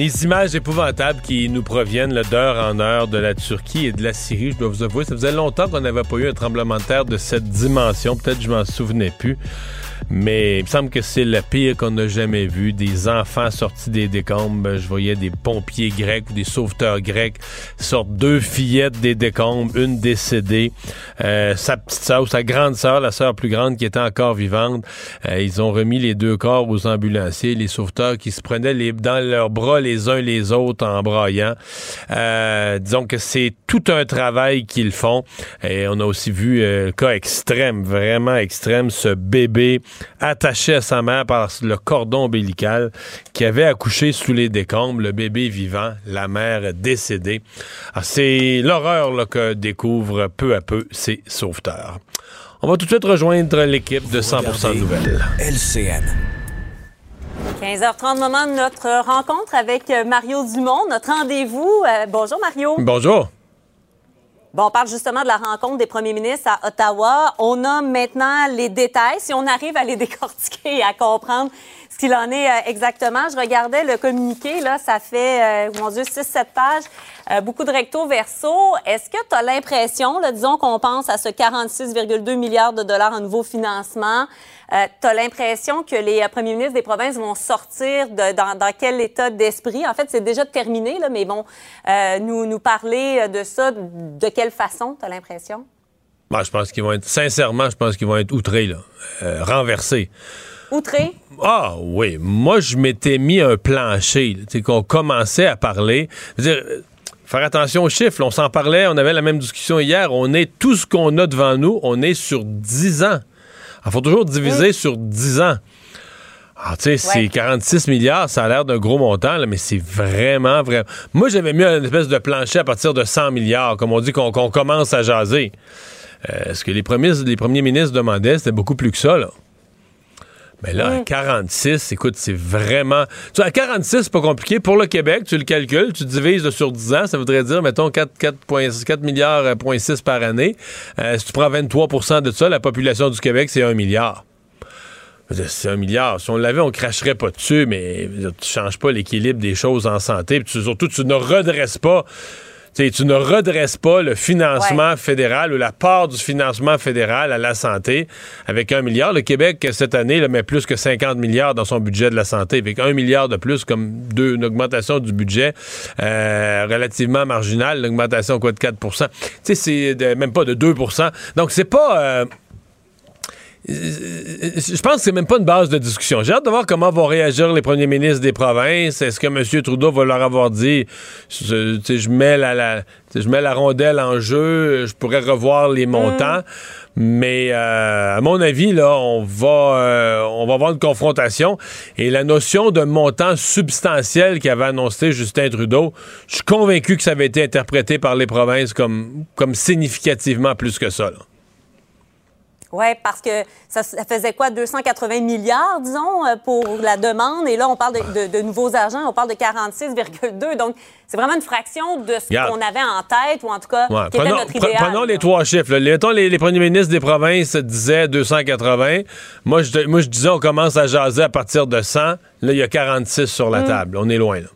les images épouvantables qui nous proviennent d'heure en heure de la Turquie et de la Syrie, je dois vous avouer, ça faisait longtemps qu'on n'avait pas eu un tremblement de terre de cette dimension. Peut-être je m'en souvenais plus. Mais il me semble que c'est le pire qu'on a jamais vu. Des enfants sortis des décombres. Je voyais des pompiers grecs ou des sauveteurs grecs sortent deux fillettes des décombres, une décédée. Euh, sa petite sœur ou sa grande sœur, la sœur plus grande qui était encore vivante. Euh, ils ont remis les deux corps aux ambulanciers, les sauveteurs qui se prenaient les, dans leurs bras les uns les autres en braillant. Euh, disons que c'est tout un travail qu'ils font. Et on a aussi vu euh, le cas extrême, vraiment extrême, ce bébé attaché à sa mère par le cordon ombilical qui avait accouché sous les décombres, le bébé vivant, la mère décédée. Ah, c'est l'horreur que découvrent peu à peu ces sauveteurs. On va tout de suite rejoindre l'équipe de 100% Nouvelles. LCN. 15h30, moment de notre rencontre avec Mario Dumont, notre rendez-vous. Euh, bonjour Mario. Bonjour. Bon, on parle justement de la rencontre des premiers ministres à Ottawa. On a maintenant les détails. Si on arrive à les décortiquer et à comprendre ce qu'il en est euh, exactement, je regardais le communiqué, là, ça fait, euh, mon Dieu, 6-7 pages, euh, beaucoup de recto verso. Est-ce que tu as l'impression, disons qu'on pense à ce 46,2 milliards de dollars en nouveau financement, euh, tu as l'impression que les euh, premiers ministres des provinces vont sortir de, dans, dans, quel état d'esprit? En fait, c'est déjà terminé, là, mais bon, euh, nous, nous parler de ça, de quelle façon, tu as l'impression? Je pense qu'ils vont être, sincèrement, je pense qu'ils vont être outrés, là, euh, renversés. Outrés? Ah oui, moi, je m'étais mis un plancher, tu qu'on commençait à parler. Je veux dire, faire attention aux chiffres. On s'en parlait, on avait la même discussion hier. On est tout ce qu'on a devant nous, on est sur 10 ans. Il faut toujours diviser oui. sur 10 ans. Ah, tu sais, c'est 46 milliards, ça a l'air d'un gros montant, là, mais c'est vraiment, vraiment. Moi, j'avais mis une espèce de plancher à partir de 100 milliards, comme on dit qu'on qu commence à jaser. Euh, ce que les premiers, les premiers ministres demandaient, c'était beaucoup plus que ça, là. Mais là, à 46, écoute, c'est vraiment. Tu à 46, c'est pas compliqué. Pour le Québec, tu le calcules, tu divises là, sur 10 ans, ça voudrait dire, mettons, 4, 4, 4 milliards, euh, 6 par année. Euh, si tu prends 23% de ça, la population du Québec, c'est 1 milliard. C'est un milliard. Si on l'avait, on cracherait pas dessus, mais tu changes pas l'équilibre des choses en santé. Puis surtout, tu ne redresses pas. T'sais, tu ne redresses pas le financement ouais. fédéral ou la part du financement fédéral à la santé avec un milliard. Le Québec, cette année, là, met plus que 50 milliards dans son budget de la santé, avec un milliard de plus, comme deux, une augmentation du budget euh, relativement marginale, une augmentation quoi, de 4% c'est même pas de 2% Donc, c'est pas... Euh, je pense que c'est même pas une base de discussion. J'ai hâte de voir comment vont réagir les premiers ministres des provinces. Est-ce que M. Trudeau va leur avoir dit je, je mets la, la je mets la rondelle en jeu, je pourrais revoir les montants. Mm. Mais euh, à mon avis, là, on va euh, on va avoir une confrontation. Et la notion de montant substantiel qu'avait annoncé Justin Trudeau, je suis convaincu que ça avait été interprété par les provinces comme, comme significativement plus que ça. Là. Oui, parce que ça, ça, faisait quoi, 280 milliards, disons, euh, pour la demande? Et là, on parle de, de, de nouveaux argents, on parle de 46,2. Donc, c'est vraiment une fraction de ce qu'on avait en tête, ou en tout cas, ouais. qui prenons, était notre idéal. Prenons les trois chiffres. Les, premiers ministres des provinces disaient 280. Moi je, moi, je disais, on commence à jaser à partir de 100. Là, il y a 46 sur la mm. table. On est loin, là.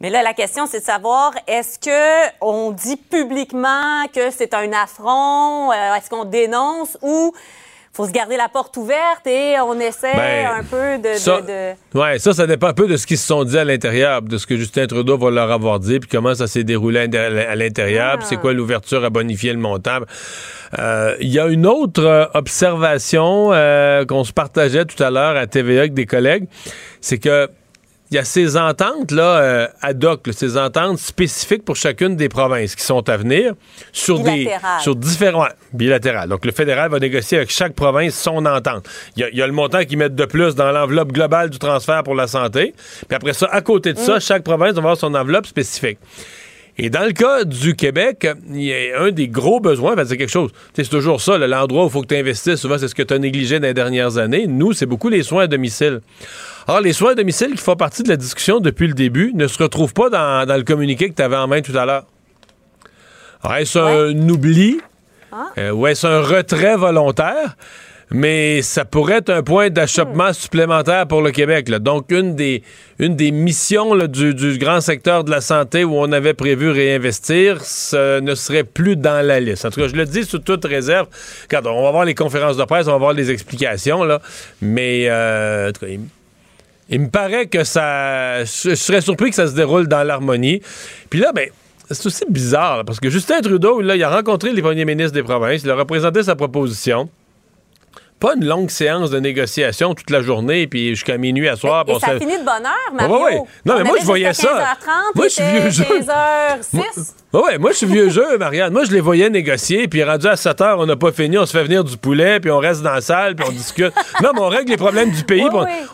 Mais là, la question, c'est de savoir, est-ce que on dit publiquement que c'est un affront, euh, est-ce qu'on dénonce ou faut se garder la porte ouverte et on essaie ben, un peu de, ça, de, de... Ouais, ça, ça dépend un peu de ce qu'ils se sont dit à l'intérieur, de ce que Justin Trudeau va leur avoir dit, puis comment ça s'est déroulé à l'intérieur, ah. puis c'est quoi l'ouverture à bonifier le montant. Il euh, y a une autre euh, observation euh, qu'on se partageait tout à l'heure à TVA avec des collègues, c'est que il y a ces ententes là euh, ad hoc, ces ententes spécifiques pour chacune des provinces qui sont à venir sur des sur différents bilatérales. Donc le fédéral va négocier avec chaque province son entente. Il y, a le montant qu'ils mettent de plus dans l'enveloppe globale du transfert pour la santé. Puis après ça, à côté de ça, mm. chaque province va avoir son enveloppe spécifique. Et dans le cas du Québec, il y a un des gros besoins, c'est quelque chose. C'est toujours ça, l'endroit où il faut que tu investisses. Souvent, c'est ce que tu as négligé dans les dernières années. Nous, c'est beaucoup les soins à domicile. Alors, les soins à domicile qui font partie de la discussion depuis le début ne se retrouvent pas dans, le communiqué que tu avais en main tout à l'heure. Est-ce un oubli? Ah. Euh, ou est-ce un retrait volontaire? mais ça pourrait être un point d'achoppement supplémentaire pour le Québec. Donc, une des, une des missions du, grand secteur de la santé où on avait prévu réinvestir, ce ne serait plus dans la liste. En tout cas, je le dis sous toute réserve. Regarde, on va voir les conférences de presse, on va voir les explications, là, mais euh, en tout cas, il, me paraît que ça... Je serais surpris que ça se déroule dans l'harmonie. Puis là, ben c'est aussi bizarre, parce que Justin Trudeau, il a rencontré les premiers ministres des provinces, il a représenté sa proposition pas une longue séance de négociation toute la journée, puis jusqu'à minuit à soir. Et, ça finit de bonne heure, Mario. Ouais, ouais. Non, mais moi, je voyais ça. 15h30, moi, je suis vieux jeu. 15h06. Moi, ouais, moi, je suis vieux jeu, Marianne. Moi, je les voyais négocier, puis rendu à 7 h on n'a pas fini, on se fait venir du poulet, puis on reste dans la salle, puis on discute. non, mais on règle les problèmes du pays.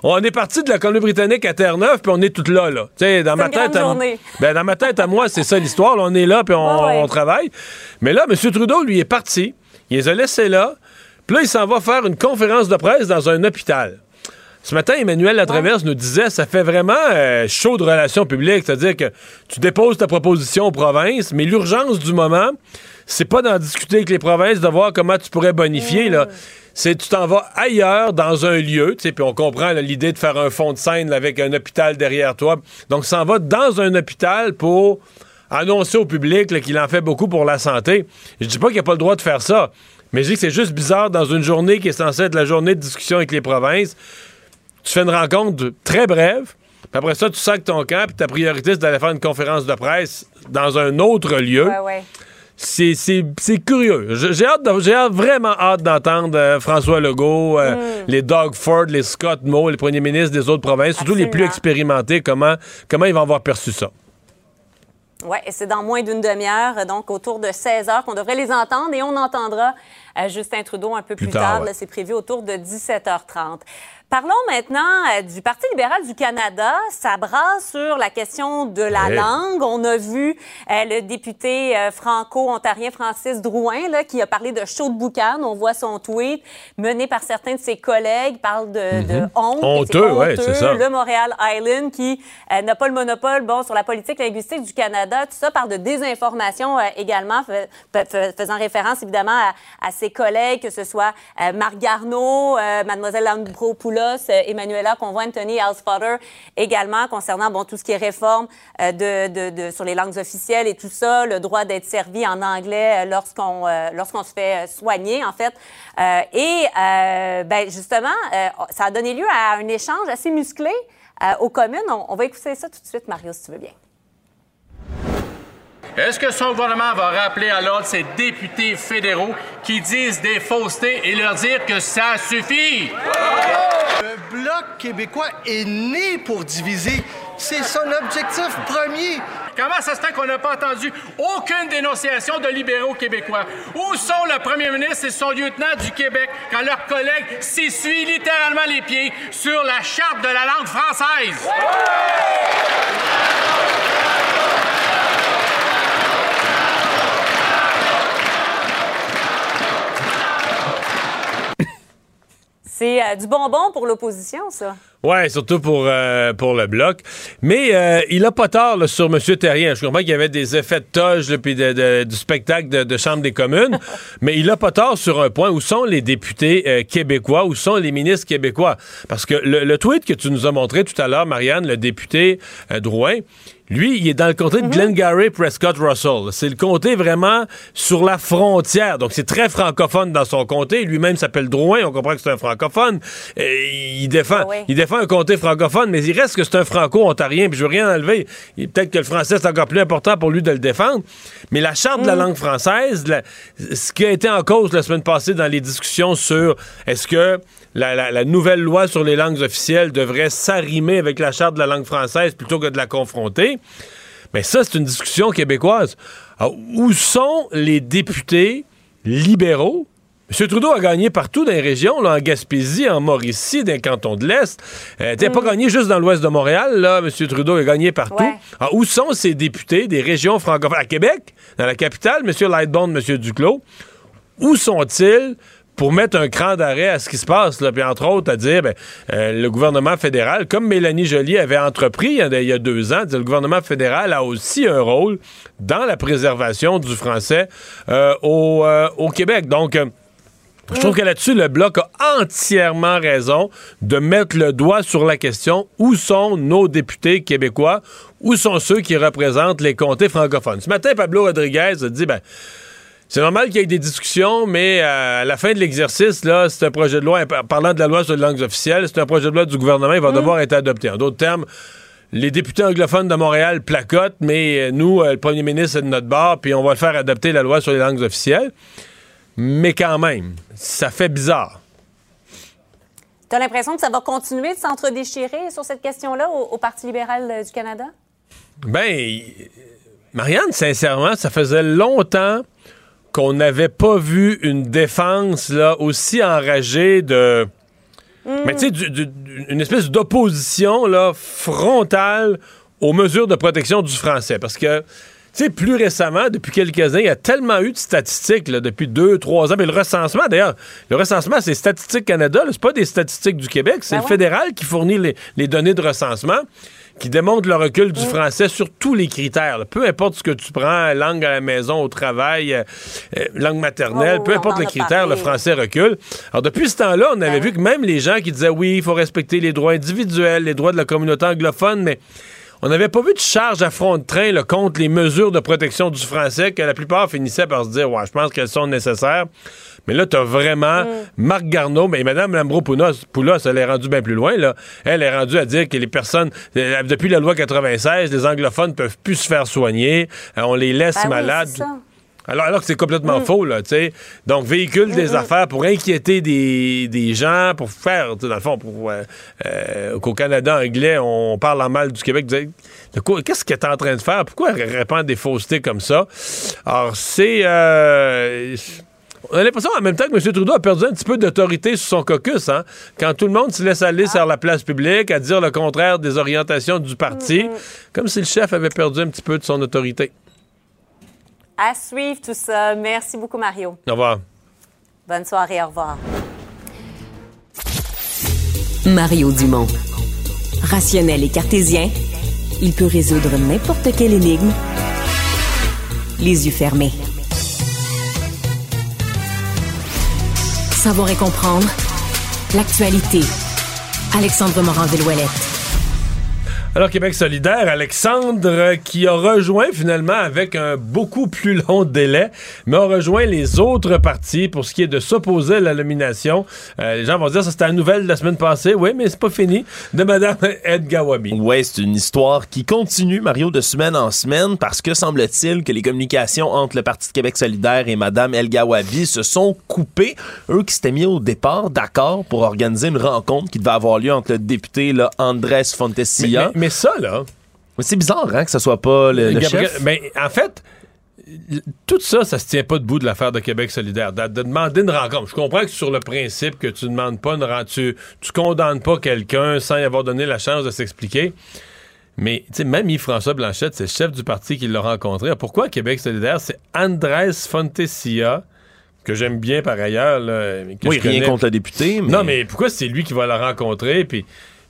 on, est parti de la Colombie-Britannique à Terre-Neuve, puis on est tout là, là. Tu sais, dans ma tête. À, ben, dans ma tête à moi, c'est ça l'histoire. On est là, puis on, on travaille. Mais là, M. Trudeau, lui, est parti. Il les a laissés là. Puis là, il s'en va faire une conférence de presse dans un hôpital. Ce matin, Emmanuel Latraverse nous disait ça fait vraiment euh, chaud de relations publiques, c'est-à-dire que tu déposes ta proposition aux provinces, mais l'urgence du moment, c'est pas d'en discuter avec les provinces, de voir comment tu pourrais bonifier, là. C'est tu t'en vas ailleurs, dans un lieu, tu sais, puis on comprend l'idée de faire un fond de scène avec un hôpital derrière toi. Donc, s'en va dans un hôpital pour annoncer au public qu'il en fait beaucoup pour la santé. Je dis pas qu'il a pas le droit de faire ça. Mais je dis que c'est juste bizarre dans une journée qui est censée être la journée de discussion avec les provinces. Tu fais une rencontre très brève, puis après ça, tu sacs ton camp, puis ta priorité, c'est d'aller faire une conférence de presse dans un autre lieu. Ouais, ouais. C'est, curieux. J'ai hâte, j'ai vraiment hâte d'entendre euh, François Legault, euh, mm. les Doug Ford, les Scott Moe, les premiers ministres des autres provinces, surtout les plus expérimentés, comment, comment ils vont avoir perçu ça. Oui, et c'est dans moins d'une demi-heure, donc autour de 16 heures, qu'on devrait les entendre et on entendra euh, Justin Trudeau un peu plus, tard. C'est prévu autour de 17h30. Parlons maintenant euh, du Parti libéral du Canada. Ça brasse sur la question de la langue. On a vu euh, le député euh, franco-ontarien Francis Drouin là, qui a parlé de chaud de boucan. On voit son tweet mené par certains de ses collègues. parle de, de mhm. honte. Honteux, oui, c'est ça. Le Montréal Island qui n'a pas le monopole bon, sur la politique linguistique du Canada. Tout ça parle de désinformation également, faisant référence évidemment à, ses collègues, que ce soit Marc Garneau, Mademoiselle Landro-Poula, euh, Emmanuela Convoy-Anthony Housefather également concernant bon, tout ce qui est réforme euh, sur les langues officielles et tout ça, le droit d'être servi en anglais euh, lorsqu'on lorsqu'on se fait soigner, en fait. et ben, justement, ça a donné lieu à un échange assez musclé aux communes. On, on va écouter ça tout de suite, Mario, si tu veux bien. Est-ce que son gouvernement va rappeler à l'ordre ces députés fédéraux qui disent des faussetés et leur dire que ça suffit? Le Bloc québécois est né pour diviser. C'est son objectif premier. Comment ça se fait qu'on n'a pas entendu aucune dénonciation de libéraux québécois? Où sont le premier ministre et son lieutenant du Québec quand leurs collègues s'essuient littéralement les pieds sur la charte de la langue française? C'est euh, du bonbon pour l'opposition, ça? Oui, surtout pour, euh, pour le bloc. Mais euh, il a pas tort sur M. Terrien. Je comprends qu'il y avait des effets de toge puis du spectacle de, Chambre des communes. mais il a pas tort sur un point. Où sont les députés québécois? Où sont les ministres québécois? Parce que le, tweet que tu nous as montré tout à l'heure, Marianne, le député Drouin, lui, il est dans le comté de mhm. Glengarry Prescott Russell. C'est le comté vraiment sur la frontière. Donc, c'est très francophone dans son comté. Lui-même s'appelle Drouin. On comprend que c'est un francophone. il, défend, ah il défend un comté francophone, mais il reste que c'est un franco-ontarien. Puis je veux rien enlever. Peut-être que le français, c'est encore plus important pour lui de le défendre. Mais la charte de la mhm. langue française, ce qui a été en cause la semaine passée dans les discussions sur est-ce que la, nouvelle loi sur les langues officielles devrait s'arrimer avec la charte de la langue française plutôt que de la confronter. Mais ça, c'est une discussion québécoise. où sont les députés libéraux M. Trudeau a gagné partout dans les régions, là, en Gaspésie, en Mauricie, dans les cantons de l'Est. Euh, tu pas mm. gagné juste dans l'ouest de Montréal, là. M. Trudeau a gagné partout. où sont ces députés des régions francophones? À Québec, dans la capitale, M. Lightbone, M. Duclos. Où sont-ils pour mettre un cran d'arrêt à ce qui se passe, là, puis entre autres à dire ben, euh, le gouvernement fédéral, comme Mélanie Joly avait entrepris il y a deux ans, le gouvernement fédéral a aussi un rôle dans la préservation du français euh, au, au, Québec. Donc, je trouve que là-dessus, le Bloc a entièrement raison de mettre le doigt sur la question où sont nos députés québécois, où sont ceux qui représentent les comtés francophones? Ce matin, Pablo Rodriguez a dit, ben, c'est normal qu'il y ait des discussions, mais euh, à la fin de l'exercice, là, c'est un projet de loi, parlant de la loi sur les langues officielles, c'est un projet de loi du gouvernement, il va mm. devoir être adopté. En d'autres termes, les députés anglophones de Montréal placotent, mais euh, nous, euh, le premier ministre est de notre bord, puis on va le faire adopter la loi sur les langues officielles mais quand même, ça fait bizarre. Tu as l'impression que ça va continuer de s'entre-déchirer sur cette question-là au, Parti libéral euh, du Canada? Ben, Marianne, sincèrement, ça faisait longtemps qu'on n'avait pas vu une défense là, aussi enragée de. Mais tu sais, une espèce d'opposition frontale aux mesures de protection du français. Parce que sais, plus récemment, depuis quelques années, il y a tellement eu de statistiques, depuis deux, trois ans. Mais le recensement, d'ailleurs, le recensement, c'est Statistique Canada, c'est pas des statistiques du Québec, c'est ben le fédéral qui fournit les, données de recensement qui démontrent le recul du français sur tous les critères. Peu importe ce que tu prends, langue à la maison, au travail, euh, euh, langue maternelle, oh, peu importe le critère, le français recule. Alors depuis ce temps-là, on avait ben vu que même les gens qui disaient oui, il faut respecter les droits individuels, les droits de la communauté anglophone, mais on n'avait pas vu de charge à front de train contre les mesures de protection du français que la plupart finissaient par se dire Ouais, je pense qu'elles sont nécessaires. Mais là, tu as vraiment mm. Marc Garneau, mais Mme Lambro Poulos, elle est rendue bien plus loin. Là. Elle est rendue à dire que les personnes, euh, depuis la loi 96, les anglophones ne peuvent plus se faire soigner. Euh, on les laisse ben malades. Alors, alors que c'est complètement mm. faux, là, tu sais. Donc, véhicule des mm, mm. affaires pour inquiéter des, gens, pour faire, dans le fond, pour euh, euh, qu'au Canada anglais, on parle en mal du Québec. Qu'est-ce qu'elle est en train de faire? Pourquoi elle répand des faussetés comme ça? Alors, c'est... Euh, on a l'impression en même temps que M. Trudeau a perdu un petit peu d'autorité sur son caucus, hein? Quand tout le monde se laisse aller sur la place publique à dire le contraire des orientations du parti, comme si le chef avait perdu un petit peu de son autorité. À suivre tout ça. Merci beaucoup, Mario. Au revoir. Bonne soirée. Au revoir. Mario Dumont. Rationnel et cartésien, il peut résoudre n'importe quelle énigme les yeux fermés. Savoir et comprendre l'actualité. Alexandre Morand-Villouellette. Alors, Québec solidaire, Alexandre, qui a rejoint finalement avec un beaucoup plus long délai, mais a rejoint les autres partis pour ce qui est de s'opposer à la nomination. Euh, les gens vont dire, ça c'était la nouvelle de la semaine passée, oui, mais c'est pas fini, de Mme Ed Gawabi. Oui, c'est une histoire qui continue, Mario, de semaine en semaine, parce que semble-t-il que les communications entre le Parti de Québec solidaire et Mme El Gawabi se sont coupées. Eux qui s'étaient mis au départ d'accord pour organiser une rencontre qui devait avoir lieu entre le député là, Andrés Fontesilla mais ça, là. C'est bizarre, hein, que ce soit pas le, chef. Mais en fait, tout ça, ça se tient pas debout de l'affaire de Québec solidaire. De, demander une rencontre. Je comprends que sur le principe que tu demandes pas une rencontre, tu, tu condamnes pas quelqu'un sans y avoir donné la chance de s'expliquer. Mais même Yves-François Blanchette, c'est le chef du parti qui l'a rencontré. pourquoi Québec solidaire? C'est Andrés Fontesilla, que j'aime bien par ailleurs. Là, oui, rien contre le député. Non, mais pourquoi c'est lui qui va la rencontrer? Puis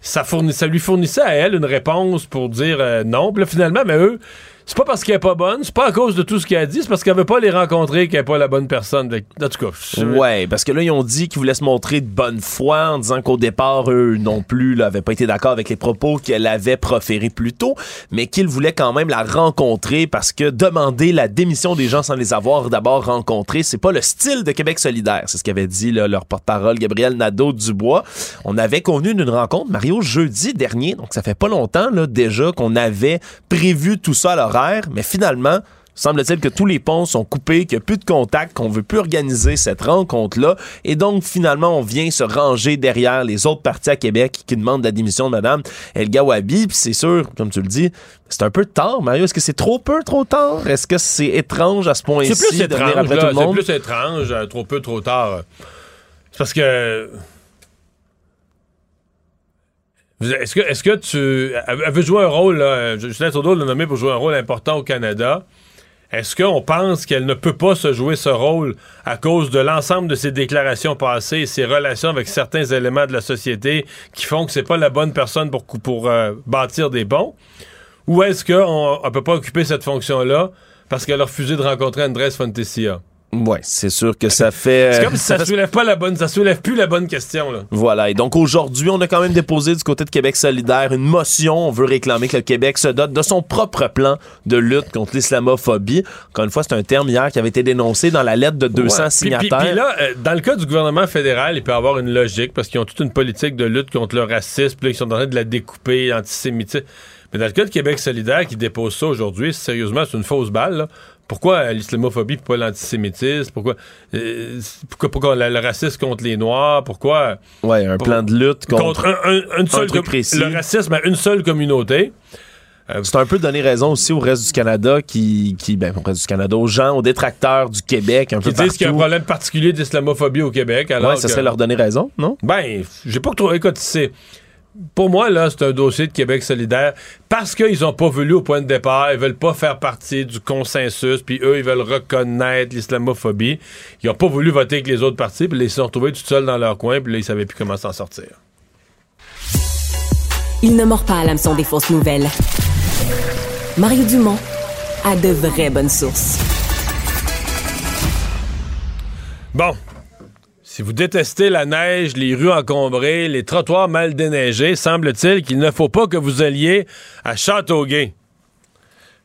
ça, ça lui fournissait à elle une réponse pour dire euh, non. Puis là, finalement, mais eux, c'est pas parce qu'elle est pas bonne, c'est pas à cause de tout ce qu'elle a dit, c'est parce qu'elle veut pas les rencontrer qu'elle est pas la bonne personne. En tout cas, ouais, parce que là ils ont dit qu'ils voulaient se montrer de bonne foi en disant qu'au départ eux non plus n'avaient pas été d'accord avec les propos qu'elle avait proférés plus tôt, mais qu'ils voulaient quand même la rencontrer parce que demander la démission des gens sans les avoir d'abord rencontrés, c'est pas le style de Québec solidaire, c'est ce qu'avait dit leur porte-parole Gabriel Nadeau Dubois. On avait connu d'une rencontre Mario jeudi dernier, donc ça fait pas longtemps déjà qu'on avait prévu tout ça à mais finalement, Semble-t-il que tous les ponts sont coupés, qu'il n'y a plus de contact, qu'on veut plus organiser cette rencontre-là. Et donc, finalement, on vient se ranger derrière les autres partis à Québec qui demandent la démission de Mme El Gawabi. Puis c'est sûr, comme tu le dis, c'est un peu tard, Mario. Est-ce que c'est trop peu, trop tard? Est-ce que c'est étrange à ce point-ci C'est plus de étrange, venir après là. tout le monde? C'est plus étrange, euh, trop peu, trop tard. C'est parce que. Est-ce que, est-ce que tu. Elle veut jouer un rôle, là, Justin Trudeau l'a nommé pour jouer un rôle important au Canada. Est-ce qu'on pense qu'elle ne peut pas se jouer ce rôle à cause de l'ensemble de ses déclarations passées et ses relations avec certains éléments de la société qui font que c'est pas la bonne personne pour, pour euh, bâtir des ponts? Ou est-ce qu'on ne peut pas occuper cette fonction-là parce qu'elle a refusé de rencontrer Andrés Fantesia? Ouais, c'est sûr que ça fait. C'est comme si ça soulève pas la bonne, ça soulève plus la bonne question, là. Voilà. Et donc aujourd'hui, on a quand même déposé du côté de Québec solidaire une motion. On veut réclamer que le Québec se dote de son propre plan de lutte contre l'islamophobie. Encore une fois, c'est un terme hier qui avait été dénoncé dans la lettre de 200 Puis- puis- signataires. Puis là, euh, dans le cas du gouvernement fédéral, il peut y avoir une logique parce qu'ils ont toute une politique de lutte contre le racisme, puis là, ils sont en train de la découper, l'antisémitisme. Mais dans le cas de Québec solidaire qui dépose ça aujourd'hui, sérieusement, c'est une fausse balle. là. Pourquoi euh, l'islamophobie pas l'antisémitisme? Pourquoi, euh, pourquoi, pourquoi le, le racisme contre les Noirs? Pourquoi ouais, un pour- plan de lutte contre. contre un, un- une seule truc précis. le racisme à une seule communauté? C'est un peu donner raison aussi au reste du Canada qui, qui ben, au reste du Canada, aux gens, aux détracteurs du Québec, un Qui peu disent qu'il y a un problème particulier d'islamophobie au Québec. Alors Ouais, ça que- serait leur donner raison, non? Ben, j'ai pas trop. Écoute, c'est. Pour moi, là, c'est un dossier de Québec solidaire parce qu'ils ont pas voulu au point de départ, ils veulent pas faire partie du consensus, puis eux, ils veulent reconnaître l'islamophobie. Ils ont pas voulu voter avec les autres partis, puis ils se sont retrouvés tout seuls dans leur coin, puis là, ils savaient plus comment s'en sortir. Il ne mord pas à l'hameçon des fausses nouvelles. Mario Dumont a de vraies bonnes sources. Bon. Si vous détestez la neige, les rues encombrées, les trottoirs mal déneigés, semble-t-il qu'il ne faut pas que vous alliez à Châteauguay.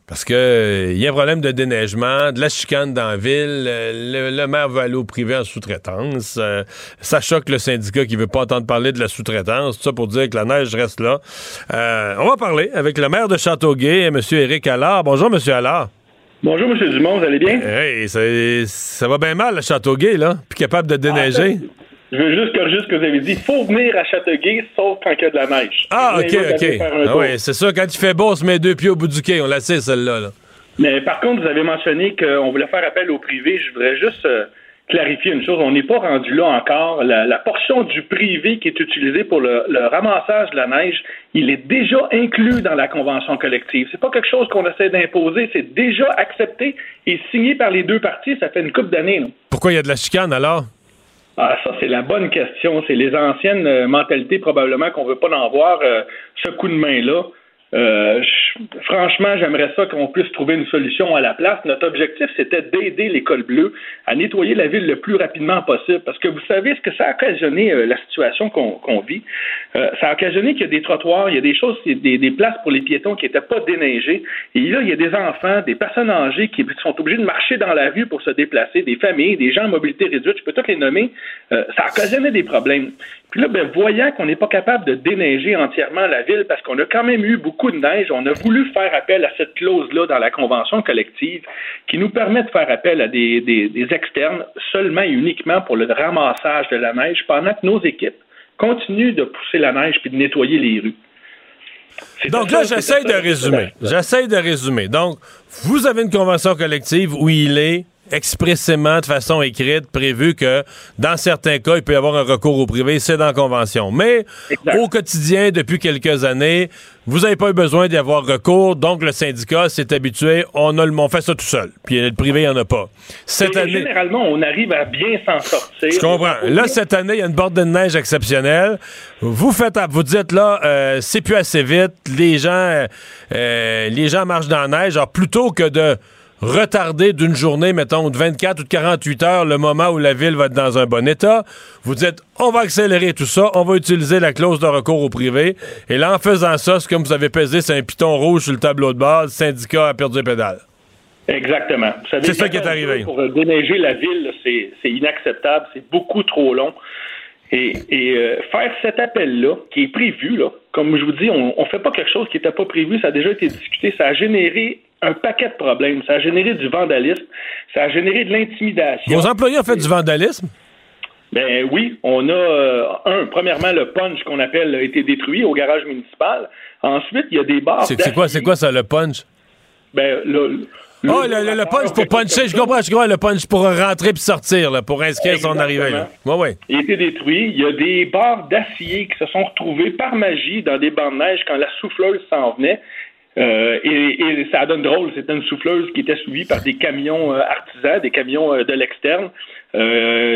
Parce que euh, y a un problème de déneigement, de la chicane dans la ville, euh, le, maire veut aller au privé en sous-traitance, euh, ça choque le syndicat qui veut pas entendre parler de la sous-traitance, tout ça pour dire que la neige reste là. On va parler avec le maire de Châteauguay, M. Éric Allard. Bonjour, M. Allard. Bonjour, M. Dumont, vous allez bien? Hey, ça, ça va bien mal, le Châteauguay, là, puis capable de déneiger. Je veux juste corriger ce que vous avez dit. Il faut venir à Châteauguay, sauf quand il y a de la neige. Ah, ok, ok. Ah oui, c'est ça, quand il fait beau, on se met deux pieds au bout du quai. On la sait, celle-là. là. Mais par contre, vous avez mentionné qu'on voulait faire appel au privé. Je voudrais juste euh, clarifier une chose. On n'est pas rendu là encore. La, la portion du privé qui est utilisée pour le, le ramassage de la neige, il est déjà inclus dans la convention collective. C'est pas quelque chose qu'on essaie d'imposer. C'est déjà accepté et signé par les deux parties. Ça fait une couple d'années. Pourquoi il y a de la chicane, alors? Ah, ça, c'est la bonne question. C'est les anciennes euh, mentalités, probablement, qu'on veut pas en voir euh, ce coup de main-là. Euh, franchement, j'aimerais ça qu'on puisse trouver une solution à la place. Notre objectif, c'était d'aider l'école bleue à nettoyer la ville le plus rapidement possible. Parce que vous savez ce que ça a occasionné, euh, la situation qu'on vit. Euh, ça a occasionné qu'il y a des trottoirs, il y a des choses, des, des places pour les piétons qui n'étaient pas déneigées. Et là, il y a des enfants, des personnes âgées qui sont obligés de marcher dans la rue pour se déplacer, des familles, des gens à mobilité réduite, je peux toutes les nommer. Euh, ça a occasionné des problèmes. Puis là, ben, voyant qu'on n'est pas capable de déneiger entièrement la ville parce qu'on a quand même eu beaucoup de neige, on a voulu faire appel à cette clause-là dans la convention collective qui nous permet de faire appel à des, des- des externes seulement et uniquement pour le ramassage de la neige pendant que nos équipes continuent de pousser la neige puis de nettoyer les rues. Donc là, j'essaie de résumer. J'essaie de résumer. Donc, vous avez une convention collective où il est expressément, de façon écrite, prévu que dans certains cas, il peut y avoir un recours au privé, c'est dans la convention. Mais Exact. au quotidien, depuis quelques années, vous n'avez pas eu besoin d'y avoir recours, donc le syndicat s'est habitué, on, a le, on fait ça tout seul. Puis le privé, il n'y en a pas. Cette Et année... Généralement, on arrive à bien s'en sortir. Je comprends. Là, cette année, il y a une bordée de neige exceptionnelle. Vous faites, vous dites là, euh, c'est plus assez vite. Les gens, euh, les gens marchent dans la neige. Alors, plutôt que de retarder d'une journée, mettons, de 24 ou de 48 heures, le moment où la ville va être dans un bon état, vous dites, on va accélérer tout ça, on va utiliser la clause de recours au privé. Et là, en faisant ça, c'est comme vous avez pesé, c'est un piton rouge sur le tableau de base, le syndicat a perdu les pédales. Exactement. C'est ça qui est arrivé. Pour euh, déneiger la ville, c'est inacceptable, c'est beaucoup trop long. Et, et, euh, faire cet appel-là, qui est prévu, là, comme je vous dis, on ne fait pas quelque chose qui n'était pas prévu, ça a déjà été discuté, ça a généré un paquet de problèmes. Ça a généré du vandalisme, ça a généré de l'intimidation. Vos employés ont fait du vandalisme? Ben oui, on a euh, un, premièrement, le punch qu'on appelle a été détruit au garage municipal. Ensuite, il y a des bars. C'est quoi, c'est quoi ça, le punch? Ben, le, oh, le, punch pour puncher, je comprends, je comprends, le punch pour rentrer puis sortir, là, pour inscrire son arrivée. Ouais, ouais. Il a été détruit. Il y a des barres d'acier qui se sont retrouvés par magie dans des bancs de neige quand la souffleuse s'en venait. Euh, et, ça donne drôle, c'était une souffleuse qui était suivie par des camions euh, artisans, des camions euh, de l'externe.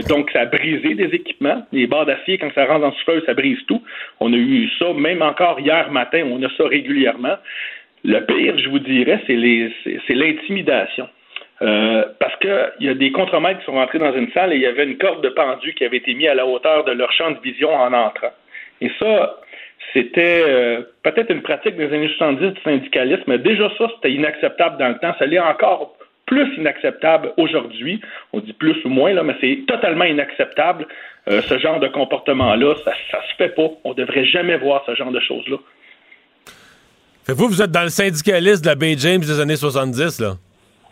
donc, ça a brisé des équipements. Les barres d'acier, quand ça rentre dans la souffleuse, ça brise tout. On a eu ça, même encore hier matin, on a ça régulièrement. Le pire, je vous dirais, c'est l'intimidation. parce qu'il y a des contremaîtres qui sont rentrés dans une salle et il y avait une corde de pendu qui avait été mise à la hauteur de leur champ de vision en entrant. Et ça, c'était euh, peut-être une pratique des années 70 du syndicalisme, mais déjà ça, c'était inacceptable dans le temps. Ça l'est encore plus inacceptable aujourd'hui. On dit plus ou moins, là, mais c'est totalement inacceptable, euh, ce genre de comportement-là. Ça, ça se fait pas. On devrait jamais voir ce genre de choses-là. Vous, vous êtes dans le syndicalisme de la Bay James des années 70, là?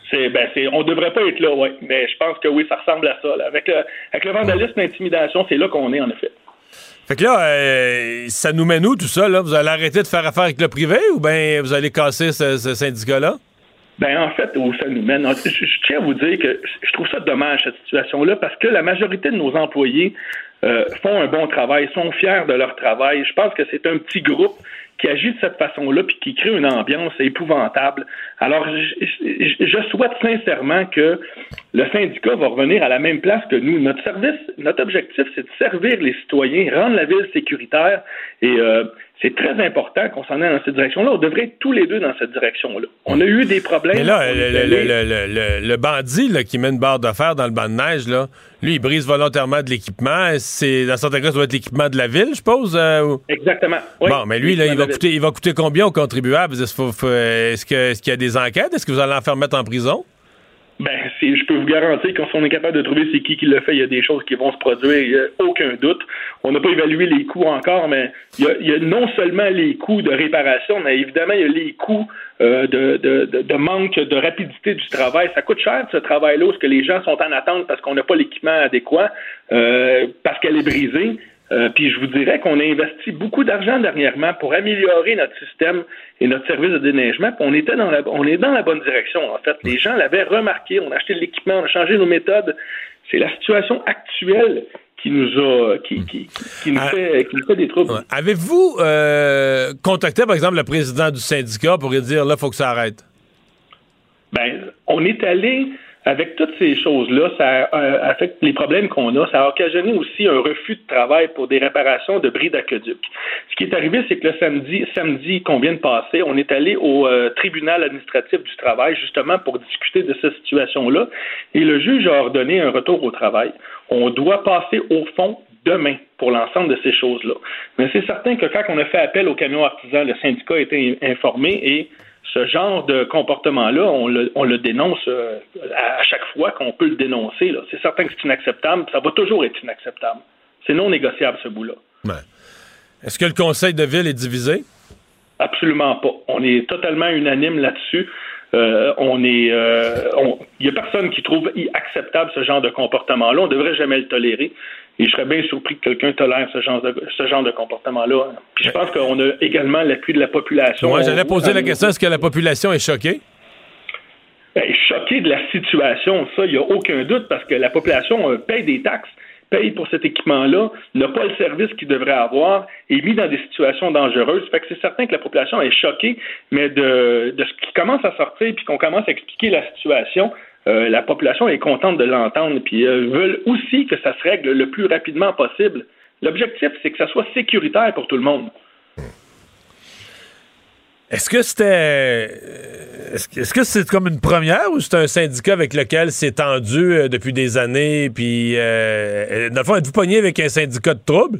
C'est, ben, c'est, on devrait pas être là, oui. Mais je pense que oui, ça ressemble à ça. Avec, le, avec le vandalisme et l'intimidation, c'est là qu'on est, en effet. Fait que là, euh, ça nous mène où tout ça? Là? Vous allez arrêter de faire affaire avec le privé ou bien vous allez casser ce, syndicat-là? Ben en fait, où ça nous mène, je, tiens à vous dire que je trouve ça dommage cette situation-là parce que la majorité de nos employés euh, font un bon travail, sont fiers de leur travail. Je pense que c'est un petit groupe qui agit de cette façon-là puis qui crée une ambiance épouvantable. Alors, je, souhaite sincèrement que le syndicat va revenir à la même place que nous. Notre service, notre objectif, c'est de servir les citoyens, rendre la ville sécuritaire et euh, c'est très important qu'on s'en aille dans cette direction-là. On devrait être tous les deux dans cette direction-là. On a eu des problèmes. Mais là, le, bandit qui met une barre de fer dans le banc de neige, là, lui, il brise volontairement de l'équipement. C'est, dans certains cas, ça doit être l'équipement de la ville, je suppose. Euh, Exactement. Bon, mais lui, là, il va, coûter, il va coûter combien aux contribuables? Est-ce, qu'il y a des enquêtes? Est-ce que vous allez en faire mettre en prison? Ben, je peux vous garantir qu'on est capable de trouver c'est qui qui le fait, il y a des choses qui vont se produire, il n'y a aucun doute. On n'a pas évalué les coûts encore, mais il y, a, non seulement les coûts de réparation, mais évidemment, il y a les coûts euh, de, de, manque de rapidité du travail. Ça coûte cher, ce travail-là, parce que les gens sont en attente parce qu'on n'a pas l'équipement adéquat, euh, parce qu'elle est brisée. Euh, puis je vous dirais qu'on a investi beaucoup d'argent dernièrement pour améliorer notre système et notre service de déneigement. Puis on était dans la, on est dans la bonne direction en fait. Les gens l'avaient remarqué. On a acheté de l'équipement, on a changé nos méthodes. C'est la situation actuelle qui nous a qui, qui, qui, nous, ah. fait, qui nous fait des troubles. Avez-vous euh, contacté par exemple le président du syndicat pour lui dire là faut que ça arrête? Ben on est allé avec toutes ces choses-là, ça euh, affecte les problèmes qu'on a. Ça a occasionné aussi un refus de travail pour des réparations de bris d'aqueduc. Ce qui est arrivé, c'est que le samedi, samedi qu'on vient de passer, on est allé au euh, tribunal administratif du travail justement pour discuter de cette situation-là. Et le juge a ordonné un retour au travail. On doit passer au fond demain pour l'ensemble de ces choses-là. Mais c'est certain que quand on a fait appel au camion artisan, le syndicat a été informé et ce genre de comportement-là, on le, dénonce euh, à chaque fois qu'on peut le dénoncer. C'est certain que c'est inacceptable. Ça va toujours être inacceptable. C'est non négociable, ce bout-là. Est-ce que le conseil de ville est divisé? Absolument pas. On est totalement unanime là-dessus. Euh, on est, euh, il n'y a personne qui trouve acceptable ce genre de comportement-là. On ne devrait jamais le tolérer. Et je serais bien surpris que quelqu'un tolère ce genre de, ce genre de comportement-là. Puis je pense qu'on a également l'appui de la population. Moi, j'allais poser la question est-ce que la population est choquée? Ben, choquée de la situation, ça, il n'y a aucun doute, parce que la population euh, paye des taxes paye pour cet équipement-là, n'a pas le service qu'il devrait avoir, est mis dans des situations dangereuses. Fait que c'est certain que la population est choquée, mais de, de ce qui commence à sortir puis qu'on commence à expliquer la situation, euh, la population est contente de l'entendre, puis euh, veulent aussi que ça se règle le plus rapidement possible. L'objectif, c'est que ça soit sécuritaire pour tout le monde. Est-ce que c'était. Est-ce que c'est comme une première ou c'est un syndicat avec lequel c'est tendu euh, depuis des années? Puis, euh, dans le fond, êtes-vous pogné avec un syndicat de trouble?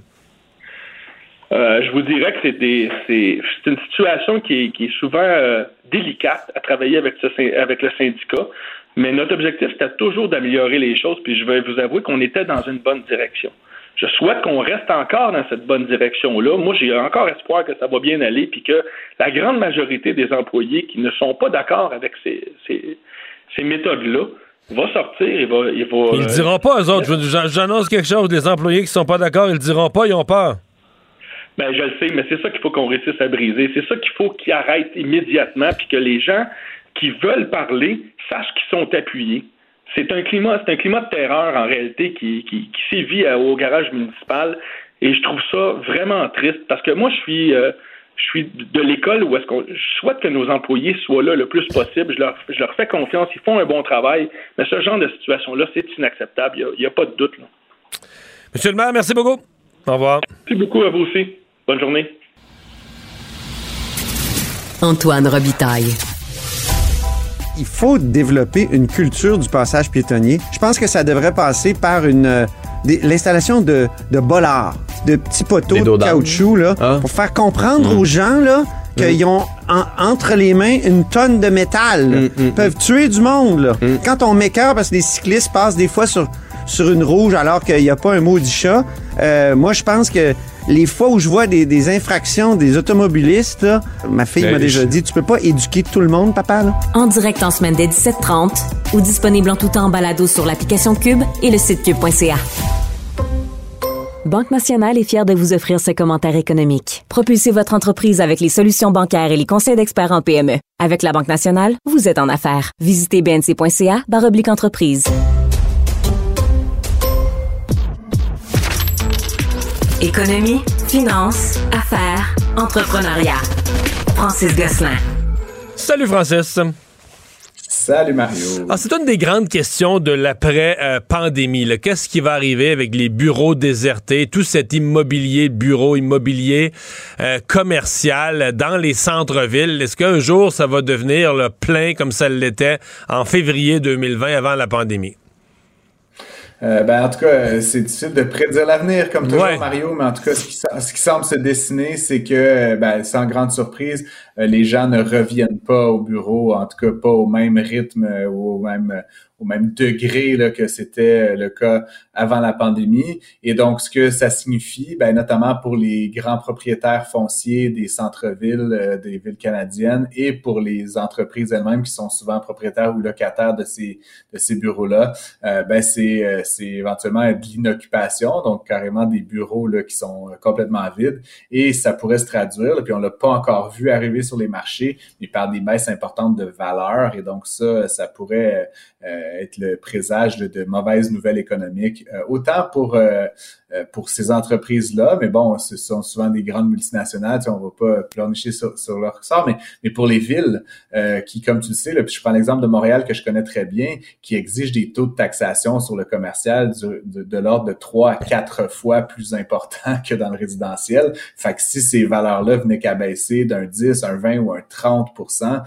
Euh, je vous dirais que c'est une situation qui est, souvent délicate à travailler avec, avec le syndicat, mais notre objectif, c'était toujours d'améliorer les choses, puis je vais vous avouer qu'on était dans une bonne direction. je souhaite qu'on reste encore dans cette bonne direction-là. Moi, j'ai encore espoir que ça va bien aller, puis que la grande majorité des employés qui ne sont pas d'accord avec ces, ces, méthodes-là va sortir et va. Ils ne euh, diront pas, eux autres. J'annonce quelque chose. Les employés qui ne sont pas d'accord, ils ne diront pas, ils ont peur. Ben, je le sais, mais c'est ça qu'il faut qu'on réussisse à briser. C'est ça qu'il faut qu'ils arrêtent immédiatement, puis que les gens qui veulent parler sachent qu'ils sont appuyés. C'est un climat, c'est un climat de terreur en réalité qui, qui, sévit au garage municipal, et je trouve ça vraiment triste parce que moi je suis euh, je suis de l'école où est-ce qu'on je souhaite que nos employés soient là le plus possible. Je leur, je leur fais confiance, ils font un bon travail, mais ce genre de situation-là, c'est inacceptable. Il n'y a, a, pas de doute. Là. Monsieur le maire, merci beaucoup. Au revoir. Merci beaucoup à vous aussi. Bonne journée. Antoine Robitaille. Il faut développer une culture du passage piétonnier. Je pense que ça devrait passer par une euh, l'installation de, de bollards, de petits poteaux de caoutchouc là, ah. pour faire comprendre mmh. aux gens là qu'ils mmh. ont entre les mains une tonne de métal. Mmh, Ils peuvent tuer du monde. Là. Quand on m'écœure parce que les cyclistes passent des fois sur, sur une rouge alors qu'il n'y a pas un maudit chat, euh, moi je pense que les fois où je vois des, infractions des automobilistes, ma fille m'a ben, déjà dit, tu peux pas éduquer tout le monde, papa. En direct en semaine dès 17h30 ou disponible en tout temps en balado sur l'application Cube et le site cube.ca. Banque Nationale est fière de vous offrir ce commentaire économique. Propulsez votre entreprise avec les solutions bancaires et les conseils d'experts en PME. Avec la Banque Nationale, vous êtes en affaires. Visitez bnc.ca entreprise. Économie, finance, affaires, entrepreneuriat. Francis Gosselin. Salut Francis. Salut Mario. Ah, c'est une des grandes questions de l'après-pandémie. Qu'est-ce qui va arriver avec les bureaux désertés, tout cet immobilier, bureau immobilier euh, commercial dans les centres-villes? Est-ce qu'un jour ça va devenir le plein comme ça l'était en février 2020 avant la pandémie? Euh, ben, en tout cas, c'est difficile de prédire l'avenir, comme toujours, Mario, mais en tout cas, ce qui, ce qui semble se dessiner, c'est que, ben, sans grande surprise, euh, les gens ne reviennent pas au bureau, en tout cas pas au même rythme ou au même, au même degré là, que c'était le cas avant la pandémie. Et donc, ce que ça signifie, ben, notamment pour les grands propriétaires fonciers des centres-villes, euh, des villes canadiennes, et pour les entreprises elles-mêmes qui sont souvent propriétaires ou locataires de ces, de ces bureaux-là, euh, ben, c'est, euh, c'est éventuellement de l'inoccupation, donc carrément des bureaux là, qui sont complètement vides. Et ça pourrait se traduire, puis on l'a pas encore vu arriver sur les marchés, mais par des baisses importantes de valeur. Et donc, ça, ça pourrait être le présage de, de mauvaises nouvelles économiques euh, autant pour euh, euh, pour ces entreprises-là, mais bon, ce sont souvent des grandes multinationales, tu sais, on va pas planifier sur, sur, leur sort, mais, mais pour les villes qui, comme tu le sais, là, je prends l'exemple de Montréal que je connais très bien, qui exige des taux de taxation sur le commercial de, de l'ordre de 3 à 4 fois plus importants que dans le résidentiel. Fait que si ces valeurs-là venaient qu'à baisser d'un 10, un 20 ou un 30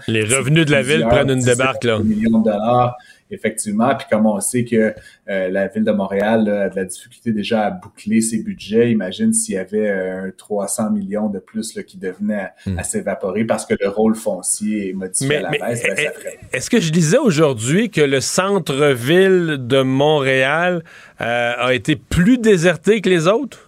Les revenus de la ville prennent une débarque, là. millions de dollars effectivement. Puis comme on sait que euh, la ville de Montréal a de la difficulté déjà à boucler ses budgets, imagine s'il y avait euh, un 300 millions de plus là, qui devenait hmm. à, s'évaporer parce que le rôle foncier est modifié à la baisse. Ben, est-ce que je disais aujourd'hui que le centre-ville de Montréal euh, a été plus déserté que les autres?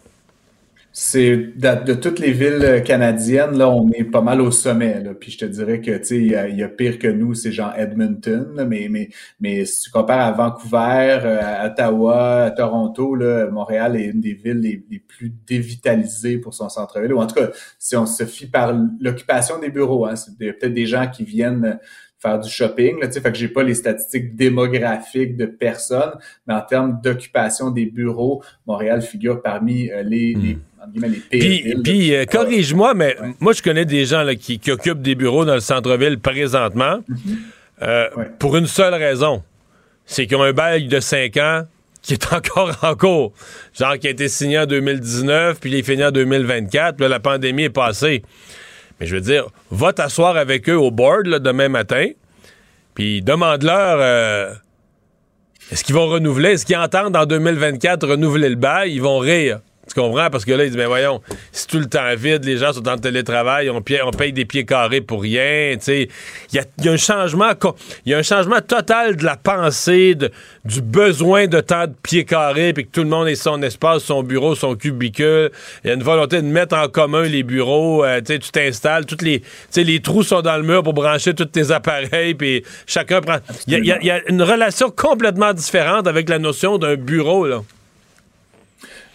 C'est de, toutes les villes canadiennes, là, on est pas mal au sommet. Là. Puis je te dirais que tu sais, il y, a pire que nous, c'est genre Edmonton. mais, mais, mais si tu compares à Vancouver, euh, à Ottawa, à Toronto, là, Montréal est une des villes les, plus dévitalisées pour son centre-ville. Ou en tout cas, si on se fie par l'occupation des bureaux, hein, c'est peut-être des gens qui viennent faire du shopping. Là, fait que j'ai pas les statistiques démographiques de personnes, mais en termes d'occupation des bureaux, Montréal figure parmi euh, les, hmm. les puis, euh, corrige-moi, mais moi, je connais des gens là, qui, occupent des bureaux dans le centre-ville présentement mhm. euh, pour une seule raison. C'est qu'ils ont un bail de 5 ans qui est encore en cours. Genre qui a été signé en 2019, puis il est fini en 2024, puis la pandémie est passée. Mais je veux dire, va t'asseoir avec eux au board demain matin, puis demande-leur euh, est-ce qu'ils vont renouveler, est-ce qu'ils entendent en 2024 renouveler le bail, ils vont rire Tu comprends? Parce que là, ils disent, ben voyons, c'est tout le temps vide, les gens sont en télétravail, on, paye, des pieds carrés pour rien. Il y a, y a, un changement il y a un changement total de la pensée, du besoin de tant de pieds carrés, puis que tout le monde ait son espace, son bureau, son cubicule. Il y a une volonté de mettre en commun les bureaux. Euh, tu t'installes, toutes les, les trous sont dans le mur pour brancher tous tes appareils, puis chacun prend. Il y, y, a une relation complètement différente avec la notion d'un bureau, là.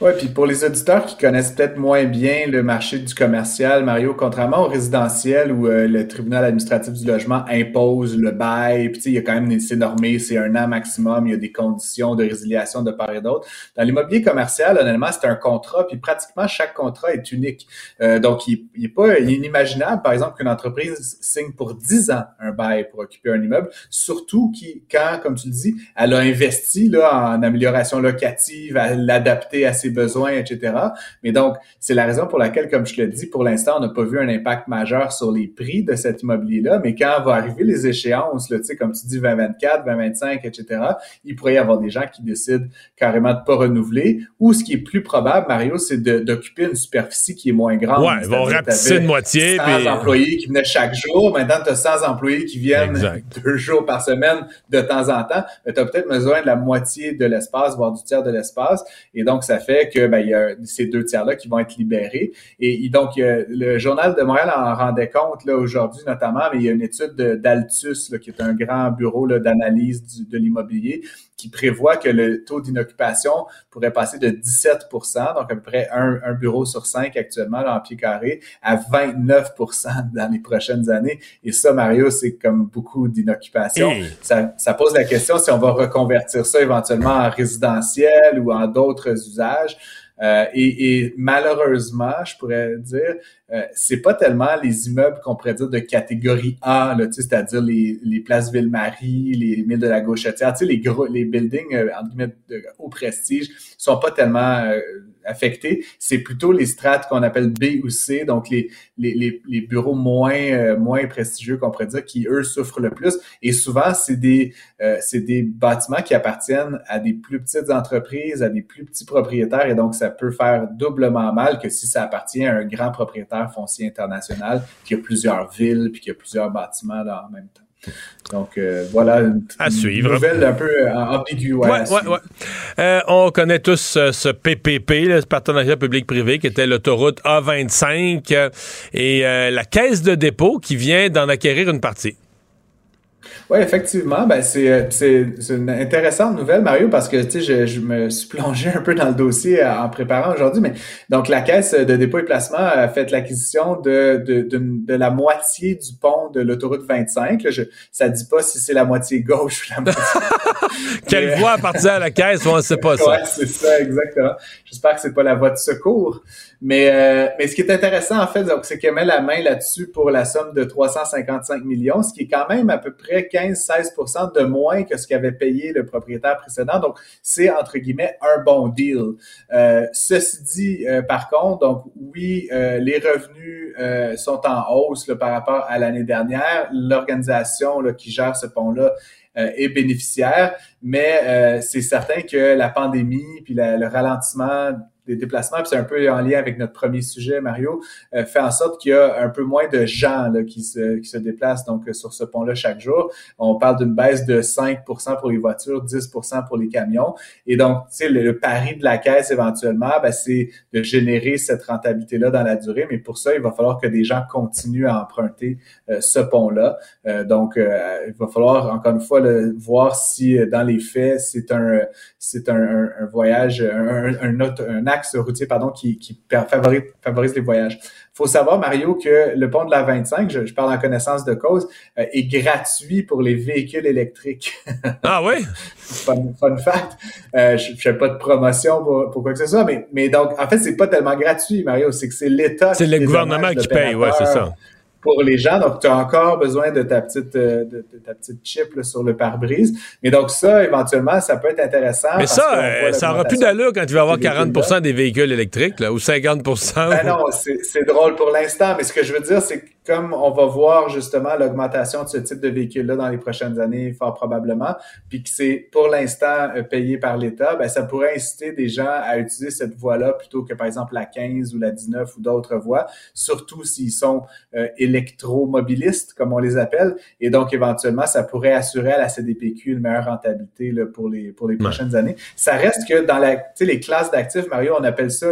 Oui, puis pour les auditeurs qui connaissent peut-être moins bien le marché du commercial, Mario, contrairement au résidentiel où euh, le tribunal administratif du logement impose le bail, puis il y a quand même c'est normé, c'est un an maximum, il y a des conditions de résiliation de part et d'autre. Dans l'immobilier commercial, honnêtement, c'est un contrat, puis pratiquement chaque contrat est unique. Euh, donc, il, il, est pas inimaginable, par exemple, qu'une entreprise signe pour 10 ans un bail pour occuper un immeuble, surtout qui, quand, comme tu le dis, elle a investi là, en amélioration locative, à l'adapter à ses besoins, etc. Mais donc, c'est la raison pour laquelle, comme je le dis, pour l'instant, on n'a pas vu un impact majeur sur les prix de cet immobilier-là. Mais quand va arriver les échéances, là, comme tu dis, 2024, 2025, etc., il pourrait y avoir des gens qui décident carrément de pas renouveler. Ou ce qui est plus probable, Mario, c'est d'occuper une superficie qui est moins grande. Ouais, ils vont rapetisser de moitié. 100 puis... employés qui venaient chaque jour. Maintenant, tu as 100 employés qui viennent deux jours par semaine de temps en temps. Mais tu as peut-être besoin de la moitié de l'espace, voire du tiers de l'espace. Et donc, ça fait que ben, il y a ces deux tiers-là qui vont être libérés. Et, donc, le Journal de Montréal en rendait compte là aujourd'hui notamment, mais il y a une étude d'Altus, qui est un grand bureau d'analyse de l'immobilier, qui prévoit que le taux d'inoccupation pourrait passer de 17% donc à peu près un, bureau sur cinq actuellement en pied carré, à 29% dans les prochaines années. Et ça, Mario, c'est comme beaucoup d'inoccupation. Ça, ça pose la question si on va reconvertir ça éventuellement en résidentiel ou en d'autres usages. Euh, et, malheureusement, je pourrais dire, euh, c'est pas tellement les immeubles qu'on pourrait dire de catégorie A, c'est-à-dire les, les places Ville-Marie, les milles de la Gauchetière, les gros, les buildings euh, entre guillemets de haut prestige sont pas tellement affectés. C'est plutôt les strates qu'on appelle B ou C, donc les, les, les, bureaux moins, euh, moins prestigieux qu'on pourrait dire, qui eux souffrent le plus. Et souvent, c'est des, euh, des bâtiments qui appartiennent à des plus petites entreprises, à des plus petits propriétaires, et donc ça peut faire doublement mal que si ça appartient à un grand propriétaire foncier international qui a plusieurs villes puis qui a plusieurs bâtiments là, en même temps. Donc euh, voilà une, à suivre. nouvelle un peu euh, ambiguë. Ouais, ouais, ouais. Euh, on connaît tous ce PPP, le partenariat public-privé, qui était l'autoroute A25 et la caisse de dépôt qui vient d'en acquérir une partie. Oui, effectivement, ben c'est, c'est, une intéressante nouvelle, Mario, parce que tu sais, je, je, me suis plongé un peu dans le dossier en préparant aujourd'hui, mais donc la Caisse de dépôt et placement a fait l'acquisition de, de, de, la moitié du pont de l'autoroute 25. Là, je, ça dit pas si c'est la moitié gauche ou la moitié. Quelle voie appartient à la Caisse, on ne sait pas ça. Oui, c'est ça, exactement. J'espère que c'est pas la voie de secours. Mais, euh, mais ce qui est intéressant, en fait, c'est qu'elle met la main là-dessus pour la somme de 355 millions, ce qui est quand même à peu près 15-16% de moins que ce qu'avait payé le propriétaire précédent. Donc, c'est, entre guillemets, un bon deal. Euh, ceci dit, euh, par contre, donc, oui, les revenus sont en hausse par rapport à l'année dernière. L'organisation qui gère ce pont-là est bénéficiaire, mais c'est certain que la pandémie puis le ralentissement des déplacements, puis c'est un peu en lien avec notre premier sujet, Mario, euh, fait en sorte qu'il y a un peu moins de gens là, qui, se, qui se déplacent donc euh, sur ce pont-là chaque jour. On parle d'une baisse de 5% pour les voitures, 10% pour les camions. Et donc, tu sais, le, pari de la caisse éventuellement, ben, c'est de générer cette rentabilité-là dans la durée. Mais pour ça, il va falloir que des gens continuent à emprunter euh, ce pont-là. donc, il va falloir encore une fois le, voir si dans les faits, c'est un c'est un, un, voyage, un, un, autre, un axe routier pardon, qui, qui favorise, favorise les voyages. faut savoir, Mario, que le pont de la 25, je, je parle en connaissance de cause, euh, est gratuit pour les véhicules électriques. ah oui? fun, fun fact. Euh, je ne fais pas de promotion pour, pour, quoi que ce soit, mais, mais donc, en fait, c'est pas tellement gratuit, Mario, c'est que c'est l'État. C'est le gouvernement qui paye, ouais, c'est ça pour les gens. Donc, tu as encore besoin de ta petite, euh, de, ta petite chip là, sur le pare-brise. Mais donc, ça, éventuellement, ça peut être intéressant. Mais ça, euh, ça aura plus d'allure quand tu vas avoir 40 des véhicules électriques là, ou 50 ben non, c'est drôle pour l'instant. Mais ce que je veux dire, c'est que comme on va voir justement l'augmentation de ce type de véhicule-là dans les prochaines années, fort probablement, puis que c'est pour l'instant euh, payé par l'État, ben, ça pourrait inciter des gens à utiliser cette voie-là plutôt que par exemple la 15 ou la 19 ou d'autres voies, surtout s'ils sont euh, électromobilistes, comme on les appelle. Et donc, éventuellement, ça pourrait assurer à la CDPQ une meilleure rentabilité là, pour les, pour les prochaines années. Ça reste que dans la, les classes d'actifs, Mario, on appelle ça,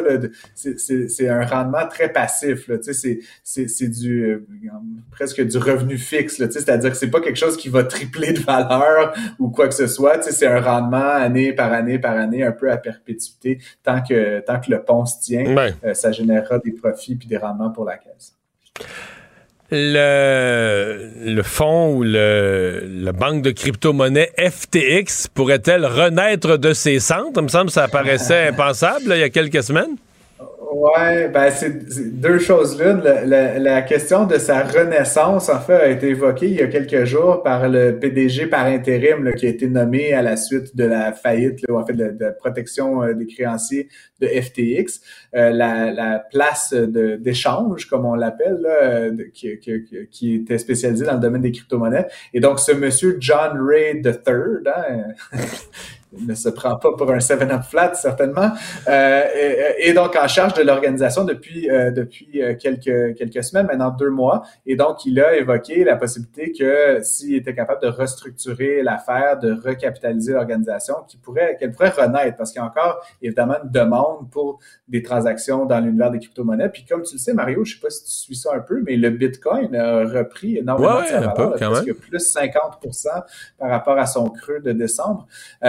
c'est un rendement très passif. C'est du euh, presque du revenu fixe. C'est-à-dire que c'est pas quelque chose qui va tripler de valeur ou quoi que ce soit. C'est un rendement année par année par année, un peu à perpétuité. Tant que, tant que le pont se tient, euh, ça générera des profits puis des rendements pour la caisse. Le, le fonds ou le, la banque de crypto-monnaie FTX pourrait-elle renaître de ses centres? Il me semble que ça paraissait impensable il y a quelques semaines. Ouais, ben c'est deux choses l'une. La, question de sa renaissance, en fait, a été évoquée il y a quelques jours par le PDG par intérim qui a été nommé à la suite de la faillite, là, en fait, de, de protection euh, des créanciers de FTX. Euh, la, la, place d'échange, comme on l'appelle, qui, qui, qui, était spécialisée dans le domaine des crypto-monnaies. Et donc, ce monsieur John Ray III, hein, ne se prend pas pour un 7-up flat, certainement, euh, et, donc en charge de l'organisation depuis, euh, depuis euh, quelques, quelques semaines, maintenant deux mois. Et donc, il a évoqué la possibilité que s'il était capable de restructurer l'affaire, de recapitaliser l'organisation, qu'il pourrait, qu'elle pourrait renaître, parce qu'il y a encore, évidemment, une demande pour des transactions dans l'univers des crypto-monnaies. Puis comme tu le sais, Mario, je sais pas si tu suis ça un peu, mais le Bitcoin a repris énormément de sa valeur, peu, plus 50% par rapport à son creux de décembre.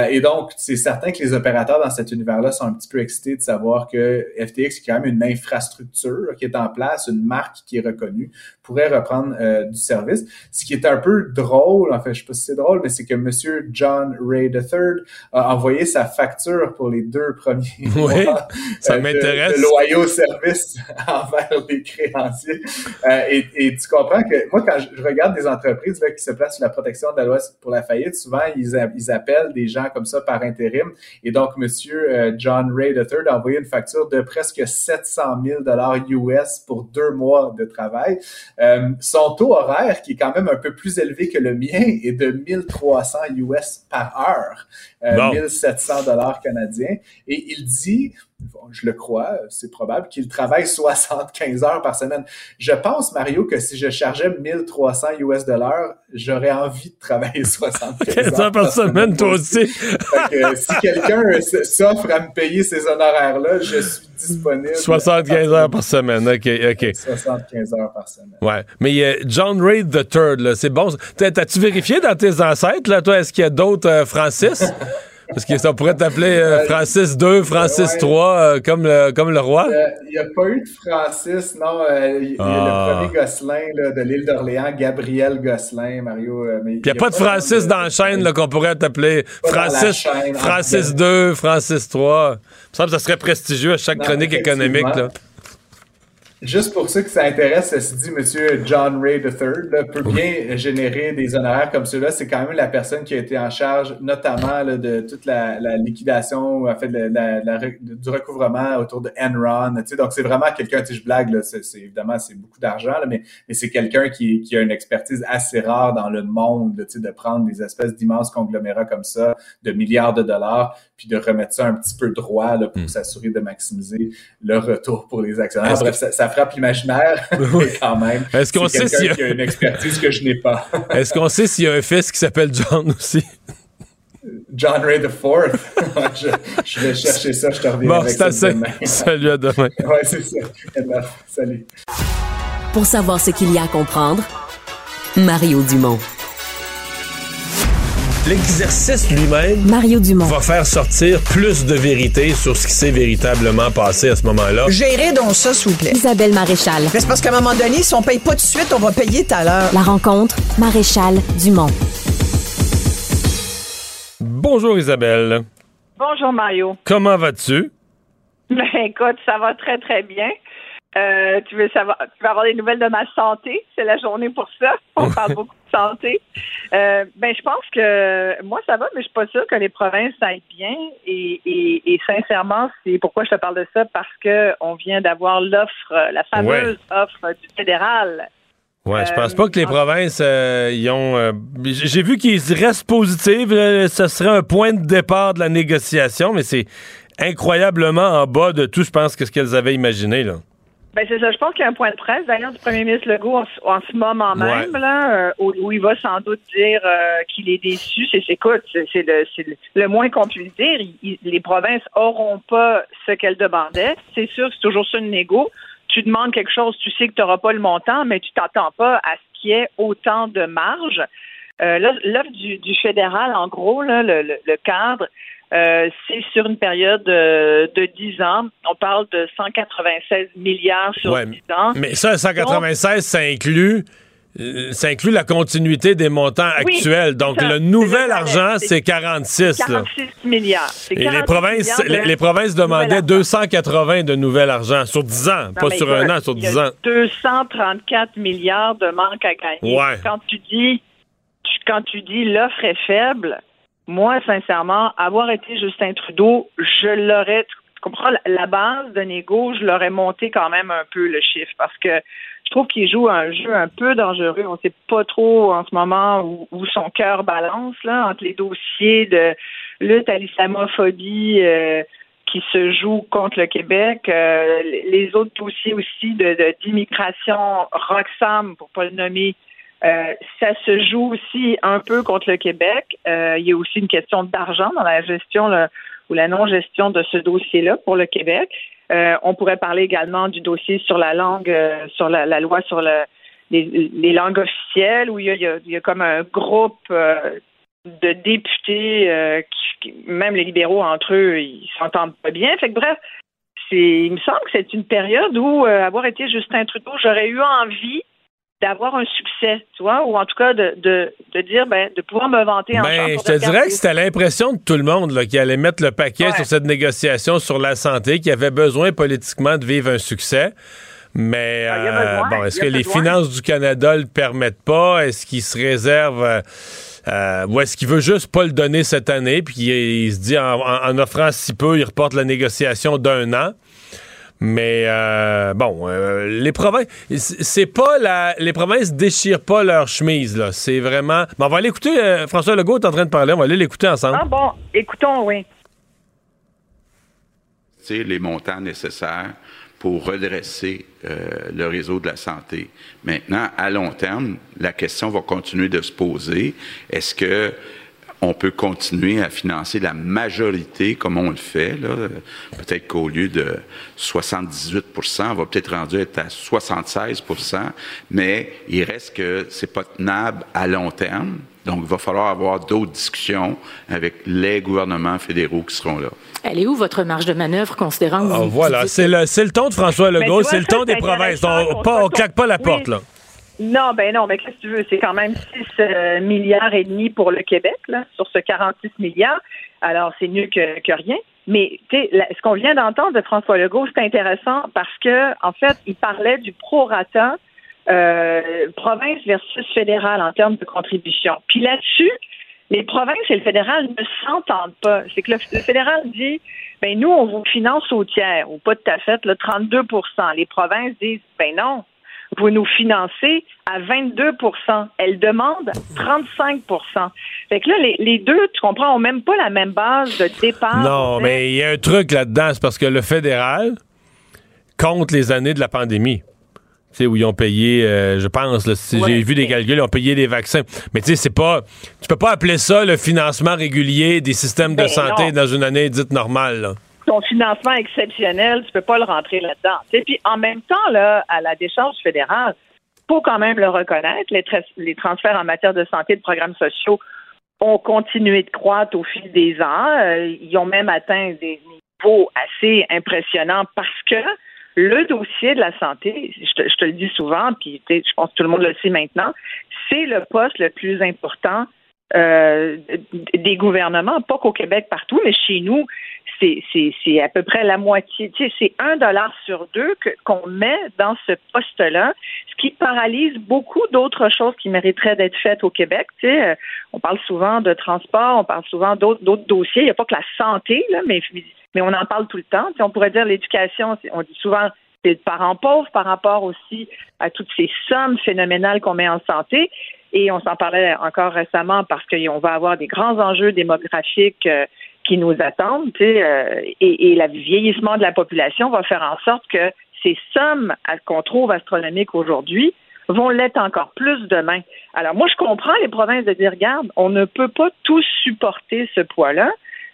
et donc, donc, c'est certain que les opérateurs dans cet univers-là sont un petit peu excités de savoir que FTX, qui est quand même une infrastructure qui est en place, une marque qui est reconnue, pourrait reprendre euh, du service. Ce qui est un peu drôle, en fait, je sais pas si c'est drôle, mais c'est que Monsieur John Ray III a envoyé sa facture pour les deux premiers oui, mois ça euh, m'intéresse. De, loyaux services envers les créanciers. Euh, et, et, tu comprends que moi, quand je regarde des entreprises là, qui se placent sur la protection de la loi pour la faillite, souvent ils, ils appellent des gens comme ça par intérim. Et donc, Monsieur John Ray III a envoyé une facture de presque 700 000 dollars US pour deux mois de travail. Euh, son taux horaire, qui est quand même un peu plus élevé que le mien, est de 1300 US par heure, euh, 1700 dollars canadiens. Et il dit, je le crois, c'est probable qu'il travaille 75 heures par semaine. Je pense, Mario, que si je chargeais 1300 US dollars, j'aurais envie de travailler 75 heures par semaine, toi aussi. si quelqu'un s'offre à me payer ces honoraires-là, je suis disponible. 75 heures par semaine, OK, OK. 75 heures par semaine. Ouais, mais euh, John Reed III, c'est bon. T'as-tu vérifié dans tes ancêtres, là, toi, est-ce qu'il y a d'autres euh, Francis? Parce que ça pourrait t'appeler euh, Francis II, Francis III, euh, comme, le, comme le roi? Euh, il n'y a pas eu de Francis, non. Il y a le ah. premier Gosselin de l'île d'Orléans, Gabriel Gosselin, Mario. il n'y a, pas de Francis dans la chaîne qu'on pourrait t'appeler Francis, Francis II, Francis III. Ça ça serait prestigieux à chaque chronique économique. Là. Juste pour ceux que ça intéresse, ceci dit, M. John Ray III peut bien générer des honoraires comme ceux-là? C'est quand même la personne qui a été en charge notamment de toute la, liquidation, en fait, du recouvrement autour de Enron. Donc, c'est vraiment quelqu'un, je blague, c'est, évidemment, c'est beaucoup d'argent, mais, mais c'est quelqu'un qui, qui, a une expertise assez rare dans le monde de prendre des espèces d'immenses conglomérats comme ça, de milliards de dollars, puis de remettre ça un petit peu droit là, pour hmm. s'assurer de maximiser le retour pour les actionnaires. Bref, ça frappe l'imaginaire, mais quand même. Est-ce qu'on sait s'il y a... une expertise que je n'ai pas? Est-ce qu'on sait s'il y a un fils qui s'appelle John aussi? John Ray IV. je, je, vais chercher ça, je te reviens bon, avec ça demain. Salut, à demain. ouais, c'est ça. Salut. Pour savoir ce qu'il y a à comprendre, Mario Dumont. L'exercice lui-même Mario Dumont. va faire sortir plus de vérité sur ce qui s'est véritablement passé à ce moment-là. Gérez donc ça, s'il vous plaît. Isabelle Maréchal. C'est parce qu'à un moment donné, si on paye pas tout de suite, on va payer tout à l'heure. La rencontre, Maréchal Dumont. Bonjour Isabelle. Bonjour Mario. Comment vas-tu? Ben écoute, ça va très très bien. Euh, tu veux savoir, tu veux avoir des nouvelles de ma santé? C'est la journée pour ça. On parle beaucoup santé. Euh, ben, je pense que moi, ça va, mais je suis pas sûre que les provinces aillent bien. Et, et, et sincèrement, c'est pourquoi je te parle de ça, parce que on vient d'avoir l'offre, la fameuse offre du fédéral Ouais, je pense pas que les provinces euh, y ont. euh, J'ai vu qu'ils restent positifs. Ce serait un point de départ de la négociation, mais c'est incroyablement en bas de tout, je pense, que ce qu'elles avaient imaginé. Là. Ben c'est ça. Je pense qu'il y a un point de presse d'ailleurs du premier ministre Legault en, ce- en ce moment même Ouais. là, euh, où, où il va sans doute dire euh, qu'il est déçu. C'est écoute, c'est le, le- le moins qu'on puisse dire. Il- il- les provinces auront pas ce qu'elles demandaient. C'est sûr, c'est toujours ça une négo. Tu demandes quelque chose, tu sais que tu n'auras pas le montant, mais tu t'attends pas à ce qu'il y ait autant de marge. Euh, là, L'offre du, du fédéral, en gros, là, le- le cadre, euh, c'est sur une période euh, de 10 ans. On parle de 196 milliards sur Ouais, 10 ans. Mais ça, 196, ça inclut. euh, Ça inclut la continuité des montants Oui, actuels. Donc, ça. le nouvel argent, c'est c'est 46. là. 46 milliards. C'est Et les 46 provinces, les, les provinces demandaient argent. 280 de nouvel argent sur 10 ans, Non, pas sur écoute, un an, sur il y a 10 ans. 234 milliards de manque à gagner. Ouais. Quand tu dis, quand tu dis l'offre est faible, moi, sincèrement, avoir été Justin Trudeau, je l'aurais, tu comprends, la- base de négo, je l'aurais monté quand même un peu le chiffre parce que je trouve qu'il joue un jeu un peu dangereux. On ne sait pas trop en ce moment où, son cœur balance entre les dossiers de lutte à l'islamophobie. euh, qui se joue contre le Québec, euh, les autres dossiers aussi de- d'immigration, Roxham, pour pas le nommer, euh, ça se joue aussi un peu contre le Québec. Euh, il y a aussi une question d'argent dans la gestion ou la non-gestion de ce dossier-là pour le Québec. Euh, on pourrait parler également du dossier sur la langue, euh, sur la, loi sur le- les, les langues officielles, où il y a, il y a- il y a comme un groupe euh, de députés, qui, même les libéraux entre eux, ils s'entendent pas bien. Fait que bref, il me semble que c'est une période où avoir été Justin Trudeau, j'aurais eu envie d'avoir un succès, tu vois, ou en tout cas de, de, de dire, ben, de pouvoir me vanter en Ben, je te dirais que c'était l'impression de tout le monde là, qui allait mettre le paquet Ouais. sur cette négociation sur la santé, qui avait besoin politiquement de vivre un succès. Mais Ah, euh, bon, est-ce que les besoin. finances du Canada le permettent pas? Est-ce qu'il se réserve euh, euh, ou est-ce qu'il veut juste pas le donner cette année? Puis il, il se dit en, en- en offrant si peu, il reporte la négociation d'un an? Mais euh, bon, euh, les provinces, c'est pas la, les provinces déchirent pas leur chemise là. C'est vraiment. Bon, on va aller écouter. euh, François Legault est en train de parler. On va aller l'écouter ensemble. Ah bon, écoutons, oui. c'est les montants nécessaires pour redresser euh, le réseau de la santé. Maintenant, à long terme, la question va continuer de se poser. Est-ce que on peut continuer à financer la majorité comme on le fait? là? Peut-être qu'au lieu de 78% on va peut-être rendu être à 76% mais il reste que c'est pas tenable à long terme. Donc, il va falloir avoir d'autres discussions avec les gouvernements fédéraux qui seront là. Elle est où votre marge de manœuvre, considérant que Ah, vous... voilà, vous- c'est le, ton de François Legault, c'est le ton des provinces. On, on claque pas la oui. porte, là. Non, ben non, mais qu'est-ce que tu veux? C'est quand même 6 milliards et demi pour le Québec, là, sur ce 46 milliards. Alors, c'est mieux que, rien. Mais, tu sais, ce qu'on vient d'entendre de François Legault, c'est intéressant parce que, en fait, il parlait du prorata euh, province versus fédéral en termes de contribution. Puis là-dessus, les provinces et le fédéral ne s'entendent pas. C'est que le, le fédéral dit, ben nous, on vous finance au tiers, ou pas tout à fait, là, 32% Les provinces disent, ben non, vous nous financez à 22% Elles demandent 35 Fait que là, les, les deux, tu comprends, ont même pas la même base de départ. Non, mais il y a un truc là-dedans, c'est parce que le fédéral compte les années de la pandémie. Tu sais, où ils ont payé, euh, je pense, j'ai vu des calculs, ils ont payé les vaccins. Mais tu sais, c'est pas. Tu peux pas appeler ça le financement régulier des systèmes de Ben santé non. dans une année dite normale. là. Ton financement exceptionnel, tu peux pas le rentrer là-dedans. Puis en même temps, à la décharge fédérale, faut quand même le reconnaître, les, tra- les transferts en matière de santé et de programmes sociaux ont continué de croître au fil des ans. Euh, ils ont même atteint des niveaux assez impressionnants parce que le dossier de la santé, je te, le dis souvent, puis je pense que tout le monde le sait maintenant, c'est le poste le plus important euh, des gouvernements, pas qu'au Québec partout, mais chez nous, c'est, à peu près la moitié. Tu sais, c'est un dollar sur deux qu'on met dans ce poste-là, ce qui paralyse beaucoup d'autres choses qui mériteraient d'être faites au Québec. Tu sais, euh, on parle souvent de transport, on parle souvent d'autres, dossiers. Il n'y a pas que la santé, là, mais, mais on en parle tout le temps. Tu sais, on pourrait dire l'éducation, on dit souvent c'est le parent pauvre par rapport aussi à toutes ces sommes phénoménales qu'on met en santé. Et on s'en parlait encore récemment parce qu'on va avoir des grands enjeux démographiques euh, qui nous attendent, euh, et, et le vieillissement de la population va faire en sorte que ces sommes qu'on trouve astronomiques aujourd'hui vont l'être encore plus demain. Alors moi, je comprends les provinces de dire, regarde, on ne peut pas tous supporter ce poids-là,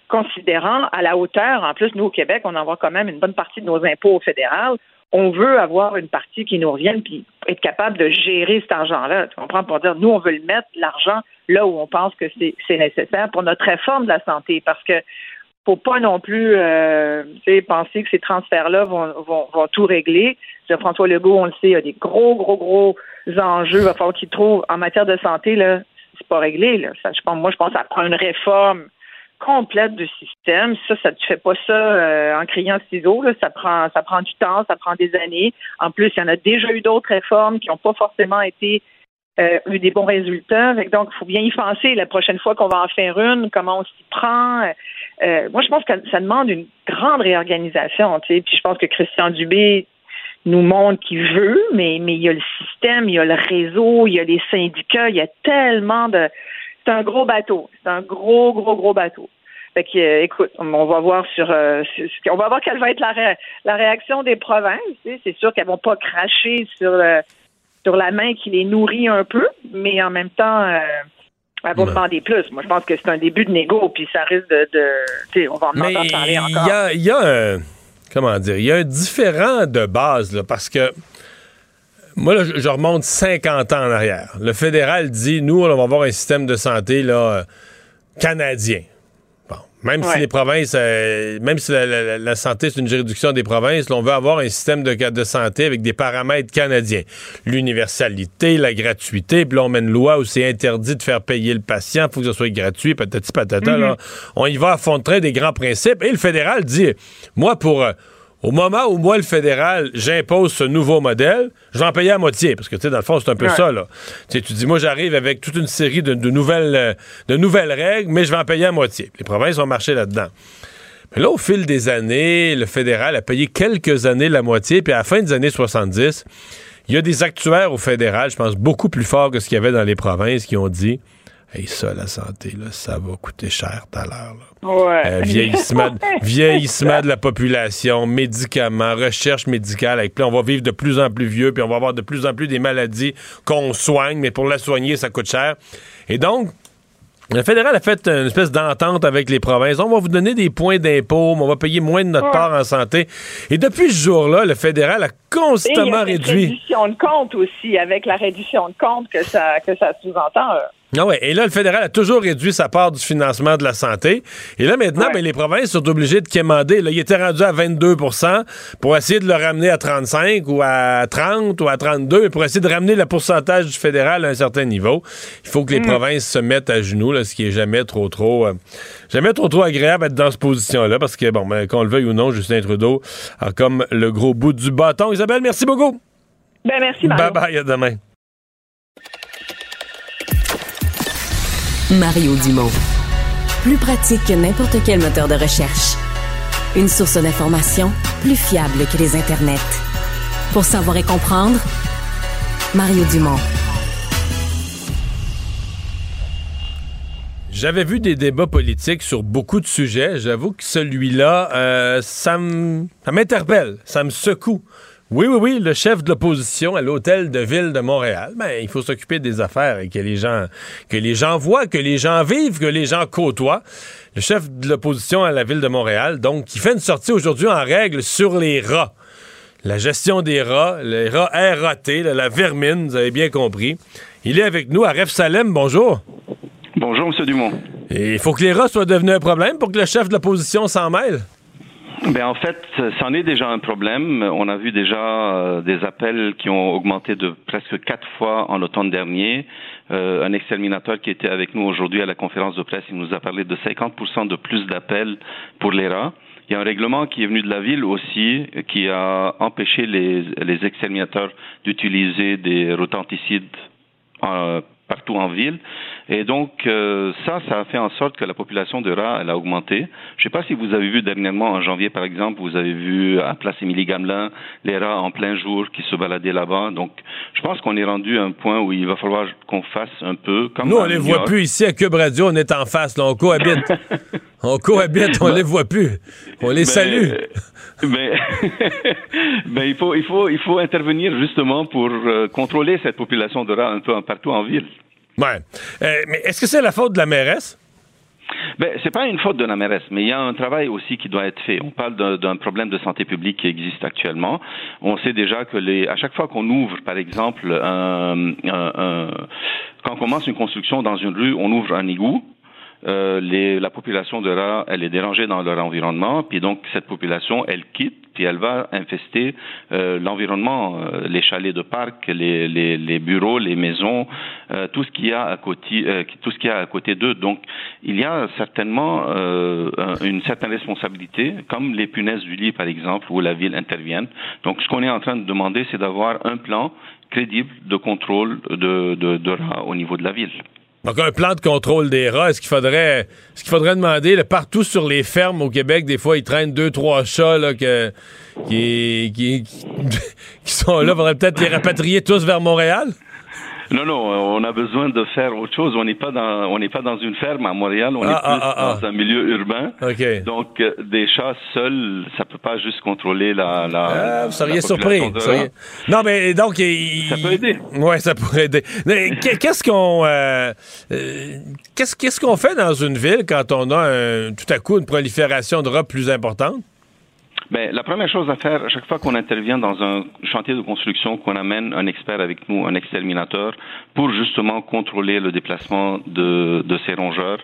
considérant à la hauteur, en plus, nous au Québec, on envoie quand même une bonne partie de nos impôts au fédéral. On veut avoir une partie qui nous revienne puis être capable de gérer cet argent-là. Tu comprends? Pour dire, nous, on veut le mettre, l'argent, là où on pense que c'est nécessaire pour notre réforme de la santé. Parce que faut pas non plus euh, penser que ces transferts-là vont, tout régler. François Legault, on le sait, il y a des gros, gros, gros enjeux. Il va falloir qu'il trouve en matière de santé, là, c'est pas réglé. Moi, je pense que ça prend une réforme complète du système. Ça, ça ne fait pas ça euh, en criant ciseaux. Là. Ça prend ça prend du temps, ça prend des années. En plus, il y en a déjà eu d'autres réformes qui n'ont pas forcément été euh, eu des bons résultats. Donc, il faut bien y penser la prochaine fois qu'on va en faire une, comment on s'y prend. Euh, moi, je pense que ça demande une grande réorganisation. Tu sais. Puis je pense que Christian Dubé nous montre qu'il veut, mais, mais il y a le système, il y a le réseau, il y a les syndicats, il y a tellement de. C'est un gros bateau. C'est un gros, gros, gros bateau. Fait que, euh, écoute, on va voir sur, euh, on va voir quelle va être la, la réaction des provinces. Tu sais. C'est sûr qu'elles vont pas cracher sur sur la main qui les nourrit un peu, mais en même temps, elle va demander plus. Moi, je pense que c'est un début de négo, puis ça risque de. tu sais, on va en entendre parler encore. Il y a, un. Comment dire? Il y a un différent de base, là, parce que. Moi, là, je remonte 50 ans en arrière. Le fédéral dit nous, on va avoir un système de santé là, canadien. Même si les provinces, euh, même si la, santé, c'est une juridiction des provinces, on veut avoir un système de, de santé avec des paramètres canadiens. L'universalité, la gratuité, puis là, on met une loi où c'est interdit de faire payer le patient, il faut que ce soit gratuit, patati patata. là. Mm-hmm. On y va à fond de des grands principes. Et le fédéral dit, moi, pour... Euh, au moment où moi, le fédéral, j'impose ce nouveau modèle, je vais en payer à moitié. Parce que, tu sais, dans le fond, c'est un peu ça, là. Tu, tu dis, moi, j'arrive avec toute une série de, nouvelles, euh, de nouvelles règles, mais je vais en payer à moitié. Les provinces vont marcher là-dedans. Mais là, au fil des années, le fédéral a payé quelques années la moitié, puis à la fin des années 70, il y a des actuaires au fédéral, je pense, beaucoup plus forts que ce qu'il y avait dans les provinces, qui ont dit et ça, la santé, là, ça va coûter cher tout à l'heure. Ouais. Euh, vieillissement, vieillissement de la population, médicaments, recherche médicale. Avec, on va vivre de plus en plus vieux, puis on va avoir de plus en plus des maladies qu'on soigne, mais pour la soigner, ça coûte cher. Et donc, le fédéral a fait une espèce d'entente avec les provinces. On va vous donner des points d'impôt, mais on va payer moins de notre part en santé. Et depuis ce jour-là, le fédéral a constamment Et il y a réduit. réduction de compte aussi, avec la réduction de compte que ça, que ça sous-entend. Ah ouais. Et là, le fédéral a toujours réduit sa part du financement de la santé. Et là, maintenant, ben, les provinces sont obligées de quémander. Là, il était rendu à 22% pour essayer de le ramener à 35 ou à 30 ou à 32, pour essayer de ramener le pourcentage du fédéral à un certain niveau. Il faut que les mm. provinces se mettent à genoux, là, ce qui est jamais trop, trop, euh, jamais trop, trop agréable d'être dans cette position-là, parce que, bon, ben, qu'on le veuille ou non, Justin Trudeau a comme le gros bout du bâton. Isabelle, merci beaucoup. Ben, merci, Mario. Bye bye, à demain. Mario Dumont. Plus pratique que n'importe quel moteur de recherche. Une source d'information plus fiable que les internets. Pour savoir et comprendre, Mario Dumont. J'avais vu des débats politiques sur beaucoup de sujets. J'avoue que celui-là, euh, ça m'interpelle, ça me secoue. Oui, oui, oui, le chef de l'opposition à l'hôtel de ville de Montréal, ben, il faut s'occuper des affaires et que les gens, que les gens voient, que les gens vivent, que les gens côtoient. Le chef de l'opposition à la ville de Montréal, donc, qui fait une sortie aujourd'hui en règle sur les rats. La gestion des rats, les rats RAT, la vermine, vous avez bien compris. Il est avec nous à Ref Salem. Bonjour. Bonjour, M. Dumont. Il faut que les rats soient devenus un problème pour que le chef de l'opposition s'en mêle. Ben en fait, c'en est déjà un problème. On a vu déjà euh, des appels qui ont augmenté de presque quatre fois en l'automne dernier. Euh, un exterminateur qui était avec nous aujourd'hui à la conférence de presse, il nous a parlé de 50% de plus d'appels pour les rats. Il y a un règlement qui est venu de la ville aussi qui a empêché les, les exterminateurs d'utiliser des rotanticides euh, partout en ville. Et donc, euh, ça, ça a fait en sorte que la population de rats, elle a augmenté. Je ne sais pas si vous avez vu dernièrement, en janvier par exemple, vous avez vu à Place Émilie Gamelin, les rats en plein jour qui se baladaient là-bas. Donc, je pense qu'on est rendu à un point où il va falloir qu'on fasse un peu comme Nous, on les voit plus ici à Cube Radio, on est en face, là, on cohabite. on cohabite, on les voit plus. On les salue. Mais, mais il, faut, il, faut, il faut intervenir justement pour euh, contrôler cette population de rats un peu partout en ville. Ouais. Euh, mais est-ce que c'est la faute de la mairesse? Ben, c'est pas une faute de la mairesse, mais il y a un travail aussi qui doit être fait. On parle d'un problème de santé publique qui existe actuellement. On sait déjà que les, à chaque fois qu'on ouvre, par exemple, un, un, quand on commence une construction dans une rue, on ouvre un égout euh, les, la population de rats, elle est dérangée dans leur environnement, puis donc cette population, elle quitte, puis elle va infester euh, l'environnement, euh, les chalets de parc, les, les, les bureaux, les maisons, euh, tout ce qu'il y a à côté, euh, tout ce qu'il y a à côté d'eux. Donc, il y a certainement une certaine responsabilité, comme les punaises du lit, par exemple, où la ville intervient. Donc, ce qu'on est en train de demander, c'est d'avoir un plan crédible de contrôle de, de, de rats au niveau de la ville. Donc, un plan de contrôle des rats, est-ce qu'il faudrait, ce qu'il faudrait demander partout sur les fermes au Québec, des fois, ils traînent deux, trois chats là, qui, qui, qui sont là, faudrait peut-être les rapatrier tous vers Montréal? Non, non, on a besoin de faire autre chose. On n'est pas dans, on n'est pas dans une ferme à Montréal. On Ah, est ah, plus ah, ah. dans un milieu urbain. OK. Donc, euh, des chats seuls, ça peut pas juste contrôler la. la Ah, vous seriez la surpris. population de vous seriez- rats. Non, mais donc. Ça peut aider. Oui, ça pourrait aider. Qu'est-ce qu'on. euh, euh, Qu'est-ce qu'est-ce qu'on fait dans une ville quand on a un- tout à coup une prolifération de rats plus importante? Ben, la première chose à faire, à chaque fois qu'on intervient dans un chantier de construction, qu'on amène un expert avec nous, un exterminateur, pour justement contrôler le déplacement de, ces rongeurs,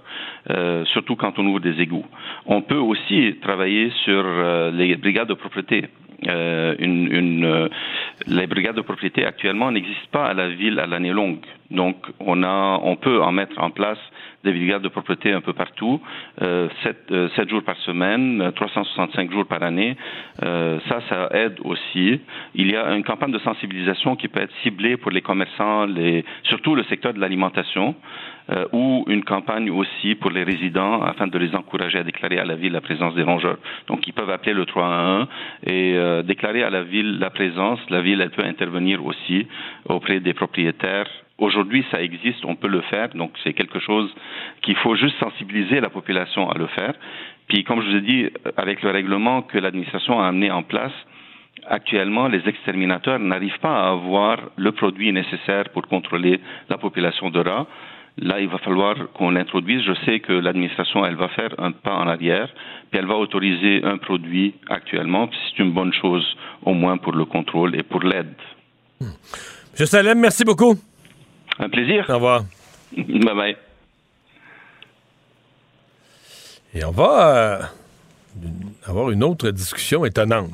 euh, surtout quand on ouvre des égouts. On peut aussi travailler sur euh, les brigades de propreté. Euh, une, une, euh, les brigades de propriété actuellement n'existent pas à la ville à l'année longue. Donc, on a, on peut en mettre en place des brigades de propreté un peu partout, euh, 7, jours par semaine, euh, 365 jours par année. Euh, ça, ça aide aussi. Il y a une campagne de sensibilisation qui peut être ciblée pour les commerçants, les, surtout le secteur de l'alimentation, euh, ou une campagne aussi pour les résidents afin de les encourager à déclarer à la ville la présence des rongeurs. Donc, ils peuvent appeler le 311 et euh, déclarer à la ville la présence. La ville, elle peut intervenir aussi auprès des propriétaires Aujourd'hui, ça existe, on peut le faire, donc c'est quelque chose qu'il faut juste sensibiliser la population à le faire. Puis, comme je vous ai dit, avec le règlement que l'administration a amené en place, actuellement, les exterminateurs n'arrivent pas à avoir le produit nécessaire pour contrôler la population de rats. Là, il va falloir qu'on l'introduise. Je sais que l'administration, elle va faire un pas en arrière, puis elle va autoriser un produit actuellement. C'est une bonne chose, au moins pour le contrôle et pour l'aide. Je Salem, merci beaucoup. Un plaisir. Au revoir. Bye bye. Et on va euh, avoir une autre discussion étonnante.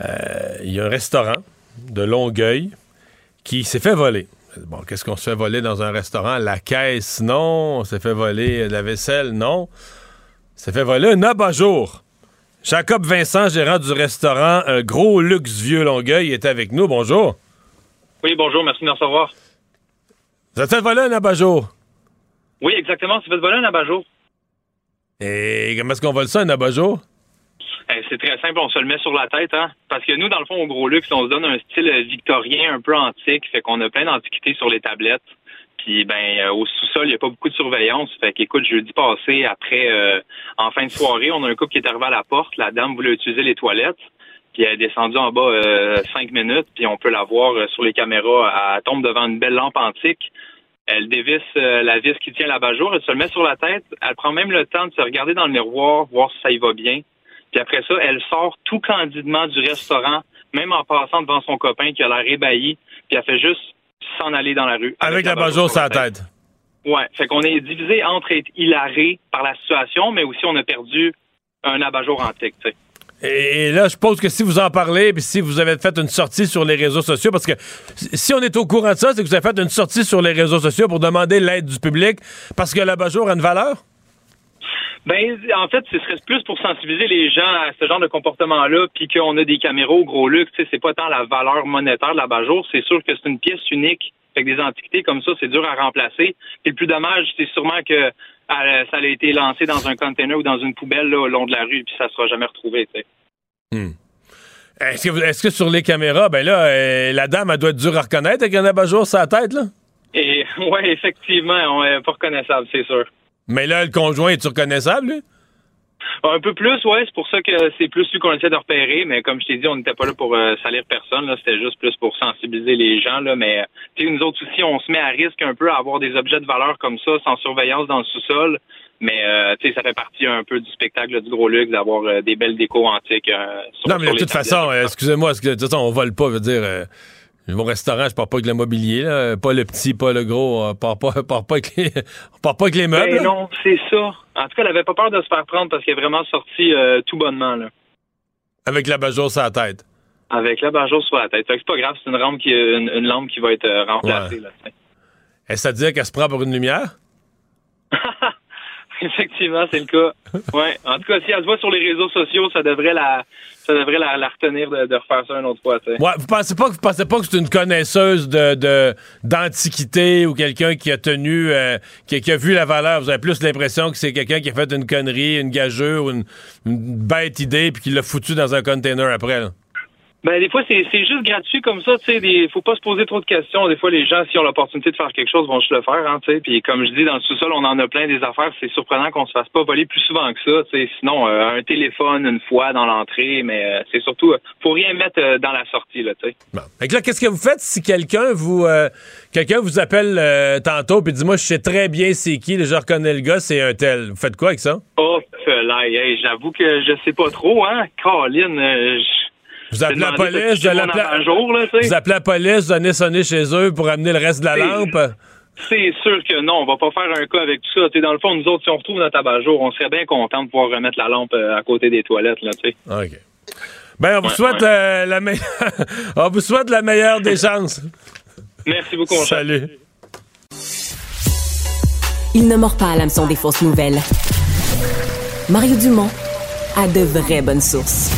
Euh, Il y a un restaurant de Longueuil qui s'est fait voler. Bon, qu'est-ce qu'on se fait voler dans un restaurant? La caisse, non. On s'est fait voler la vaisselle, non. s'est fait voler un abat-jour. Jacob Vincent, gérant du restaurant Un Gros Luxe Vieux Longueuil, est avec nous. Bonjour. Oui, bonjour, merci de me recevoir. Vous avez fait voler un abat-jour. Oui, exactement, c'est fait voler un abat-jour. Et comment est-ce qu'on vole ça, un abat-jour? C'est très simple, on se le met sur la tête, hein. Parce que nous, dans le fond, au gros luxe, on se donne un style euh, victorien un peu antique, fait qu'on a plein d'antiquités sur les tablettes. Puis ben euh, au sous-sol, il n'y a pas beaucoup de surveillance. Fait qu'écoute, jeudi passé, après euh, en fin de soirée, on a un couple qui est arrivé à la porte. La dame voulait utiliser les toilettes. Puis elle est descendue en bas euh, cinq minutes, puis on peut la voir euh, sur les caméras. Elle tombe devant une belle lampe antique. Elle dévisse la vis qui tient l'abat-jour, elle se le met sur la tête. Elle prend même le temps de se regarder dans le miroir, voir si ça y va bien. Puis après ça, elle sort tout candidement du restaurant, même en passant devant son copain qui a l'air ébahi. Puis elle fait juste s'en aller dans la rue. Avec l'abat-jour sur la tête. Ouais, fait qu'on est divisé entre être hilaré par la situation, mais aussi on a perdu un abat-jour antique, tu sais. Et, et là, je suppose que si vous en parlez, puis si vous avez fait une sortie sur les réseaux sociaux, parce que si on est au courant de ça, c'est que vous avez fait une sortie sur les réseaux sociaux pour demander l'aide du public, parce que l'abat-jour a une valeur? Ben, en fait, ce serait plus pour sensibiliser les gens à ce genre de comportement-là, puis qu'on a des caméras au gros luxe. C'est pas tant la valeur monétaire de la jour, c'est sûr que c'est une pièce unique Fait que des antiquités comme ça, c'est dur à remplacer. Et le plus dommage, c'est sûrement que euh, ça a été lancé dans un container ou dans une poubelle là, au long de la rue, puis ça sera jamais retrouvé. Hmm. Est-ce que, est que, sur les caméras, ben là, euh, la dame, elle doit être dure à reconnaître avec un abat-jour sur la tête, là? Et ouais, effectivement, on est pas reconnaissable, c'est sûr. Mais là, le conjoint, est-tu reconnaissable, lui? Un peu plus, ouais. C'est pour ça que c'est plus lui qu'on essaie de repérer. Mais comme je t'ai dit, on n'était pas là pour euh, salir personne. Là. C'était juste plus pour sensibiliser les gens. Là. Mais nous autres aussi, on se met à risque un peu à avoir des objets de valeur comme ça, sans surveillance dans le sous-sol. Mais euh, tu sais, ça fait partie un peu du spectacle du gros luxe d'avoir euh, des belles décos antiques. non, mais de toute façon, excusez-moi, de toute façon, on vole pas, veut dire. Mon restaurant, je pars pas avec le mobilier, là. pas le petit, pas le gros, on part pas, part pas avec les, on part pas avec les meubles. Ben non, c'est ça. En tout cas, elle avait pas peur de se faire prendre parce qu'elle est vraiment sortie euh, tout bonnement. Là. Avec la bajour sur la tête. Avec la bajour sur la tête. Fait que c'est pas grave, c'est une, lampe qui, une, une, lampe qui va être euh, remplacée. Là, Est-ce à dire qu'elle se prend pour une lumière? Effectivement, c'est le cas. Ouais. En tout cas, si elle se voit sur les réseaux sociaux, ça devrait la, ça devrait la, retenir de, refaire ça une autre fois. Ouais, vous pensez pas que vous pensez pas que c'est une connaisseuse de d'antiquité ou quelqu'un qui a tenu, euh, qui, a vu la valeur? Vous avez plus l'impression que c'est quelqu'un qui a fait une connerie, une gageure ou une, bête idée puis qui l'a foutu dans un container après. Là? Ben, des fois, c'est juste gratuit comme ça, tu sais. Il faut pas se poser trop de questions. Des fois, les gens, s'ils ont l'opportunité de faire quelque chose, vont se le faire, hein, tu sais. Puis, comme je dis, dans le sous-sol, on en a plein des affaires. C'est surprenant qu'on se fasse pas voler plus souvent que ça, tu sais. Sinon, euh, un téléphone une fois dans l'entrée, mais euh, c'est surtout, euh, faut rien mettre dans la sortie, là, tu sais. Bon. Fait que là, qu'est-ce que vous faites si quelqu'un vous, quelqu'un vous appelle tantôt puis dit, moi, je sais très bien c'est qui, je reconnais le gars, c'est un tel. Vous faites quoi avec ça? Oh, là, j'avoue que je sais pas trop, hein. Caroline, vous appelez la police, vous, vous appelez la police, vous allez sonner chez eux pour amener le reste de la lampe? C'est sûr que non, on va pas faire un cas avec tout ça. dans le fond, nous autres, si on retrouve notre abat-jour, on serait bien content de pouvoir remettre la lampe euh, à côté des toilettes. Là, OK. Ben, on vous, souhaite, euh, la on vous souhaite la meilleure des chances. Merci beaucoup. Salut. Il ne mord pas à l'hameçon des fausses nouvelles. Mario Dumont a de vraies bonnes sources.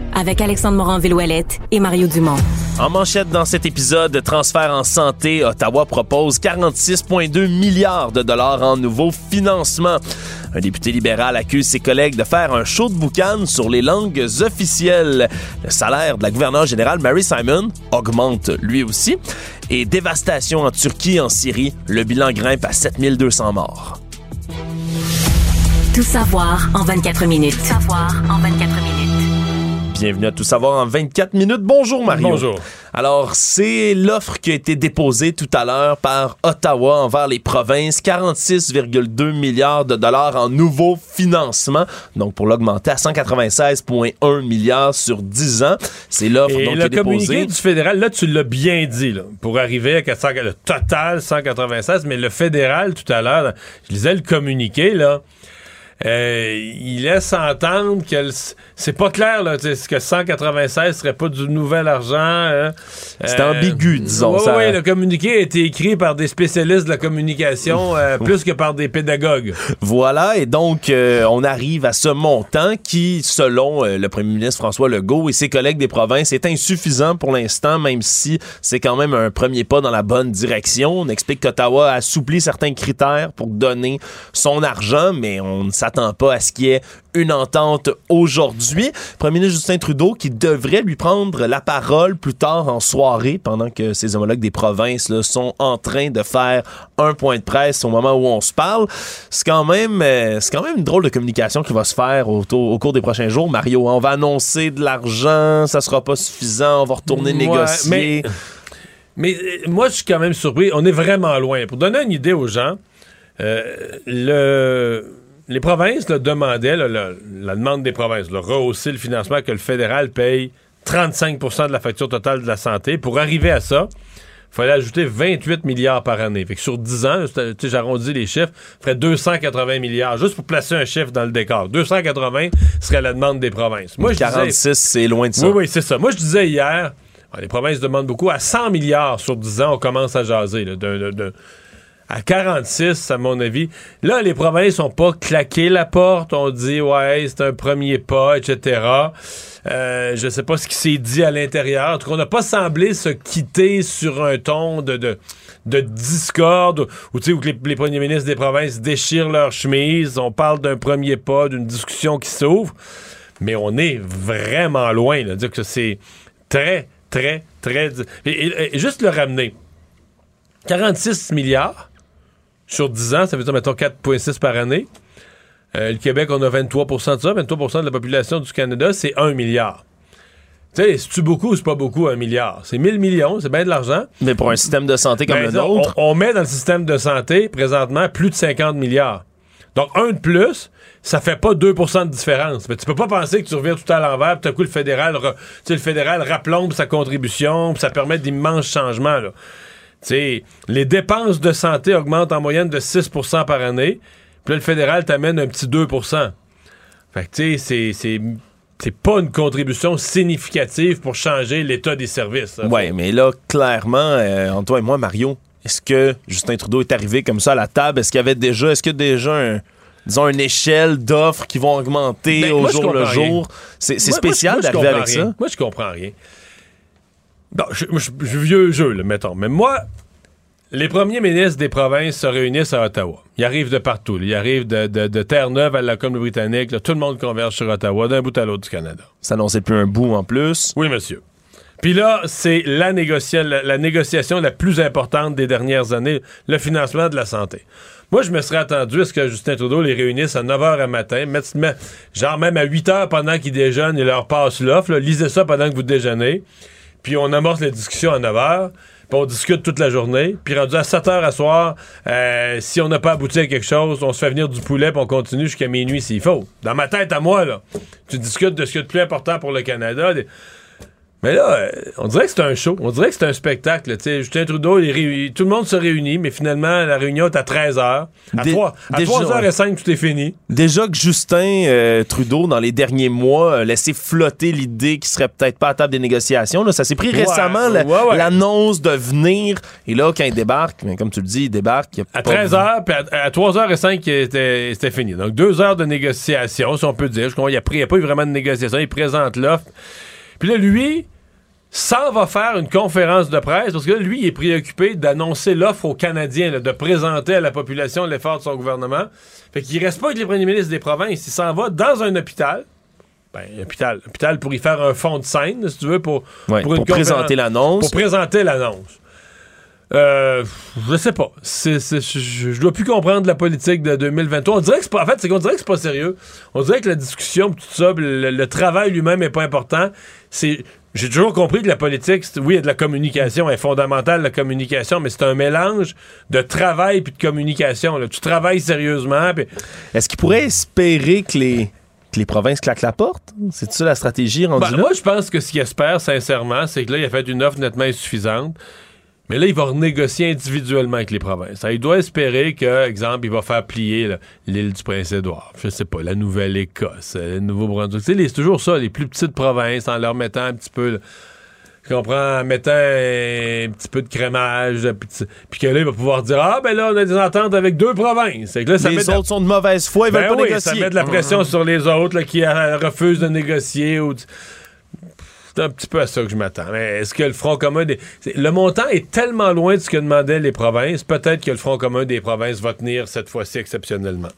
Avec Alexandre Morin-Villouellette et Mario Dumont. En manchette dans cet épisode, de transfert en santé, Ottawa propose 46,2 milliards de dollars en nouveaux financements. Un député libéral accuse ses collègues de faire un show de boucan sur les langues officielles. Le salaire de la gouverneure générale Mary Simon augmente lui aussi. Et dévastation en Turquie et en Syrie, le bilan grimpe à 7200 morts. Tout savoir en 24 minutes. Tout savoir en 24 minutes. Bienvenue à Tout savoir en 24 minutes. Bonjour Mario. Bonjour. Alors, c'est l'offre qui a été déposée tout à l'heure par Ottawa envers les provinces, 46,2 milliards de dollars en nouveaux financements, donc pour l'augmenter à 196,1 milliards sur 10 ans. C'est l'offre donc le communiqué du fédéral, là tu l'as bien dit, là, pour arriver à 400, le total 196, mais le fédéral tout à l'heure, je lisais le communiqué là. Euh, il laisse entendre que c'est pas clair là, que 196 serait pas du nouvel argent. Hein? c'est ambigu, euh, disons. Oui, oui, le communiqué a été écrit par des spécialistes de la communication euh, plus que par des pédagogues. Voilà, et donc on arrive à ce montant qui, selon le premier ministre François Legault et ses collègues des provinces, est insuffisant pour l'instant, même si c'est quand même un premier pas dans la bonne direction. On explique qu'Ottawa a assoupli certains critères pour donner son argent, mais on ne s'attend pas à ce qu'il y ait une entente aujourd'hui. Premier ministre Justin Trudeau qui devrait lui prendre la parole plus tard en soirée pendant que ses homologues des provinces là, sont en train de faire un point de presse au moment où on se parle. C'est quand même euh, c'est quand même une drôle de communication qui va se faire au, au cours des prochains jours. Mario, on va annoncer de l'argent, ça sera pas suffisant, on va retourner négocier. Mais, mais euh, moi je suis quand même surpris, on est vraiment loin. Pour donner une idée aux gens, euh, le les provinces demandaient, la demande des provinces, le rehausser le financement que le fédéral paye 35% de la facture totale de la santé. Pour arriver à ça, fallait ajouter 28 milliards par année. Fait que sur 10 ans, j'arrondis les chiffres, ferait 280 milliards, juste pour placer un chiffre dans le décor. 280 serait la demande des provinces. Moi, 46, c'est loin de ça. Oui, oui, c'est ça. Moi, je disais hier, les provinces demandent beaucoup. À 100 milliards sur 10 ans, on commence à jaser. À 46, à mon avis. Là, les provinces n'ont pas claqué la porte. On dit, ouais, c'est un premier pas, etc. Euh, je sais pas ce qui s'est dit à l'intérieur. En tout cas, on n'a pas semblé se quitter sur un ton de, de, discorde où, où les, premiers ministres des provinces déchirent leur chemise. On parle d'un premier pas, d'une discussion qui s'ouvre. Mais on est vraiment loin. dire que c'est très, très, très... Juste le ramener. 46 milliards sur 10 ans, ça veut dire, mettons, 4,6 par année. Euh, le Québec, on a 23% de ça. 23% de la population du Canada, c'est 1 milliard. Tu sais, c'est-tu beaucoup ou c'est pas beaucoup, un milliard? C'est 1000 millions, c'est bien de l'argent. Mais pour un système de santé comme ben, le nôtre... On, met dans le système de santé, présentement, plus de 50 milliards. Donc, un de plus, ça fait pas 2% de différence. Mais tu peux pas penser que tu reviens tout à l'envers, puis tout à coup, le fédéral, le fédéral rappelombe sa contribution, puis ça permet d'immenses changements, là. Tu sais, les dépenses de santé augmentent en moyenne de 6% par année. Puis là, le fédéral t'amène un petit 2% Fait que, tu sais, c'est c'est pas une contribution significative pour changer l'état des services. Oui, mais là, clairement, euh, Antoine et moi, Mario, est-ce que Justin Trudeau est arrivé comme ça à la table? Est-ce qu'il y avait déjà, est-ce que déjà disons, une échelle d'offres qui vont augmenter ben, au jour le jour? C'est spécial d'arriver avec ça. Moi, je comprends rien. Bon, je, suis vieux jeu, là, mettons. Mais moi, les premiers ministres des provinces se réunissent à Ottawa. Ils arrivent de partout. Ils arrivent de, Terre-Neuve à la Colombie-Britannique. Tout le monde converge sur Ottawa, d'un bout à l'autre du Canada. Ça n'en plus un bout en plus. Oui, monsieur. Puis là, c'est la, la, négociation la plus importante des dernières années, le financement de la santé. Moi, je me serais attendu à ce que Justin Trudeau les réunisse à 9 h à matin, genre même à 8 h pendant qu'ils déjeunent et leur passe l'offre. Lisez ça pendant que vous déjeunez. Puis on amorce la discussion à 9 h puis on discute toute la journée. Puis rendu à 7 heures à soir, euh, si on n'a pas abouti à quelque chose, on se fait venir du poulet, puis on continue jusqu'à minuit s'il faut. Dans ma tête à moi, là, tu discutes de ce qui est le plus important pour le Canada. Mais là, euh, on dirait que c'est un show. On dirait que c'est un spectacle. sais, Justin Trudeau, il tout le monde se réunit, mais finalement, la réunion est à 13h. À, 3, à 3h05, tout est fini. Déjà que Justin euh, Trudeau, dans les derniers mois, a laissé flotter l'idée qu'il serait peut-être pas à table des négociations. Là. Ça s'est pris récemment, l'annonce de venir. Et là, quand il débarque, mais comme tu le dis, il débarque. à 13h, puis à, 3h05, c'était fini. Donc, deux heures de négociation, si on peut dire. Je crois qu'il n'y a, pas eu vraiment de négociation. Il présente l'offre. Puis là, lui, ça va faire une conférence de presse parce que lui, il est préoccupé d'annoncer l'offre aux Canadiens, de présenter à la population l'effort de son gouvernement. Fait qu'il reste pas avec les premiers ministres des provinces. Il s'en va dans un hôpital. Ben, hôpital, hôpital pour y faire un fond de scène, si tu veux, pour, pour, présenter l'annonce. Pour présenter l'annonce. Euh, je sais pas. je, dois plus comprendre la politique de 2023. On dirait que c'est pas, en fait, c'est qu'on dirait que c'est pas sérieux. On dirait que la discussion, tout ça, le, travail lui-même est pas important. C'est, j'ai toujours compris que la politique, oui, il y a de la communication, elle est fondamentale, la communication, mais c'est un mélange de travail puis de communication. Tu travailles sérieusement. Est-ce qu'il pourrait espérer que les, les provinces claquent la porte? C'est ça la stratégie rendue ben, Moi, je pense que ce qu'il espère, sincèrement, c'est que là, il a fait une offre nettement insuffisante. Mais là, il va renégocier individuellement avec les provinces. il doit espérer que, exemple, il va faire plier l'île du Prince-Édouard, je sais pas, la Nouvelle-Écosse, le Nouveau-Brunswick. c'est toujours ça, les plus petites provinces, en leur mettant un petit peu... Je comprends, en mettant un, petit peu de crémage, puis que là, il va pouvoir dire Ah, ben là, on a des ententes avec deux provinces. là, ça les autres sont de mauvaise foi, ils veulent ben pas négocier. Ça met de la pression mm-hmm. sur les autres qui euh, refusent de négocier. Ou c'est un petit peu à ça que je m'attends. Est-ce que le Front commun des... Le montant est tellement loin de ce que demandaient les provinces, peut-être que le Front commun des provinces va tenir cette fois-ci exceptionnellement.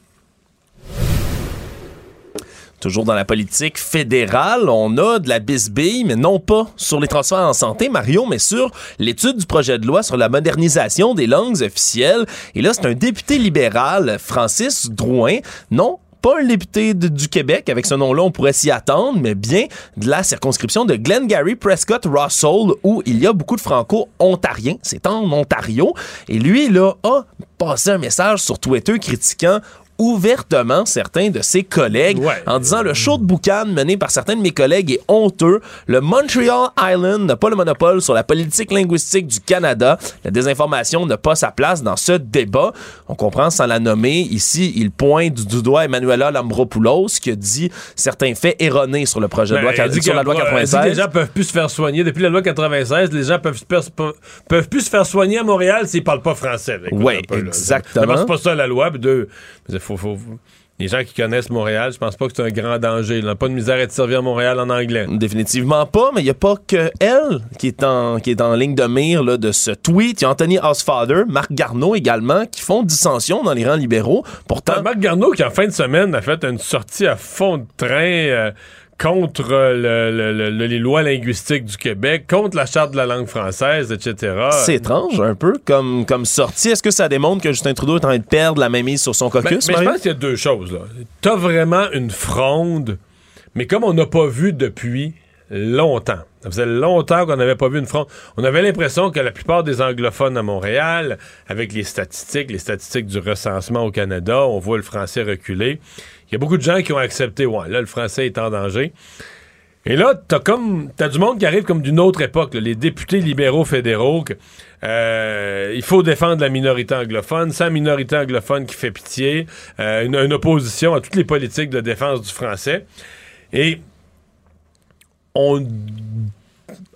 Toujours dans la politique fédérale, on a de la bisbille, mais non pas sur les transferts en santé, Mario, mais sur l'étude du projet de loi sur la modernisation des langues officielles. Et là, c'est un député libéral, Francis Drouin, non pas un député du Québec, avec ce nom-là, on pourrait s'y attendre, mais bien de la circonscription de Glengarry Prescott Russell, où il y a beaucoup de franco-ontariens. C'est en Ontario. Et lui, là, a passé un message sur Twitter critiquant ouvertement certains de ses collègues en disant le show de boucan mené par certains de mes collègues est honteux. Le Montreal Island n'a pas le monopole sur la politique linguistique du Canada. La désinformation n'a pas sa place dans ce débat. On comprend sans la nommer. Ici, il pointe du doigt Emmanuela Lambropoulos qui a dit certains faits erronés sur le projet de loi, Ben, sur la loi elle dit 96. que les gens peuvent plus se faire soigner. Depuis la loi 96, les gens peuvent, peuvent, plus se faire soigner à Montréal s'ils parlent pas français. Là. exactement. C'est pas ça la loi. Puis deux, faut, faut- les gens qui connaissent Montréal, je pense pas que c'est un grand danger. Il n'a pas de misère à être servi à Montréal en anglais. Définitivement pas, mais il n'y a pas que elle qui est en, qui est en ligne de mire là, de ce tweet. Il y a Anthony Housefather, Marc Garneau également, qui font dissension dans les rangs libéraux. Pourtant, Marc Garneau, qui en fin de semaine a fait une sortie à fond de train euh, contre le- le- le- le- les lois linguistiques du Québec, contre la charte de la langue française, etc. c'est étrange un peu comme, comme sortie. Est-ce que ça démontre que Justin Trudeau est en train de perdre la mainmise sur son Ben, caucus, mais je pense qu'il y a deux choses. là. T'as vraiment une fronde, mais comme on n'a pas vu depuis longtemps. Ça faisait longtemps qu'on n'avait pas vu une fronde. On avait l'impression que la plupart des anglophones à Montréal, avec les statistiques, les statistiques du recensement au Canada, on voit le français reculer. Il y a beaucoup de gens qui ont accepté, ouais, là, le français est en danger. Et là, t'as comme t'as du monde qui arrive comme d'une autre époque, les députés libéraux fédéraux. que, euh, il faut défendre la minorité anglophone, la minorité anglophone qui fait pitié, euh, une, une opposition à toutes les politiques de défense du français. Et on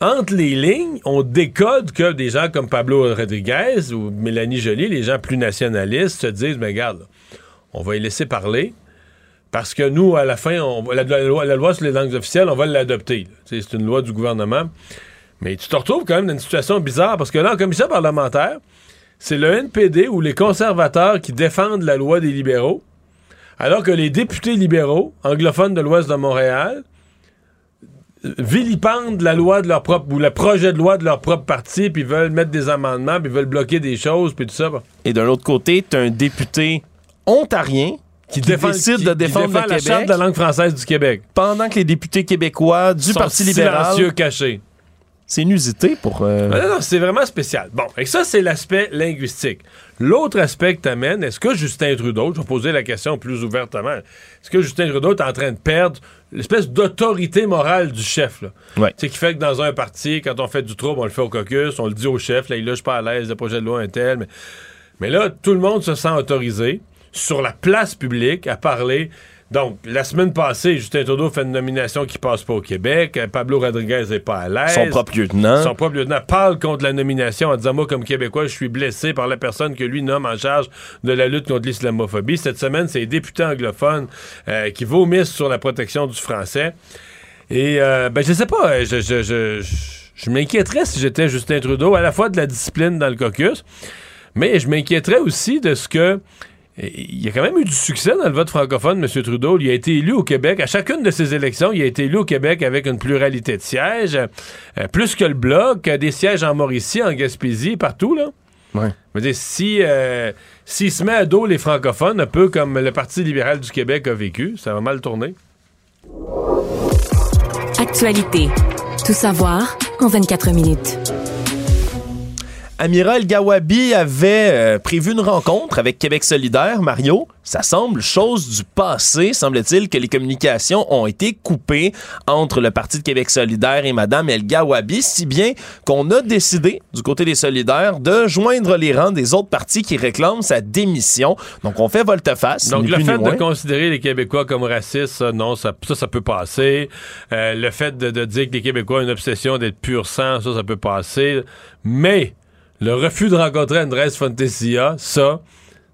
entre les lignes, on décode que des gens comme Pablo Rodriguez ou Mélanie Joly, les gens plus nationalistes, se disent, mais regarde, on va y laisser parler. Parce que nous, à la fin, la, loi, sur les langues officielles, on va l'adopter. C'est une loi du gouvernement. Mais tu te retrouves quand même dans une situation bizarre parce que là, en commission parlementaire, c'est le NPD ou les conservateurs qui défendent la loi des libéraux, alors que les députés libéraux, anglophones de l'Ouest de Montréal, vilipendent la loi de leur propre ou le projet de loi de leur propre parti, puis veulent mettre des amendements, puis veulent bloquer des choses, puis tout ça. Et d'un autre côté, tu un député ontarien qui, défend- décide qui- de défendre défend le la Québec charte de la langue française du Québec. pendant que les députés québécois du Sont Parti libéral... silencieux, cachés. C'est inusité pour... euh, Ah Non, non, c'est vraiment spécial. Bon, et ça, c'est l'aspect linguistique. L'autre aspect que t'amènes, est-ce que Justin Trudeau, je vais poser la question plus ouvertement, est-ce que Justin Trudeau est en train de perdre l'espèce d'autorité morale du chef, là? Ouais. Tu sais, qui fait que dans un parti, quand on fait du trouble, on le fait au caucus, on le dit au chef, là, il lâche pas à l'aise, le projet de loi un tel, mais... mais là, tout le monde se sent autorisé, sur la place publique, à parler... Donc, la semaine passée, Justin Trudeau fait une nomination qui passe pas au Québec. Euh, Pablo Rodriguez n'est pas à l'aise. Son propre lieutenant. Son propre lieutenant parle contre la nomination en disant Moi, comme Québécois, je suis blessé par la personne que lui nomme en charge de la lutte contre l'islamophobie. Cette semaine, c'est les députés anglophones euh, qui vomissent sur la protection du français. Et, euh, ben, je sais pas, euh, je, je, je, je- je m'inquiéterais si j'étais Justin Trudeau, à la fois de la discipline dans le caucus, mais je m'inquiéterais aussi de ce que. Il y a quand même eu du succès dans le vote francophone, M. Trudeau. Il a été élu au Québec. À chacune de ses élections, il a été élu au Québec avec une pluralité de sièges, euh, plus que le Bloc, euh, des sièges en Mauricie, en Gaspésie, partout, là. Ouais. Je veux dire, si, euh, s'il se met à dos les francophones, un peu comme le Parti libéral du Québec a vécu, ça va mal tourner. Actualité. Tout savoir en 24 minutes. Amiral Gawabi avait euh, prévu une rencontre avec Québec solidaire, Mario. Ça semble chose du passé. Semble-t-il que les communications ont été coupées entre le Parti de Québec solidaire et Madame El Gawabi, si bien qu'on a décidé, du côté des solidaires, de joindre les rangs des autres partis qui réclament sa démission. Donc, on fait volte-face. Donc, le fait de considérer les Québécois comme racistes, ça, non, ça, ça, ça peut passer. Euh, le fait de, de dire que les Québécois ont une obsession d'être pur sang, ça, ça peut passer. Mais le refus de rencontrer Andrés Fantasia, ça,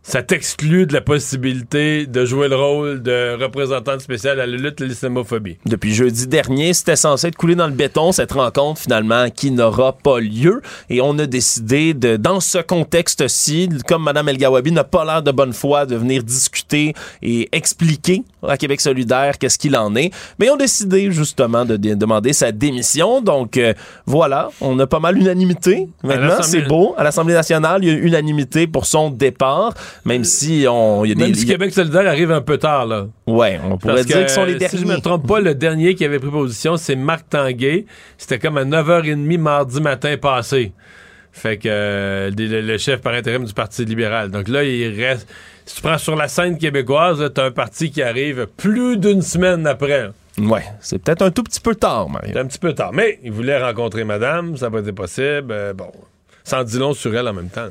ça t'exclut de la possibilité de jouer le rôle de représentant spécial à la lutte de l'islamophobie. Depuis jeudi dernier, c'était censé être coulé dans le béton, cette rencontre finalement qui n'aura pas lieu. Et on a décidé de, dans ce contexte-ci, comme Mme El Gawabi n'a pas l'air de bonne foi de venir discuter et expliquer à Québec solidaire qu'est-ce qu'il en est, mais on a décidé justement de, demander sa démission. Donc euh, voilà, on a pas mal unanimité. Maintenant, c'est beau. À l'Assemblée nationale, il y a unanimité pour son départ, même si on... Y a Même si Québec solidaire arrive un peu tard, là. Ouais, on pourrait Parce dire que, qu'ils sont les Si derniers. je me trompe pas, le dernier qui avait pris position, c'est Marc Tanguay. C'était comme à 9h30 mardi matin passé. Fait que euh, le, chef par intérim du Parti libéral. Donc là, il reste. Si tu prends sur la scène québécoise, t'as un parti qui arrive plus d'une semaine après. Ouais, c'est peut-être un tout petit peu tard, Mario. Un petit peu tard. Mais il voulait rencontrer madame, ça n'a pas été possible. Euh, bon, sans dit long sur elle en même temps.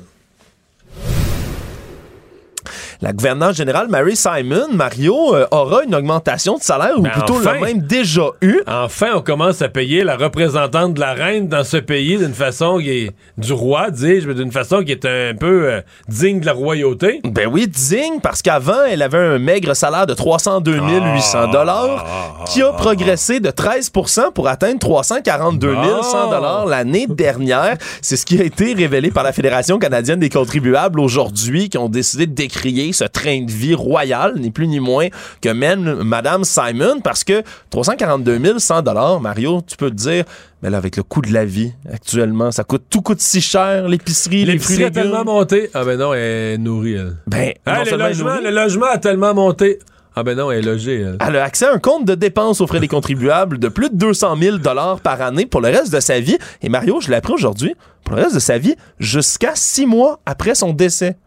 La gouverneure générale Mary Simon, Mario, euh, aura une augmentation de salaire, ou Ben plutôt enfin. l'a même déjà eu. Enfin, on commence à payer la représentante de la reine dans ce pays d'une façon qui est du roi, dis-je, mais d'une façon qui est un peu euh, digne de la royauté. Ben oui, digne, parce qu'avant, elle avait un maigre salaire de 302 800 dollars, qui a progressé de 13% pour atteindre 342 100 dollars l'année dernière. C'est ce qui a été révélé par la Fédération canadienne des contribuables aujourd'hui, qui ont décidé de décrier ce train de vie royal, ni plus ni moins que mène Madame Simon, parce que 342 100 dollars, Mario, tu peux te dire, mais là, avec le coût de la vie actuellement, ça coûte tout coûte si cher, l'épicerie, les fruits, L'épicerie a tellement monté. Ah ben non, elle est nourrie, elle. Ben, le, logement, nourrie, le logement a tellement monté. Ah ben non, elle est logée, elle. Elle a accès à un compte de dépenses aux frais des contribuables de plus de 200 000 par année pour le reste de sa vie. Et Mario, je l'ai appris aujourd'hui, pour le reste de sa vie, jusqu'à six mois après son décès.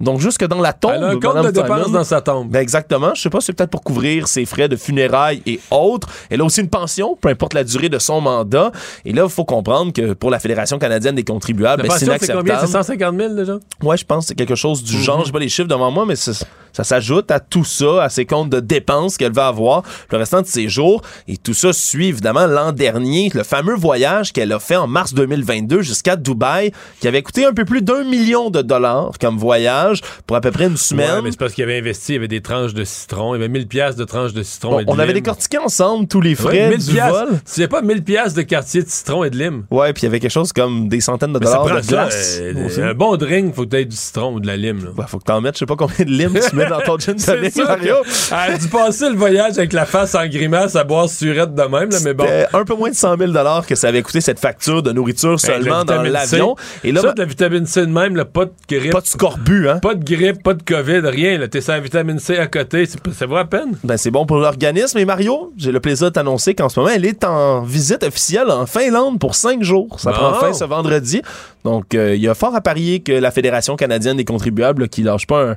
Donc, jusque dans la tombe. Elle a un compte Madame de dépenses Simon. dans sa tombe. Ben exactement. Je sais pas, c'est peut-être pour couvrir ses frais de funérailles et autres. Elle a aussi une pension, peu importe la durée de son mandat. Et là, il faut comprendre que pour la Fédération canadienne des contribuables, ben, c'est pension, c'est combien? C'est inacceptable. 150 000 déjà? Ouais, je pense que c'est quelque chose du Mhm. genre. J'ai pas les chiffres devant moi, mais c'est- ça s'ajoute à tout ça, à ses comptes de dépenses qu'elle va avoir le restant de ses jours. Et tout ça suit évidemment l'an dernier, le fameux voyage qu'elle a fait en mars 2022 jusqu'à Dubaï, qui avait coûté un peu plus d'un million de dollars comme voyage pour à peu près une semaine. Ouais, mais c'est parce qu'il avait investi, il y avait des tranches de citron, il y avait 1000 pièces de tranches de citron Bon, et de on avait lime. décortiqué ensemble tous les frais Ouais, 1000 du piastres. vol. Tu sais pas 1000 pièces de quartier de citron et de lime. Ouais, puis il y avait quelque chose comme des centaines de Mais ça dollars prend de glace. euh, un bon drink, faut que tu aies du citron ou de la lime. là. Ouais, faut que t'en mettes, je sais pas combien de limes tu mets dans ton gin tonic, Mario. Elle a dû passer le voyage avec la face en grimace à boire surette de même, là, mais bon. Un peu moins de 100 000 que ça avait coûté cette facture de nourriture Avec seulement la dans l'avion. Et là, ça, de la vitamine C de même, là, pas de grippe. pas de scorbut, hein? Pas de grippe, pas de COVID, rien. T'es la vitamine C à côté, ça vaut à peine. Ben, c'est bon pour l'organisme. Et Mario, j'ai le plaisir de t'annoncer qu'en ce moment, elle est en visite officielle en Finlande pour cinq jours. Ça prend fin ce vendredi. Donc, euh, il y a fort à parier que la Fédération canadienne des contribuables, là, qui lâche pas un-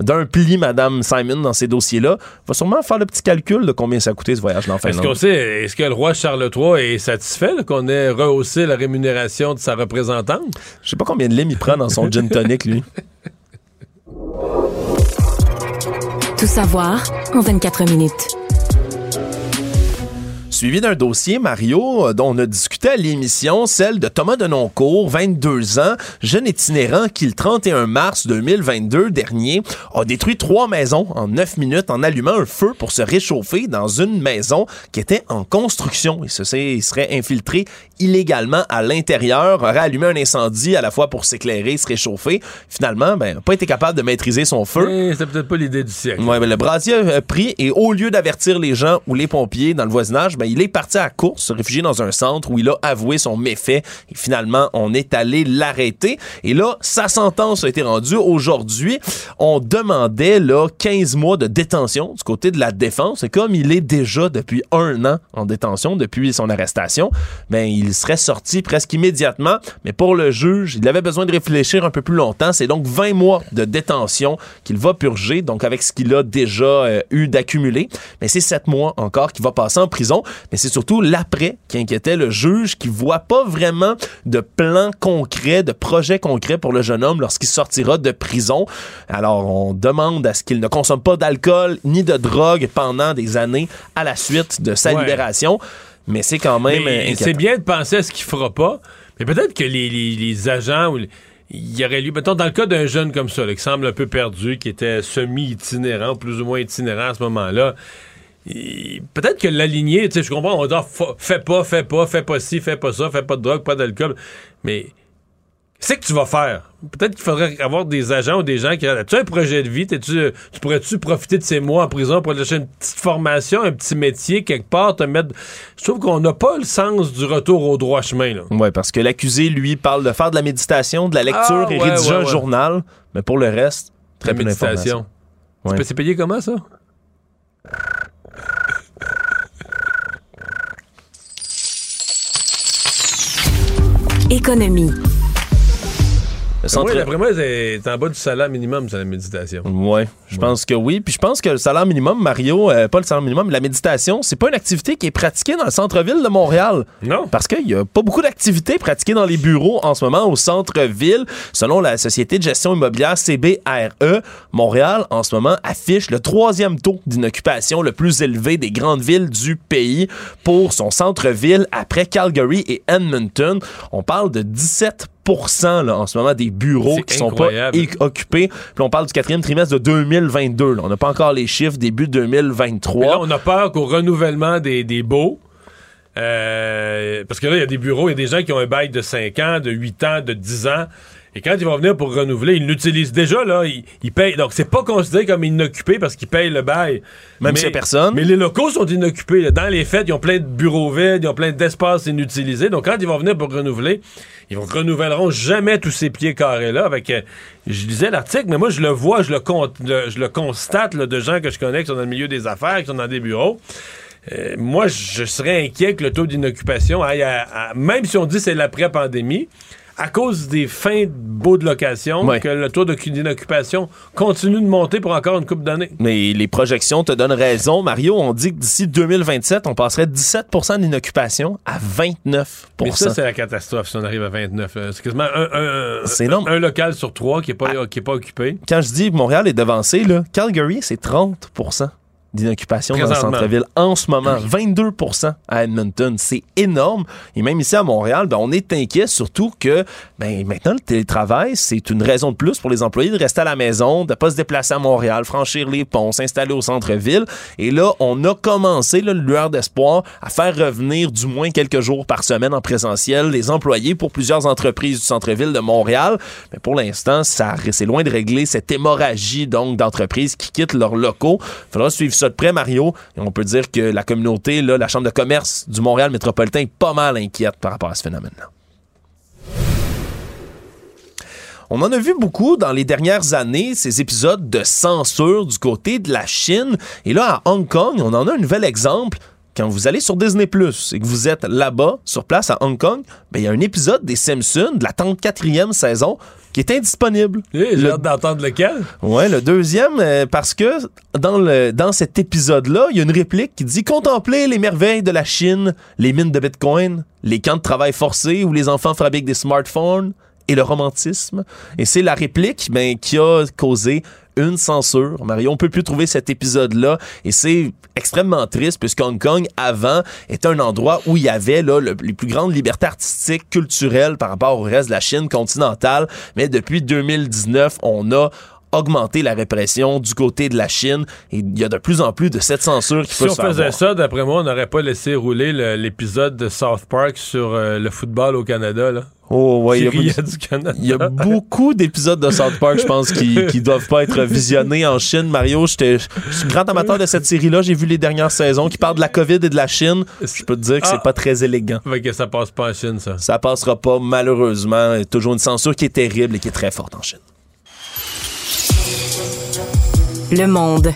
d'un pli Madame Simon dans ces dossiers-là, va sûrement faire le petit calcul de combien ça a coûté ce voyage en Est-ce Finlande. qu'on sait, est-ce que le roi Charles III est satisfait qu'on ait rehaussé la rémunération de sa représentante? Je sais pas combien de limes il prend dans son gin tonic, lui. Tout savoir en 24 minutes. Suivi d'un dossier, Mario, euh, dont on a discuté à l'émission, celle de Thomas Denoncourt, 22 ans, jeune itinérant qui, le 31 mars 2022 dernier, a détruit trois maisons en 9 minutes en allumant un feu pour se réchauffer dans une maison qui était en construction. Il se serait, il serait infiltré illégalement à l'intérieur, aurait allumé un incendie à la fois pour s'éclairer, se réchauffer. Finalement, ben, pas été capable de maîtriser son feu. C'était peut-être pas l'idée du siècle. Ouais, ben, le brasier a pris et au lieu d'avertir les gens ou les pompiers dans le voisinage, ben, il est parti à course, se réfugier dans un centre où il a avoué son méfait. Et finalement, on est allé l'arrêter. Et là, sa sentence a été rendue aujourd'hui. On demandait là 15 mois de détention du côté de la défense. Et comme il est déjà depuis un an en détention depuis son arrestation, ben il serait sorti presque immédiatement. Mais pour le juge, il avait besoin de réfléchir un peu plus longtemps. C'est donc 20 mois de détention qu'il va purger, donc avec ce qu'il a déjà euh, eu d'accumulé. Mais c'est 7 mois encore qu'il va passer en prison. Mais c'est surtout l'après qui inquiétait le juge, qui voit pas vraiment de plan concret, de projet concret pour le jeune homme lorsqu'il sortira de prison. Alors, on demande à ce qu'il ne consomme pas d'alcool ni de drogue pendant des années à la suite de sa Ouais. libération. Mais c'est quand même c'est bien de penser à ce qu'il fera pas, mais peut-être que les, les- les agents ou il y aurait lieu, mettons, dans le cas d'un jeune comme ça, là, qui semble un peu perdu, qui était semi-itinérant, plus ou moins itinérant à ce moment-là, peut-être que l'aligner, tu sais, je comprends, on va dire, fa- fais pas, fais pas, fais pas ci, fais pas ça, fais pas de drogue, pas d'alcool, mais qu'est-ce que tu vas faire? Peut-être qu'il faudrait avoir des agents ou des gens qui as-tu un projet de vie? Tu pourrais-tu profiter de ces mois en prison pour lâcher une petite formation, un petit métier, quelque part, te mettre. Je trouve qu'on n'a pas le sens du retour au droit chemin. Ouais, parce que l'accusé, lui, parle de faire de la méditation, de la lecture Ah, et ouais, rédiger ouais, un journal. Mais pour le reste, très La peu d'informations. C'est pa- C'est payé comment, ça? Économie. Centre... Oui, d'après moi, c'est en bas du salaire minimum, c'est la méditation. Ouais, je pense que oui. Puis je pense que le salaire minimum, Mario, euh, pas le salaire minimum, la méditation, c'est pas une activité qui est pratiquée dans le centre-ville de Montréal. Non. Parce qu'il y a pas beaucoup d'activités pratiquées dans les bureaux en ce moment au centre-ville. Selon la société de gestion immobilière CBRE, Montréal, en ce moment, affiche le troisième taux d'inoccupation le plus élevé des grandes villes du pays pour son centre-ville après Calgary et Edmonton. On parle de 17 là, en ce moment des bureaux qui sont pas occupés. Puis on parle du quatrième trimestre de 2022. Là. On n'a pas encore les chiffres début 2023. Mais là, on a peur qu'au renouvellement des, des baux, euh, parce que là, il y a des bureaux, il y a des gens qui ont un bail de 5 ans, de 8 ans, de 10 ans. Et quand ils vont venir pour renouveler, ils l'utilisent déjà, là, ils, payent. Donc, c'est pas considéré comme inoccupé parce qu'ils payent le bail. Même si personne. Mais les locaux sont inoccupés. Dans les fêtes, ils ont plein de bureaux vides, ils ont plein d'espaces inutilisés. Donc, quand ils vont venir pour renouveler, ils ne renouvelleront jamais tous ces pieds carrés-là. Avec, euh, je lisais l'article, mais moi, je le vois, je le, je le constate de gens que je connais qui sont dans le milieu des affaires, qui sont dans des bureaux. Euh, moi, je serais inquiet que le taux d'inoccupation aille même si on dit c'est l'après-pandémie, à cause des fins de baux de location, que le taux d'inoccupation continue de monter pour encore une couple d'années. Mais les projections te donnent raison, Mario. On dit que d'ici 2027, on passerait de 17% d'inoccupation à 29 Mais ça, c'est la catastrophe si on arrive à 29. C'est quasiment un, un, local sur trois qui n'est pas, ah. pas occupé. Quand je dis Montréal est devancé, là, Calgary, c'est 30 d'inoccupation dans le centre-ville en ce moment. 22 à Edmonton. C'est énorme. Et même ici à Montréal, ben, on est inquiet surtout que ben, maintenant, le télétravail, c'est une raison de plus pour les employés de rester à la maison, de ne pas se déplacer à Montréal, franchir les ponts, s'installer au centre-ville. Et là, on a commencé, là, le lueur d'espoir, à faire revenir du moins quelques jours par semaine en présentiel les employés pour plusieurs entreprises du centre-ville de Montréal. Mais pour l'instant, c'est loin de régler cette hémorragie donc d'entreprises qui quittent leurs locaux. Il faudra suivre ça près, Mario. Et on peut dire que la communauté, la Chambre de commerce du Montréal métropolitain est pas mal inquiète par rapport à ce phénomène-là. On en a vu beaucoup dans les dernières années, ces épisodes de censure du côté de la Chine. Et là, à Hong Kong, on en a un nouvel exemple quand vous allez sur Disney Plus et que vous êtes là-bas, sur place à Hong Kong, ben, il y a un épisode des Simpsons de la 34e saison qui est indisponible. J'ai hâte d'entendre lequel. Ouais, le deuxième, euh, parce que dans, le, dans cet épisode-là, il y a une réplique qui dit Contemplez les merveilles de la Chine, les mines de Bitcoin, les camps de travail forcés où les enfants fabriquent des smartphones et le romantisme. Et c'est la réplique ben, qui a causé une censure. Mario, on peut plus trouver cet épisode-là et c'est extrêmement triste puisque Hong Kong avant était un endroit où il y avait là les plus grandes libertés artistiques, culturelles par rapport au reste de la Chine continentale. Mais depuis 2019, on a augmenté la répression du côté de la Chine et il y a de plus en plus de cette censure qui peut se faire Si on faisait ça, d'après moi, on n'aurait pas laissé rouler l'épisode de South Park sur euh, le football au Canada. Là. Oh, ouais, il y, a, beaucoup d'épisodes de South Park, je pense, qui, qui doivent pas être visionnés en Chine. Mario, je suis grand amateur de cette série-là. J'ai vu les dernières saisons qui parlent de la COVID et de la Chine. Je peux te dire que c'est ah. pas très élégant. Fait que ça passe pas en Chine, ça. Ça passera pas, malheureusement. Il y a toujours une censure qui est terrible et qui est très forte en Chine. Le monde.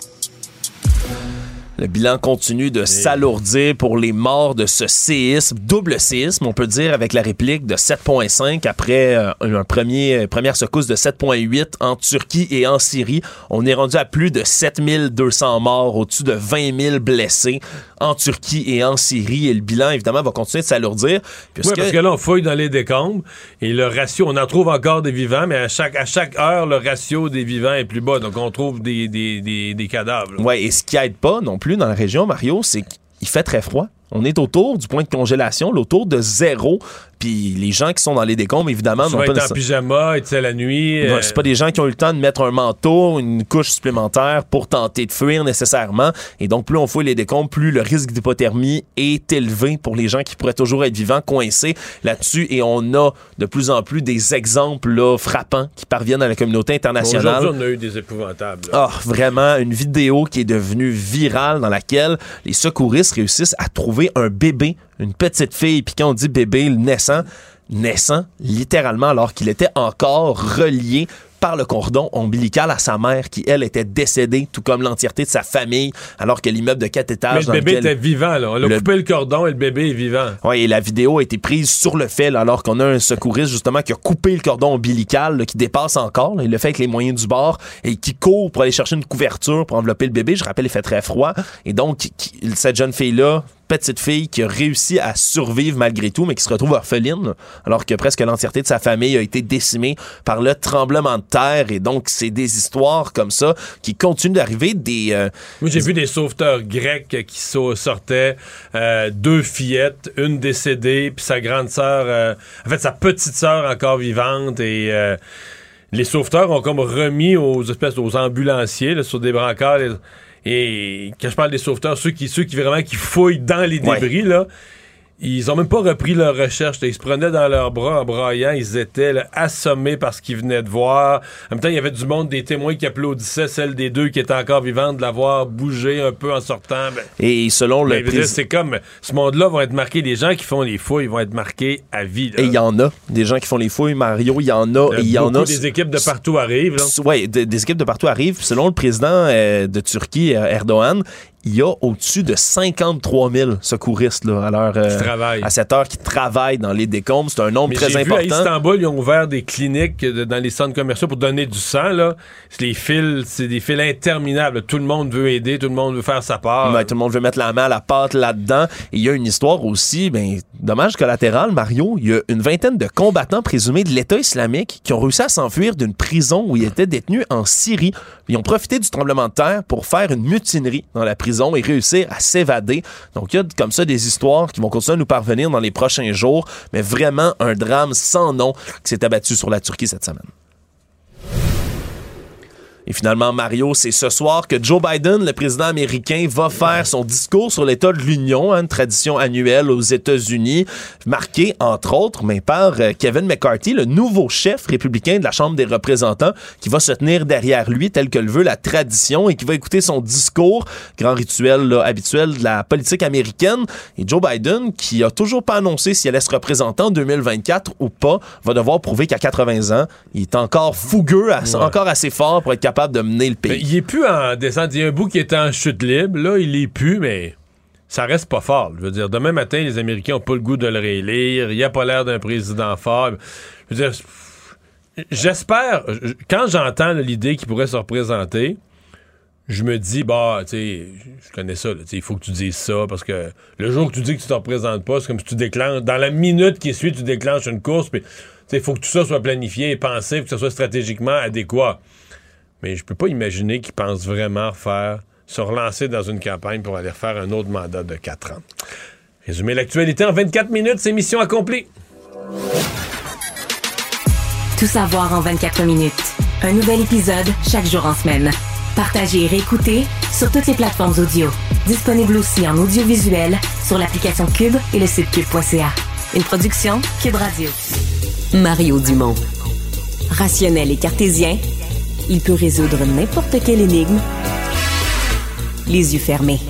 Le bilan continue de s'alourdir pour les morts de ce séisme, double séisme, on peut dire, avec la réplique de 7.5 après euh, un premier, première secousse de 7.8 en Turquie et en Syrie. On est rendu à plus de 7200 morts, au-dessus de 20 000 blessés en Turquie et en Syrie. Et le bilan, évidemment, va continuer de s'alourdir. Oui, parce que là, on fouille dans les décombres et le ratio, on en trouve encore des vivants, mais à chaque, à chaque heure, le ratio des vivants est plus bas. Donc, on trouve des, des, des, des cadavres. Oui, et ce qui aide pas non plus, dans la région, Mario, c'est qu'il fait très froid. On est autour du point de congélation, autour de zéro. Puis les gens qui sont dans les décombres, évidemment, n'ont pas en pyjama, et la nuit. Euh, c'est pas des gens qui ont eu le temps de mettre un manteau, une couche supplémentaire pour tenter de fuir nécessairement. Et donc, plus on fouille les décombres, plus le risque d'hypothermie est élevé pour les gens qui pourraient toujours être vivants, coincés là-dessus. Et on a de plus en plus des exemples là, frappants qui parviennent à la communauté internationale. Aujourd'hui, on a eu des épouvantables. Ah, vraiment, une vidéo qui est devenue virale dans laquelle les secouristes réussissent à trouver un bébé une petite fille, puis quand on dit bébé naissant, naissant littéralement alors qu'il était encore relié par le cordon ombilical à sa mère qui, elle, était décédée, tout comme l'entièreté de sa famille, alors que l'immeuble de quatre étages... Mais le bébé était vivant, là. On a coupé le cordon et le bébé est vivant. Oui, et la vidéo a été prise sur le fait, alors qu'on a un secouriste, justement, qui a coupé le cordon ombilical, qui dépasse encore. il le fait avec les moyens du bord et qui court pour aller chercher une couverture pour envelopper le bébé. Je rappelle, il fait très froid. Et donc, cette jeune fille-là, petite fille qui a réussi à survivre malgré tout, mais qui se retrouve orpheline, alors que presque l'entièreté de sa famille a été décimée par le tremblement de terre. Et donc, c'est des histoires comme ça qui continuent d'arriver. Des, euh, j'ai vu des sauveteurs grecs qui sortaient, euh, deux fillettes, une décédée, puis sa grande sœur, euh, en fait, sa petite sœur encore vivante. Et les sauveteurs ont comme remis aux espèces, aux ambulanciers, sur des brancards, et quand je parle des sauveteurs, ceux qui, ceux qui vraiment qui fouillent dans les débris, là, ils ont même pas repris leur recherche. Ils se prenaient dans leurs bras en braillant. Ils étaient assommés par ce qu'ils venaient de voir. En même temps, il y avait du monde, des témoins qui applaudissaient celle des deux qui étaient encore vivantes de l'avoir bougé un peu en sortant. Ben, et selon le ben, C'est comme, ce monde-là va être marqué, les gens qui font les fouilles vont être marqués à vie. Et il y en a, des gens qui font les fouilles, Mario, il y en a. Il y, en a. Des équipes de partout arrivent. Oui, des, équipes de partout arrivent. Selon le président euh, de Turquie, euh, Erdogan, il y a au-dessus de 53 000 secouristes là, à, l'heure, euh, à cette heure qui travaillent dans les décombres. C'est un nombre très important. à Istanbul, ils ont ouvert des cliniques dans les centres commerciaux pour donner du sang. Là. Les fils, c'est des fils interminables. Tout le monde veut aider, tout le monde veut faire sa part. tout le monde veut mettre la main à la pâte là-dedans. Et il y a une histoire aussi, ben, dommage collatéral, Mario. Il y a une vingtaine de combattants présumés de l'État islamique qui ont réussi à s'enfuir d'une prison où ils étaient détenus en Syrie. Ils ont profité du tremblement de terre pour faire une mutinerie dans la prison et réussir à s'évader. Donc, il y a comme ça des histoires qui vont continuer à nous parvenir dans les prochains jours, mais vraiment un drame sans nom qui s'est abattu sur la Turquie cette semaine. Et finalement, Mario, c'est ce soir que Joe Biden, le président américain, va faire son discours sur l'état de l'Union, hein, une tradition annuelle aux États-Unis, marqué entre autres mais par euh, Kevin McCarthy, le nouveau chef républicain de la Chambre des représentants, qui va se tenir derrière lui tel que le veut la tradition et qui va écouter son discours, grand rituel habituel de la politique américaine. Et Joe Biden, qui a toujours pas annoncé s'il allait se représenter en 2024 ou pas, va devoir prouver qu'à 80 ans, il est encore fougueux, encore assez fort pour être capable de mener le pays. il est plus en descente. Il y a un bout qui est en chute libre. Là, il est plus, mais ça reste pas fort. Je veux dire, demain matin, les Américains ont pas le goût de le réélire. Il a pas l'air d'un président fort. Je veux dire, j'espère, quand j'entends l'idée qu'il pourrait se représenter, je me dis, bah, tu sais, je connais ça, il faut que tu dises ça, parce que le jour que tu dis que tu te représentes pas, c'est comme si tu déclenches, dans la minute qui suit, tu déclenches une course, puis, il faut que tout ça soit planifié et pensé, que ce soit stratégiquement adéquat. Mais je peux pas imaginer qu'ils pensent vraiment faire, se relancer dans une campagne pour aller faire un autre mandat de 4 ans. Résumer l'actualité en 24 minutes, c'est mission accomplie. Tout savoir en 24 minutes. Un nouvel épisode chaque jour en semaine. Partagez et réécoutez sur toutes les plateformes audio. Disponible aussi en audiovisuel sur l'application Cube et le site cube.ca. Une production Cube Radio. Mario Dumont. Rationnel et cartésien il peut résoudre n'importe quelle énigme les yeux fermés.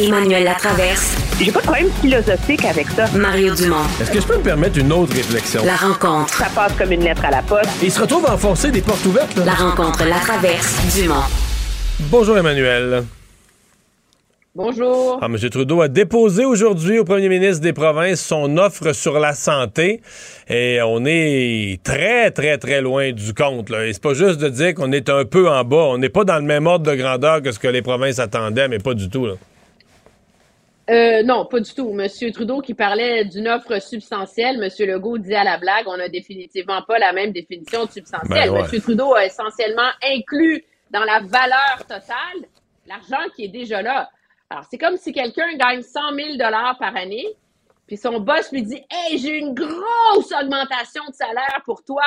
Emmanuel Latraverse. J'ai pas de problème philosophique avec ça. Mario Dumont. Est-ce que je peux me permettre une autre réflexion? La rencontre. Ça passe comme une lettre à la poste. il se retrouve à enfoncer des portes ouvertes. La rencontre, la traverse, Dumont. Bonjour Emmanuel. Bonjour. Ah, M. Trudeau a déposé aujourd'hui au premier ministre des provinces son offre sur la santé et on est très, très, très loin du compte. Là. Et c'est pas juste de dire qu'on est un peu en bas. On n'est pas dans le même ordre de grandeur que ce que les provinces attendaient, mais pas du tout. Là. Euh, non, pas du tout. Monsieur Trudeau qui parlait d'une offre substantielle, Monsieur Legault dit à la blague, on n'a définitivement pas la même définition de substantielle. Ben Monsieur Trudeau a essentiellement inclus dans la valeur totale l'argent qui est déjà là. Alors, c'est comme si quelqu'un gagne 100 000 par année, puis son boss lui dit Hey, j'ai une grosse augmentation de salaire pour toi,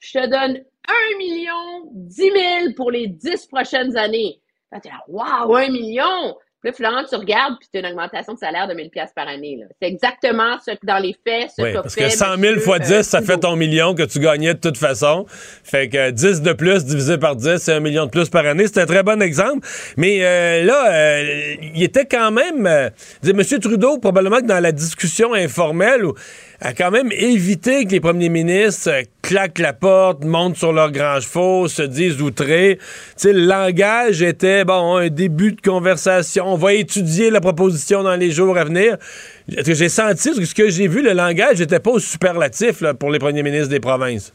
je te donne 1 million, 10 000 pour les 10 prochaines années. Là, t'es là, waouh, 1 million! Puis là, Florent, tu regardes, puis tu as une augmentation de salaire de 1000 pièces par année. C'est exactement ce que, dans les faits, ce oui, qu'a parce fait que 100 000 fois 10, euh, ça fait ton million que tu gagnais de toute façon. Fait que 10 de plus divisé par 10, c'est un million de plus par année. C'est un très bon exemple. Mais euh, là, euh, il était quand même... Euh, M. Trudeau, probablement que dans la discussion informelle, a quand même évité que les premiers ministres euh, claquent la porte, montent sur leurs grands chevaux, se disent outrés. Le langage était, bon, un début de conversation. On va étudier la proposition dans les jours à venir. J'ai senti, ce que j'ai vu, le langage n'était pas au superlatif pour les premiers ministres des provinces?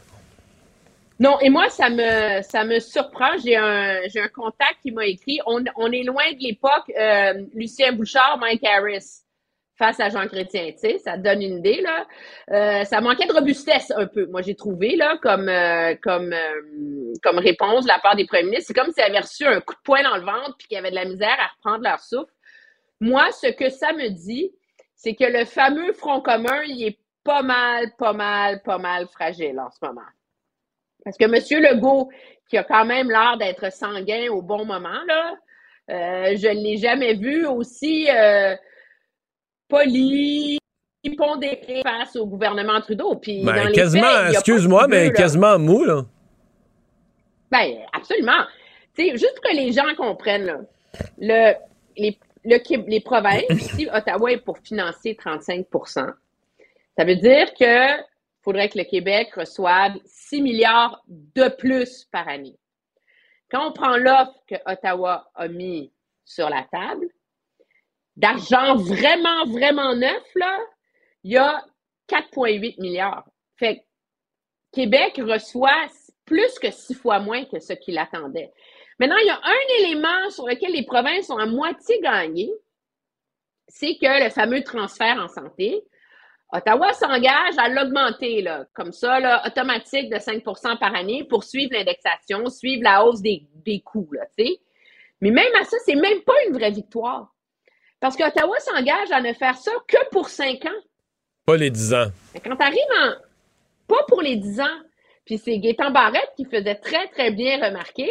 Non, et moi, ça me, ça me surprend. J'ai un, un contact qui m'a écrit. On, on est loin de l'époque euh, Lucien Bouchard, Mike Harris face à Jean Chrétien, tu sais, ça donne une idée là. Euh, ça manquait de robustesse un peu. Moi, j'ai trouvé là comme euh, comme euh, comme réponse de la part des premiers ministres, c'est comme s'ils avaient reçu un coup de poing dans le ventre puis qu'ils avaient de la misère à reprendre leur souffle. Moi, ce que ça me dit, c'est que le fameux front commun, il est pas mal, pas mal, pas mal fragile en ce moment. Parce que M. Legault, qui a quand même l'air d'être sanguin au bon moment, là, je ne l'ai jamais vu aussi poli, pondéré face au gouvernement Trudeau. Puis ben, quasiment, excuse-moi, mais quasiment mou, là. Ben, absolument. sais, juste pour que les gens comprennent, là, le, les, les provinces, si Ottawa est pour financer 35% ça veut dire que faudrait que le Québec reçoive 6 milliards de plus par année. Quand on prend l'offre que Ottawa a mis sur la table, d'argent vraiment, vraiment neuf, là, il y a 4,8 milliards. Fait Québec reçoit plus que six fois moins que ce qu'il attendait. Maintenant, il y a un élément sur lequel les provinces ont à moitié gagné, c'est que le fameux transfert en santé, Ottawa s'engage à l'augmenter, là, comme ça, automatique de 5% par année pour suivre l'indexation, suivre la hausse des, coûts. Mais même à ça, c'est même pas une vraie victoire. Parce qu'Ottawa s'engage à ne faire ça que pour cinq ans. Pas les dix ans. Mais quand tu arrives en. Pas pour les dix ans. Puis c'est Gaétan Barrette qui faisait très, très bien remarquer.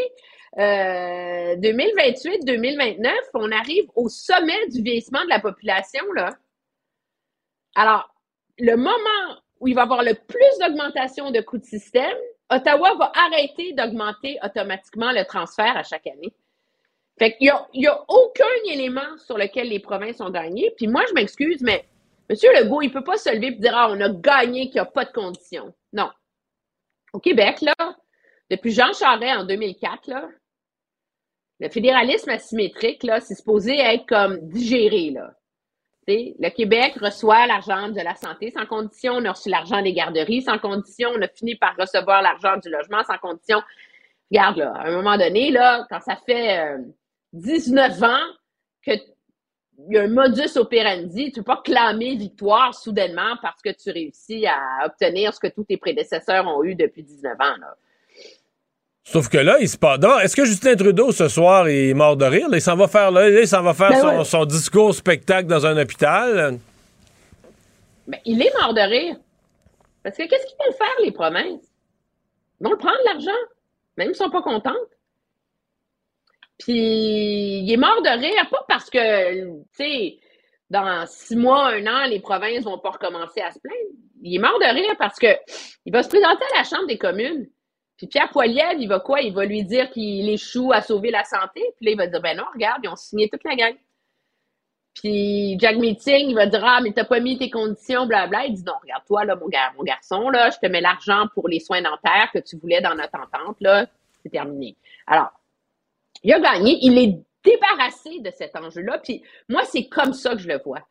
2028-2029, euh, on arrive au sommet du vieillissement de la population, là. Alors, le moment où il va y avoir le plus d'augmentation de coûts de système, Ottawa va arrêter d'augmenter automatiquement le transfert à chaque année. Fait qu'il n'y a, aucun élément sur lequel les provinces ont gagné. Puis moi, je m'excuse, mais M. Legault, il ne peut pas se lever et dire Ah, on a gagné, qu'il n'y a pas de conditions. Non. Au Québec, là, depuis Jean Charest en 2004, là, le fédéralisme asymétrique, là, c'est supposé être comme digéré, là. le Québec reçoit l'argent de la santé sans condition, on a reçu l'argent des garderies sans condition, on a fini par recevoir l'argent du logement sans condition. Regarde, là, à un moment donné, là, quand ça fait euh, 19 ans qu'il y a un modus operandi. Tu ne peux pas clamer victoire soudainement parce que tu réussis à obtenir ce que tous tes prédécesseurs ont eu depuis 19 ans. Sauf que là, il se passe. Est-ce que Justin Trudeau, ce soir, il est mort de rire? il s'en va faire, là, il s'en va faire ben son, discours spectacle dans un hôpital. Ben, il est mort de rire. Parce que qu'est-ce qu'ils vont faire, les provinces? Ils vont prendre l'argent. Même s'ils ne sont pas contents. Puis il est mort de rire, pas parce que, tu sais, dans six mois, un an, les provinces vont pas recommencer à se plaindre. Il est mort de rire parce que il va se présenter à la Chambre des communes. Puis Pierre Poilievre, il va quoi? Il va lui dire qu'il échoue à sauver la santé. Puis là, il va dire, ben non, regarde, ils ont signé toute la gang. Puis Jack Meeting, il va dire, ah, mais t'as pas mis tes conditions, blabla. Il dit, non, regarde, toi, là, mon, mon garçon, là, je te mets l'argent pour les soins dentaires que tu voulais dans notre entente, là, c'est terminé. Alors, il a gagné, il est débarrassé de cet enjeu-là. Puis moi, c'est comme ça que je le vois.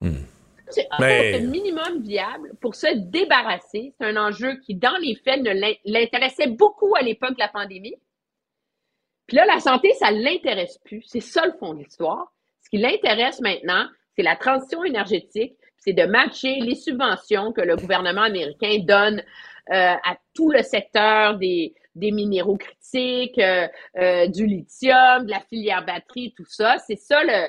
Hmm. C'est un minimum viable pour se débarrasser. C'est un enjeu qui, dans les faits, ne l'intéressait beaucoup à l'époque de la pandémie. Puis là, la santé, ça ne l'intéresse plus. C'est ça le fond de l'histoire. Ce qui l'intéresse maintenant, c'est la transition énergétique, c'est de matcher les subventions que le gouvernement américain donne euh, à tout le secteur des, des minéraux critiques, euh, euh, du lithium, de la filière batterie, tout ça. C'est ça le,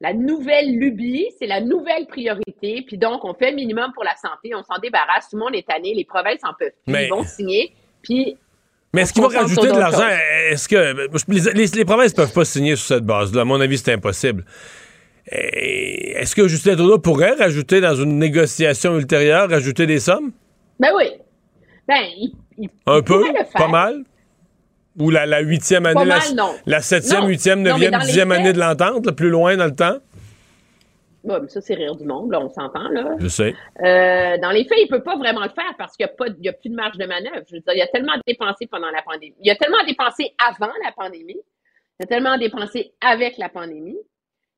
la nouvelle lubie, c'est la nouvelle priorité. Puis donc, on fait le minimum pour la santé, on s'en débarrasse, tout le monde est tanné, les provinces en peuvent plus, ils vont signer. Puis Mais est-ce qu'ils vont rajouter de l'argent? Est-ce que les, les, provinces ne peuvent pas signer sur cette base-là? À mon avis, c'est impossible. Est-ce que Justin Trudeau pourrait rajouter dans une négociation ultérieure, rajouter des sommes? Ben oui. Ben, il, Un peu? Pas mal? Ou la, huitième année, la, la, septième, huitième, neuvième, dixième année de l'entente, plus loin dans le temps? Bon, mais ça, c'est rire du monde, là, on s'entend, là. Je sais. Euh, dans les faits, il peut pas vraiment le faire parce qu'il n'y a, a, plus de marge de manœuvre. Je veux dire, il a tellement dépensé pendant la pandémie. Il a tellement dépensé avant la pandémie. Il a tellement dépensé avec la pandémie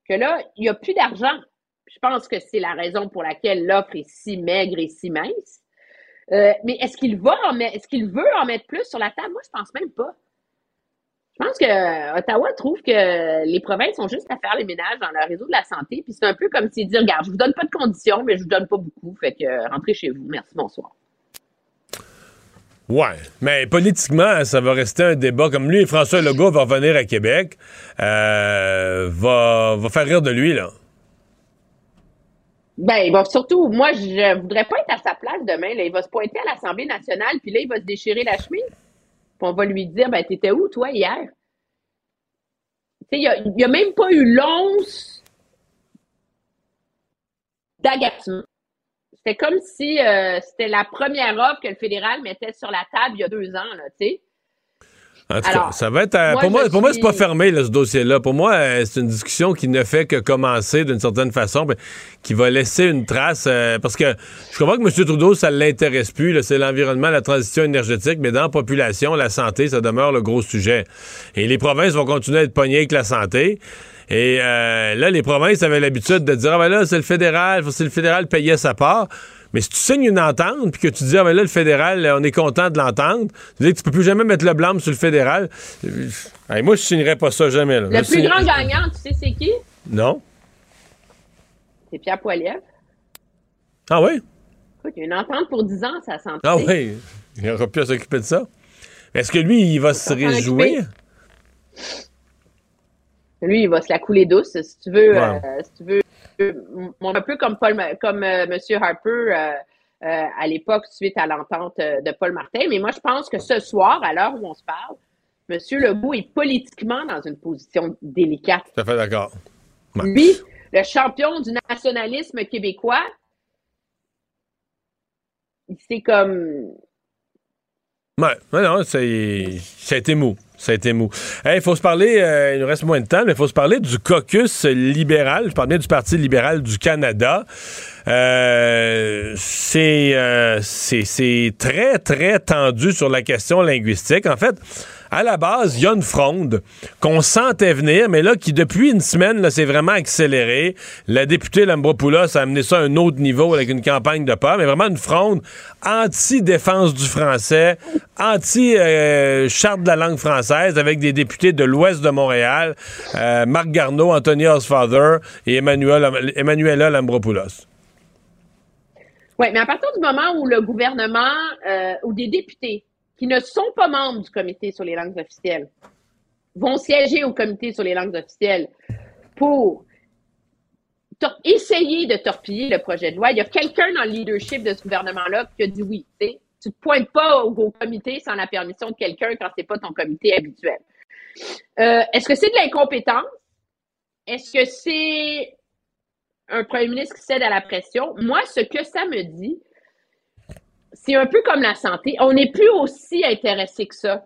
que là, il n'y a plus d'argent. Je pense que c'est la raison pour laquelle l'offre est si maigre et si mince. Euh, mais est-ce qu'il va en est-ce qu'il veut en mettre plus sur la table? Moi, je pense même pas. Je pense que euh, Ottawa trouve que les provinces ont juste à faire les ménages dans leur réseau de la santé. Puis c'est un peu comme s'ils disent Regarde, je vous donne pas de conditions, mais je vous donne pas beaucoup. Fait que euh, rentrez chez vous. Merci, bonsoir. Ouais, mais politiquement, ça va rester un débat. Comme lui, François Legault va revenir à Québec, va, va faire rire de lui, là. Ben, il surtout, moi, je voudrais pas être à sa place demain. Là. Il va se pointer à l'Assemblée nationale, puis là, il va se déchirer la chemise on va lui dire, ben, t'étais où, toi, hier? Tu sais, il n'y a, même pas eu l'once d'agacement. C'était comme si euh, c'était la première offre que le fédéral mettait sur la table il y a deux ans, tu sais. En tout cas, ça va être. Euh, pour, moi, pour moi, c'est pas fermé, ce dossier-là. Pour moi, euh, c'est une discussion qui ne fait que commencer d'une certaine façon, qui va laisser une trace. Euh, parce que je comprends que M. Trudeau, ça ne l'intéresse plus. C'est l'environnement, la transition énergétique, mais dans la population, la santé, ça demeure le gros sujet. Et les provinces vont continuer à être pognées avec la santé. Et là, les provinces avaient l'habitude de dire Ah ben là, c'est le fédéral, c'est le fédéral payait sa part. Mais si tu signes une entente, puis que tu dis, ah, ben là, le fédéral, on est content de l'entente, tu dis que tu peux plus jamais mettre le blâme sur le fédéral. Euh, moi, je signerais pas ça jamais. Le plus grand gagnant, tu sais, c'est qui? Non. C'est Pierre Poilievre. Ah oui? Écoute, il y a une entente pour 10 ans, ça santé. Ah oui, il aura pu s'occuper de ça. Est-ce que lui, il va se réjouir? Lui, il va se la couler douce, si tu veux. Euh, si tu veux un peu comme Paul, comme euh, M. Harper euh, euh, à l'époque suite à l'entente de Paul Martin. Mais moi, je pense que ce soir, à l'heure où on se parle, M. Legault est politiquement dans une position délicate. Tout à fait d'accord. Lui, le champion du nationalisme québécois, c'est comme. Ouais, non, ça a été mou. Ça a été mou. Il faut se parler, euh, il nous reste moins de temps, mais il faut se parler du caucus libéral. Je parle bien du Parti libéral du Canada. Euh, euh, c'est très, très tendu sur la question linguistique. En fait, à la base, il y a une fronde qu'on sentait venir, mais là, qui depuis une semaine, là, c'est vraiment accéléré. La députée Lambropoulos a amené ça à un autre niveau avec une campagne de peur, mais vraiment une fronde anti-défense du français, anti-charte de la langue française, avec des députés de l'ouest de Montréal, euh, Marc Garneau, Anthony Osfather et Emmanuel, Emmanuela Lambropoulos. Oui, mais à partir du moment où le gouvernement euh, ou des députés qui ne sont pas membres du comité sur les langues officielles vont siéger au comité sur les langues officielles pour essayer de torpiller le projet de loi. Il y a quelqu'un dans le leadership de ce gouvernement-là qui a dit oui. Tu ne te pointes pas au, comité sans la permission de quelqu'un quand ce n'est pas ton comité habituel. Euh, est-ce que c'est de l'incompétence? Est-ce que c'est un premier ministre qui cède à la pression? Moi, ce que ça me dit, c'est un peu comme la santé. On n'est plus aussi intéressé que ça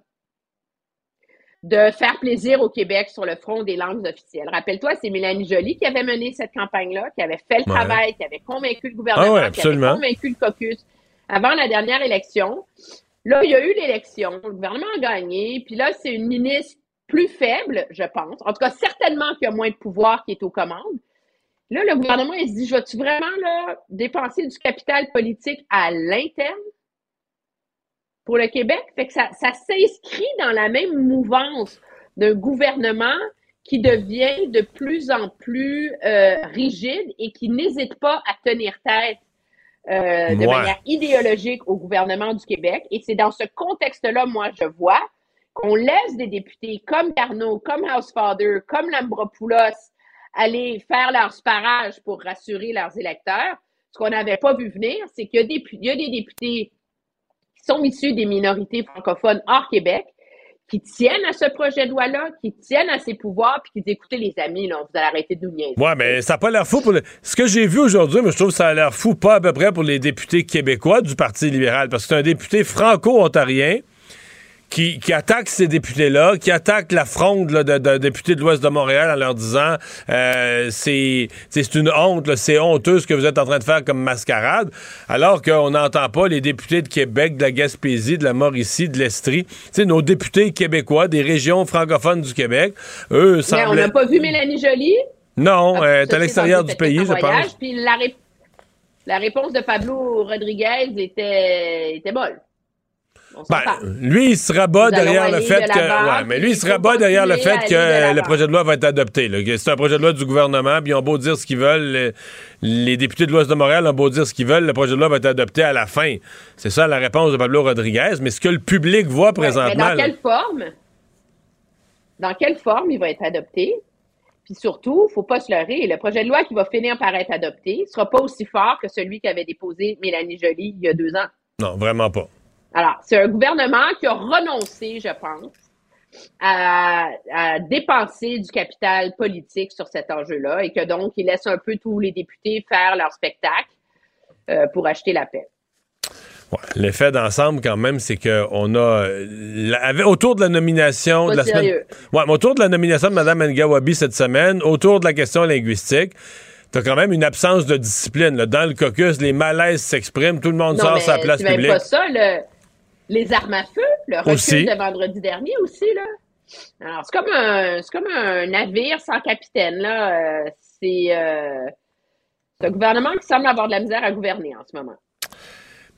de faire plaisir au Québec sur le front des langues officielles. Rappelle-toi, c'est Mélanie Joly qui avait mené cette campagne-là, qui avait fait le travail, qui avait convaincu le gouvernement, ah qui avait convaincu le caucus avant la dernière élection. Là, il y a eu l'élection, le gouvernement a gagné, puis là, c'est une ministre plus faible, je pense. En tout cas, certainement qu'il y a moins de pouvoir qui est aux commandes. Là, le gouvernement, il se dit, je vais-tu vraiment là, dépenser du capital politique à l'interne pour le Québec? Fait que ça, ça s'inscrit dans la même mouvance d'un gouvernement qui devient de plus en plus euh, rigide et qui n'hésite pas à tenir tête euh, de manière idéologique au gouvernement du Québec. Et c'est dans ce contexte-là, moi, je vois qu'on laisse des députés comme Carnot, comme Housefather, comme Lambropoulos, aller faire leur sparage pour rassurer leurs électeurs. Ce qu'on n'avait pas vu venir, c'est qu'il y, a des députés qui sont issus des minorités francophones hors Québec, qui tiennent à ce projet de loi-là, qui tiennent à ses pouvoirs, puis qui disent écoutez, les amis, vous allez arrêter de nous niaiser. Ouais, mais ça n'a pas l'air fou pour le... Ce que j'ai vu aujourd'hui, mais je trouve que ça a l'air fou pas à peu près pour les députés québécois du Parti libéral, parce que c'est un député franco-ontarien qui, qui attaque ces députés-là, qui attaque la fronde là, de, de, députés de l'Ouest de Montréal en leur disant euh, c'est c'est une honte, c'est honteux ce que vous êtes en train de faire comme mascarade, alors qu'on n'entend pas les députés de Québec, de la Gaspésie, de la Mauricie, de l'Estrie, sais, nos députés québécois des régions francophones du Québec, eux Mais on n'a pas vu Mélanie Joly? Non, elle est à l'extérieur du pays, je pense. Puis la, ré... la réponse de Pablo Rodriguez était, était molle. Ben, lui, il se rabat derrière le fait que. Ouais, mais lui, il se rabat derrière le fait que le projet de loi va être adopté. C'est un projet de loi du gouvernement, puis ils ont beau dire ce qu'ils veulent. Les, députés de l'Ouest de Montréal ont beau dire ce qu'ils veulent, le projet de loi va être adopté à la fin. C'est ça la réponse de Pablo Rodriguez. Mais ce que le public voit présentement. mais dans quelle forme? Dans quelle forme il va être adopté? Puis surtout, il ne faut pas se leurrer, le projet de loi qui va finir par être adopté ne sera pas aussi fort que celui qu'avait déposé Mélanie Joly il y a deux ans. Non, vraiment pas. Alors, c'est un gouvernement qui a renoncé, je pense, à, dépenser du capital politique sur cet enjeu-là et que donc, il laisse un peu tous les députés faire leur spectacle euh, pour acheter la paix. L'effet d'ensemble, quand même, c'est qu'on a. autour de la nomination de la semaine. Ouais, autour de la nomination de Mme Ngawabi cette semaine, autour de la question linguistique, t'as quand même une absence de discipline. Dans le caucus, les malaises s'expriment, tout le monde sort sa place publique. pas ça, le les armes à feu, le recul de vendredi dernier aussi, là. Alors, c'est comme un, c'est comme un navire sans capitaine, là. Euh, c'est, euh, c'est un gouvernement qui semble avoir de la misère à gouverner en ce moment.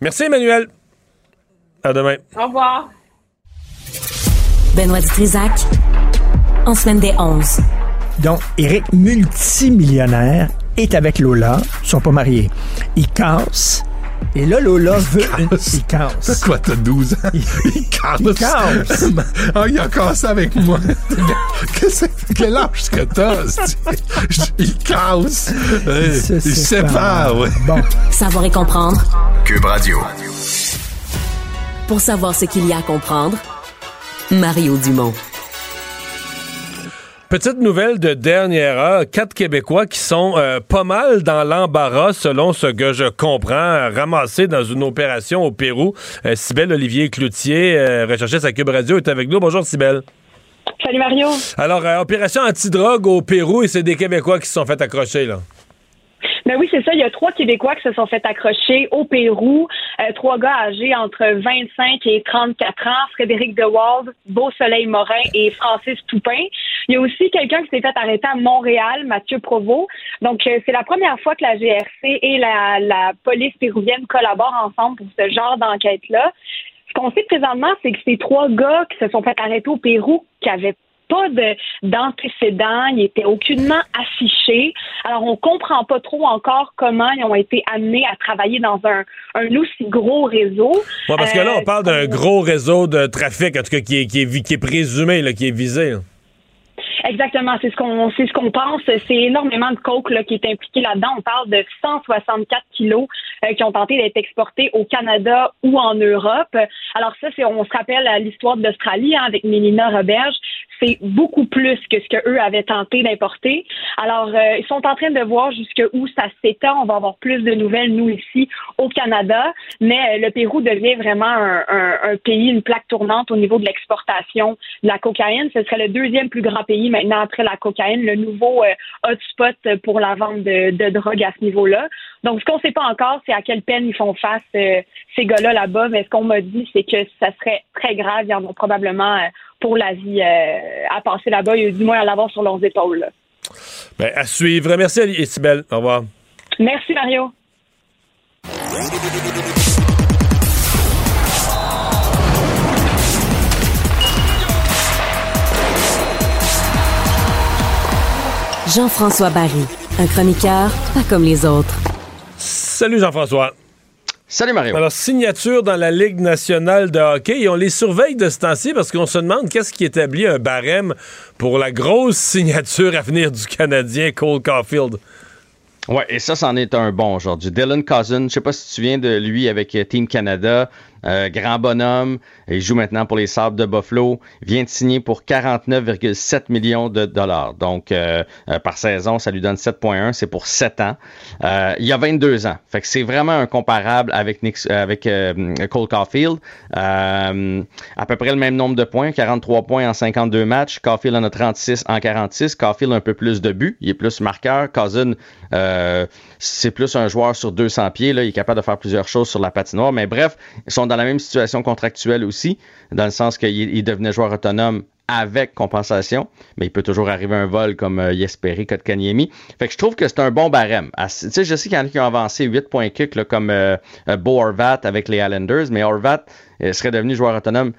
Merci, Emmanuel. À demain. Au revoir. Benoît Dutrisac, en semaine des 11. Donc, Eric, multimillionnaire, est avec Lola. Ils sont pas mariés. Il casse et là, Lola veut une. Il casse. quoi, t'as 12 ans? Il, casse. Il casse. Ah, il a cassé avec moi. Qu'est-ce Quel âge que t'as? Il casse. Il, il sépare, ouais. Bon. Savoir et comprendre. Cube Radio. Pour savoir ce qu'il y a à comprendre, Mario Dumont. Petite nouvelle de dernière heure, quatre Québécois qui sont euh, pas mal dans l'embarras selon ce que je comprends, ramassés dans une opération au Pérou. Euh, Olivier Cloutier, euh, recherchiste à Cube Radio, est avec nous. Bonjour Cybelle. Salut Mario. Alors, euh, opération antidrogue au Pérou et c'est des Québécois qui se sont fait accrocher là. Ben oui, c'est ça. Il y a trois Québécois qui se sont fait accrocher au Pérou. Euh, trois gars âgés entre 25 et 34 ans. Frédéric DeWald, Beau Soleil Morin et Francis Toupin. Il y a aussi quelqu'un qui s'est fait arrêter à Montréal, Mathieu Provost. Donc, euh, c'est la première fois que la GRC et la, la police péruvienne collaborent ensemble pour ce genre d'enquête-là. Ce qu'on sait présentement, c'est que ces trois gars qui se sont fait arrêter au Pérou, qui avaient pas d'antécédents, ils étaient aucunement affichés. Alors, on comprend pas trop encore comment ils ont été amenés à travailler dans un, un aussi gros réseau. Ouais, parce que là, on euh, parle d'un gros réseau de trafic, en tout cas, qui est, qui est, qui est présumé, là, qui est visé. Exactement, c'est ce qu'on c'est ce qu'on pense. C'est énormément de coke là, qui est impliqué là-dedans. On parle de 164 kilos euh, qui ont tenté d'être exportés au Canada ou en Europe. Alors ça, c'est on se rappelle l'histoire d'Australie hein, avec Mélina Roberge c'est beaucoup plus que ce qu'eux avaient tenté d'importer. Alors, euh, ils sont en train de voir jusqu'où ça s'étend. On va avoir plus de nouvelles, nous, ici, au Canada. Mais euh, le Pérou devient vraiment un, un, pays, une plaque tournante au niveau de l'exportation de la cocaïne. Ce serait le deuxième plus grand pays maintenant après la cocaïne, le nouveau euh, hotspot pour la vente de, de drogue à ce niveau-là. Donc, ce qu'on ne sait pas encore, c'est à quelle peine ils font face, ces gars-là là-bas. Mais ce qu'on m'a dit, c'est que ça serait très grave. Ils en ont probablement pour la vie euh, à passer là-bas, et du moins à l'avoir sur leurs épaules. Ben, à suivre. Merci, Isabelle. Au revoir. Merci, Mario. Jean-François Barry, un chroniqueur pas comme les autres. Salut Jean-François. Salut Mario. Alors, signature dans la Ligue nationale de hockey. Et on les surveille de ce temps-ci parce qu'on se demande qu'est-ce qui établit un barème pour la grosse signature à venir du Canadien Cole Caulfield. Ouais, et ça, c'en est un bon aujourd'hui. Dylan Cousin, je sais pas si tu viens de lui avec euh, Team Canada. Euh, grand bonhomme. Il joue maintenant pour les Sabres de Buffalo. Vient de signer pour 49,7 millions de dollars. Donc, euh, euh, par saison, ça lui donne 7,1. C'est pour 7 ans. il a 22 ans. Fait que c'est vraiment un comparable avec, avec Cole Caulfield. à peu près le même nombre de points, 43 points en 52 matchs. Caulfield en a 36 en 46. Caulfield un peu plus de buts. Il est plus marqueur. Cousin, c'est plus un joueur sur 200 pieds. Il est capable de faire plusieurs choses sur la patinoire. Mais bref, ils sont dans la même situation contractuelle aussi, dans le sens qu'il devenait joueur autonome avec compensation, mais il peut toujours arriver un vol comme euh, Yesperi Kotkaniemi. Fait que je trouve que c'est un bon barème. Tu sais, je sais qu'il y en a qui ont avancé 8 points kick là, comme euh, euh, Bo Horvat avec les Islanders, mais Horvat euh, serait devenu joueur autonome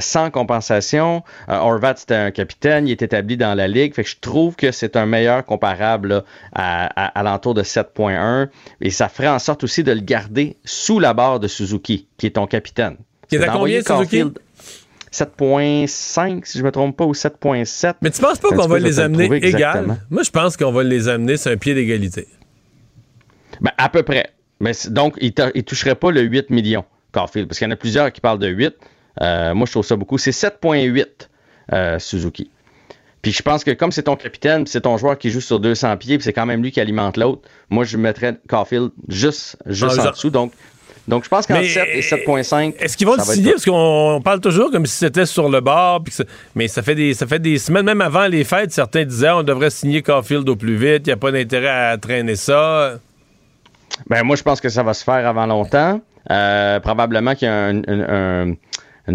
sans compensation. Horvat, c'était un capitaine, il est établi dans la ligue. Fait que je trouve que c'est un meilleur comparable à, à, l'entour de 7.1 et ça ferait en sorte aussi de le garder sous la barre de Suzuki, qui est ton capitaine. Qui est à combien, Suzuki? 7.5, si je me trompe pas, ou 7.7. Mais tu penses pas qu'on va les amener égal? Moi, je pense qu'on va les amener sur un pied d'égalité. Ben, à peu près. Mais donc, il, ne toucherait pas le 8 millions, Carfield, parce qu'il y en a plusieurs qui parlent de 8. Euh, moi, je trouve ça beaucoup. C'est 7.8, euh, Suzuki. Puis je pense que comme c'est ton capitaine, c'est ton joueur qui joue sur 200 pieds, puis c'est quand même lui qui alimente l'autre, moi, je mettrais Caulfield juste, juste en dessous. Donc, donc, je pense qu'en 7 et 7.5. Est-ce qu'ils vont le signer? Parce qu'on parle toujours comme si c'était sur le bord. mais ça fait, des, ça fait des semaines, même avant les fêtes, certains disaient on devrait signer Caulfield au plus vite. Il n'y a pas d'intérêt à traîner ça. Ben, moi, je pense que ça va se faire avant longtemps. Euh, probablement qu'il y a un un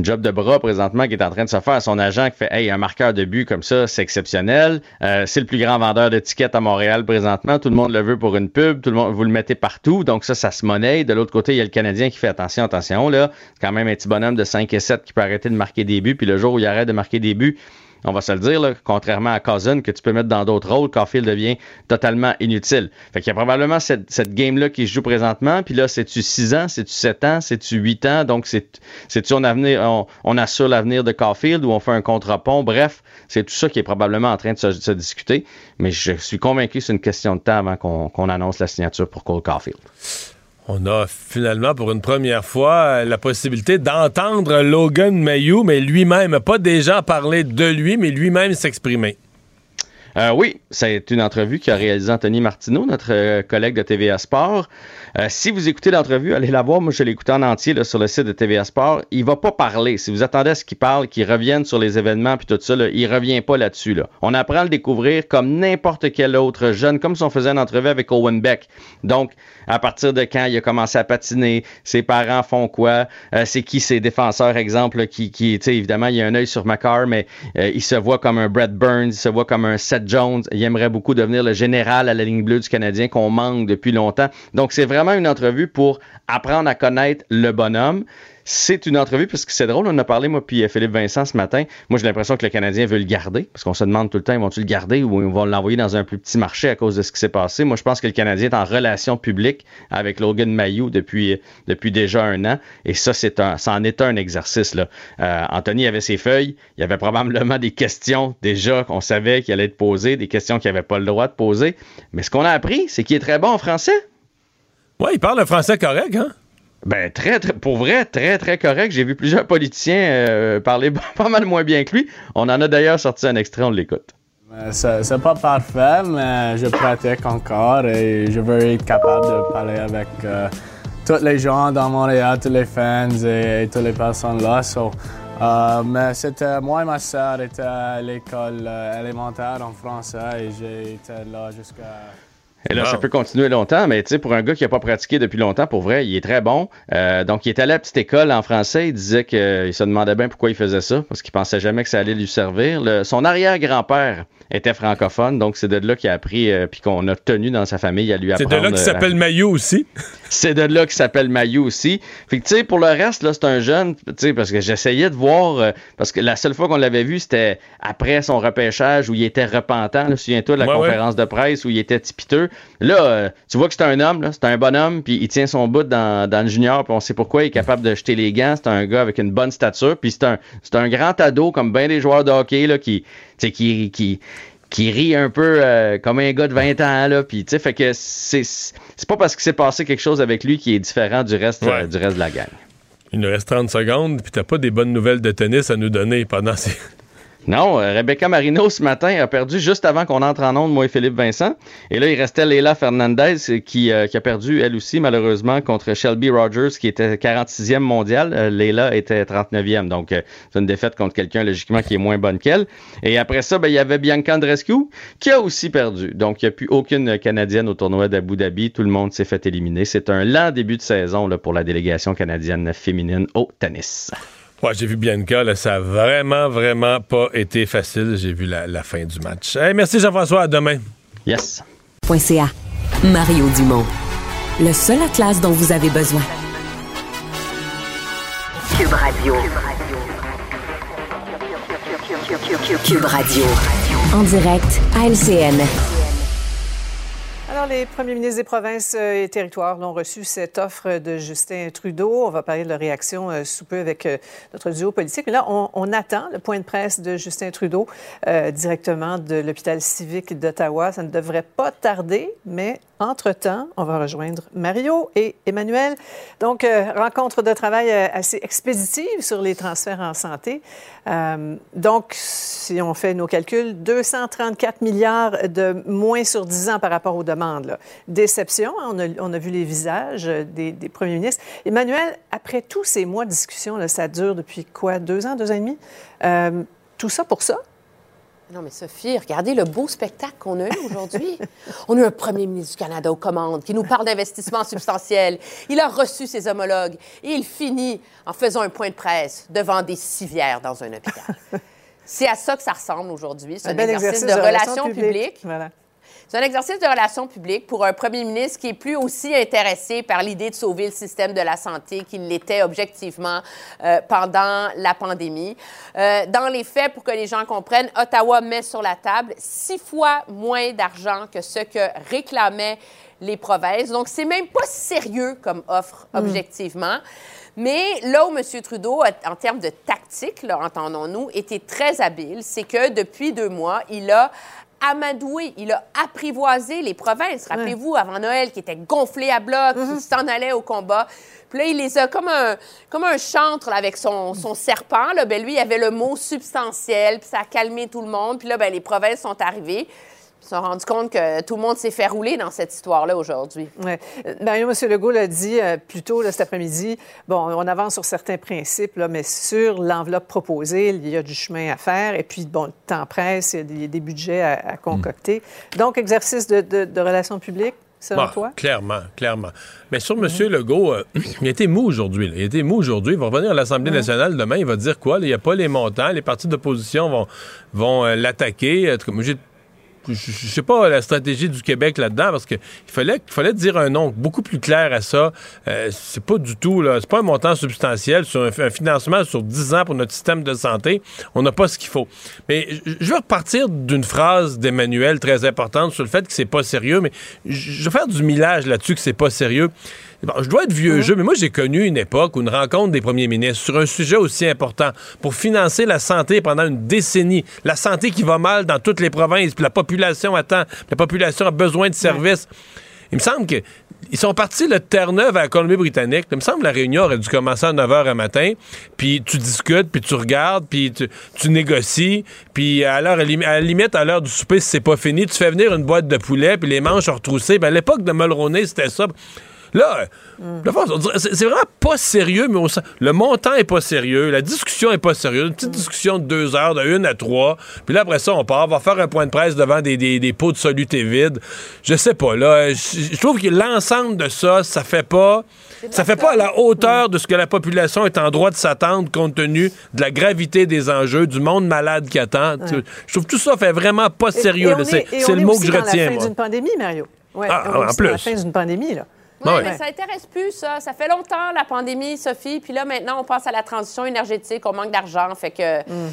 job de bras présentement qui est en train de se faire à son agent qui fait Hey, un marqueur de but comme ça, c'est exceptionnel. Euh, c'est le plus grand vendeur d'étiquettes à Montréal présentement. Tout le monde le veut pour une pub, tout le monde, vous le mettez partout. Donc ça, ça se monnaie. De l'autre côté, il y a le Canadien qui fait attention, attention, là. C'est quand même un petit bonhomme de 5 et 7 qui peut arrêter de marquer des buts. Puis le jour où il arrête de marquer des buts, on va se le dire, là, contrairement à Cousin, que tu peux mettre dans d'autres rôles, Caulfield devient totalement inutile. Fait qu'il y a probablement cette, cette game-là qui se joue présentement, puis là, c'est-tu 6 ans, c'est-tu 7 ans, c'est-tu 8 ans, donc c'est-tu on, avenir, on, on assure l'avenir de Caulfield ou on fait un contre-pont, bref, c'est tout ça qui est probablement en train de se, discuter, mais je suis convaincu que c'est une question de temps avant qu'on annonce la signature pour Cole Caulfield. On a finalement, pour une première fois, la possibilité d'entendre Logan Mayou, mais lui-même, pas déjà parler de lui, mais lui-même s'exprimer. Euh, oui, c'est une entrevue qu'a réalisé Anthony Martineau, notre euh, collègue de TVA Sport. Euh, si vous écoutez l'entrevue, allez la voir. Moi, je l'ai en entier sur le site de TVA Sport. Il va pas parler. Si vous attendez à ce qu'il parle, qu'il revienne sur les événements puis tout ça, il revient pas là-dessus. Là. On apprend à le découvrir comme n'importe quel autre jeune, comme si on faisait une entrevue avec Owen Beck. Donc, à partir de quand il a commencé à patiner, ses parents font quoi, c'est qui ses défenseurs, exemple, qui, qui tu évidemment, il y a un œil sur Macar, mais il se voit comme un Brett Burns, il se voit comme un Seth Jones. Il aimerait beaucoup devenir le général à la ligne bleue du Canadien qu'on manque depuis longtemps. Donc, c'est vraiment une entrevue pour apprendre à connaître le bonhomme. C'est une entrevue parce que c'est drôle, on a parlé, moi, puis Philippe Vincent ce matin. Moi, j'ai l'impression que le Canadien veut le garder parce qu'on se demande tout le temps, ils vont-tu le garder ou ils vont l'envoyer dans un plus petit marché à cause de ce qui s'est passé? Moi, je pense que le Canadien est en relation publique avec Logan Mayou depuis, depuis déjà un an et ça, c'est un, ça en est un exercice. Là. Euh, Anthony avait ses feuilles, il y avait probablement des questions déjà qu'on savait qu'il allait être posées, des questions qu'il n'avait pas le droit de poser. Mais ce qu'on a appris, c'est qu'il est très bon en français. Oui, il parle le français correct, hein? Ben, très, très, pour vrai, très, très correct. J'ai vu plusieurs politiciens euh, parler pas mal moins bien que lui. On en a d'ailleurs sorti un extrait, on l'écoute. C'est pas parfait, mais je pratique encore et je veux être capable de parler avec euh, tous les gens dans Montréal, tous les fans et, toutes les personnes là. Euh, mais c'était moi et ma sœur étaient à l'école élémentaire en français et j'ai été là jusqu'à et là, ça peut continuer longtemps, mais tu sais, pour un gars qui n'a pas pratiqué depuis longtemps, pour vrai, il est très bon. Euh, donc, il était à la petite école en français. Il disait qu'il se demandait bien pourquoi il faisait ça, parce qu'il pensait jamais que ça allait lui servir. son arrière-grand-père était francophone, donc c'est de là qu'il a appris, euh, puis qu'on a tenu dans sa famille à lui apprendre. C'est de là qu'il euh, s'appelle Maillot aussi. c'est de là qu'il s'appelle Maillot aussi. Fait que, tu sais, pour le reste, là, c'est un jeune, tu sais, parce que j'essayais de voir, parce que la seule fois qu'on l'avait vu, c'était après son repêchage où il était repentant. Souviens-toi de la conférence de presse où il était tipiteux. Là, euh, tu vois que c'est un homme, c'est un bonhomme, puis il tient son bout dans, le junior, puis on sait pourquoi il est capable de jeter les gants. C'est un gars avec une bonne stature, puis c'est un, c'est un grand ado comme bien des joueurs de hockey là, qui, qui, qui, qui rit un peu euh, comme un gars de 20 ans là puis tu sais fait que c'est c'est pas parce qu'il s'est passé quelque chose avec lui qui est différent du reste du reste de la gang. Il nous reste 30 secondes, puis t'as pas des bonnes nouvelles de tennis à nous donner pendant ces... Non, euh, Rebecca Marino ce matin a perdu juste avant qu'on entre en onde, moi et Philippe Vincent. Et là, il restait Leila Fernandez qui, euh, qui a perdu elle aussi malheureusement contre Shelby Rogers qui était 46e mondial. Euh, était 39e. Donc, c'est une défaite contre quelqu'un logiquement qui est moins bonne qu'elle. Et après ça, ben, il y avait Bianca Andreescu qui a aussi perdu. Donc, il n'y a plus aucune Canadienne au tournoi d'Abu Dhabi. Tout le monde s'est fait éliminer. C'est un lent début de saison là, pour la délégation canadienne féminine au tennis. Ouais, j'ai vu Bianca, là, ça a vraiment, vraiment pas été facile. J'ai vu la, fin du match. merci Jean-François, à demain. Yes. .ca. Mario Dumont. Le seul atlas dont vous avez besoin. Cube Radio. Cube Radio. En direct à LCN les premiers ministres des provinces euh, et territoires l'ont reçu cette offre de Justin Trudeau. On va parler de la réaction euh, sous peu avec euh, notre duo politique. Mais là, on, attend le point de presse de Justin Trudeau directement de l'hôpital civique d'Ottawa. Ça ne devrait pas tarder, mais entre-temps, on va rejoindre Mario et Emmanuel. Donc, rencontre de travail assez expéditive sur les transferts en santé. donc, si on fait nos calculs, 234 milliards de moins sur 10 ans par rapport aux demandes Déception, hein, on a, vu les visages des, premiers ministres. Emmanuel, après tous ces mois de discussion, ça dure depuis quoi, deux ans, deux ans et demi? Euh, tout ça pour ça? Non, mais Sophie, regardez le beau spectacle qu'on a eu aujourd'hui. On a eu un premier ministre du Canada aux commandes qui nous parle d'investissement substantiel. Il a reçu ses homologues et il finit en faisant un point de presse devant des civières dans un hôpital. C'est à ça que ça ressemble aujourd'hui. C'est un, exercice, de, relations publiques. Voilà. C'est un exercice de relations publiques pour un premier ministre qui est plus aussi intéressé par l'idée de sauver le système de la santé qu'il l'était objectivement euh, pendant la pandémie. Euh, dans les faits, pour que les gens comprennent, Ottawa met sur la table six fois moins d'argent que ce que réclamaient les provinces. Donc, c'est même pas sérieux comme offre, hmm. objectivement. Mais là où M. Trudeau, en termes de tactique, entendons-nous, était très habile, c'est que depuis deux mois, il a amadoué, il a apprivoisé les provinces. Rappelez-vous, avant Noël, qui était gonflé à bloc, qui mm-hmm. s'en allait au combat. Puis là, il les a comme un, comme un chantre avec son, son serpent. Là. Ben, lui, il avait le mot substantiel, puis ça a calmé tout le monde. Puis là, ben, les provinces sont arrivées se sont rendus compte que tout le monde s'est fait rouler dans cette histoire-là aujourd'hui. Oui. Mario, M. Legault l'a dit euh, plus tôt cet après-midi. Bon, on avance sur certains principes, là, mais sur l'enveloppe proposée, il y a du chemin à faire. Et puis, bon, le temps presse, il y a des, budgets à, concocter. Donc, exercice de, de, relations publiques. Selon toi? Clairement, clairement. Mais sur M. Legault, euh, il a été mou aujourd'hui. Il a été mou aujourd'hui. Il va revenir à l'Assemblée nationale demain. Il va dire quoi? Il n'y a pas les montants. Les partis d'opposition vont, vont euh, l'attaquer. J'ai je sais pas la stratégie du Québec là-dedans parce qu'il fallait, il fallait dire un nom beaucoup plus clair à ça. Euh, c'est pas du tout, là, c'est pas un montant substantiel sur un, financement sur 10 ans pour notre système de santé. On n'a pas ce qu'il faut. Mais je veux repartir d'une phrase d'Emmanuel très importante sur le fait que c'est pas sérieux, mais je veux faire du millage là-dessus que c'est pas sérieux je dois être vieux jeu, mais moi, j'ai connu une époque où une rencontre des premiers ministres sur un sujet aussi important pour financer la santé pendant une décennie, la santé qui va mal dans toutes les provinces, puis la population attend, la population a besoin de services. Il me semble que ils sont partis le Terre-Neuve à la Colombie-Britannique. Il me semble que la réunion aurait dû commencer à 9 h un matin. Puis tu discutes, puis tu regardes, puis tu, négocies. Puis à, l'heure, à la limite, à l'heure du souper, si c'est pas fini, tu fais venir une boîte de poulet, puis les manches retroussées. Ben, à l'époque de Mulroney, c'était ça. Là, c'est vraiment pas sérieux, mais le montant est pas sérieux, la discussion est pas sérieuse. Une petite discussion de deux heures, de une à trois. Puis là, après ça, on part, on va faire un point de presse devant des, des, pots de soluté vides. Je sais pas, là. Je trouve que l'ensemble de ça, ça fait pas. Ça fait pas à la hauteur de ce que la population est en droit de s'attendre compte tenu de la gravité des enjeux, du monde malade qui attend. Je trouve que tout ça fait vraiment pas sérieux. C'est le mot que je retiens. C'est la fin d'une pandémie, Mario. Ouais, ah, en plus. la fin d'une pandémie, là. Oui, mais ça intéresse plus, ça. Ça fait longtemps, la pandémie, Sophie. Puis là, maintenant, on passe à la transition énergétique. On manque d'argent. Fait que. Mm.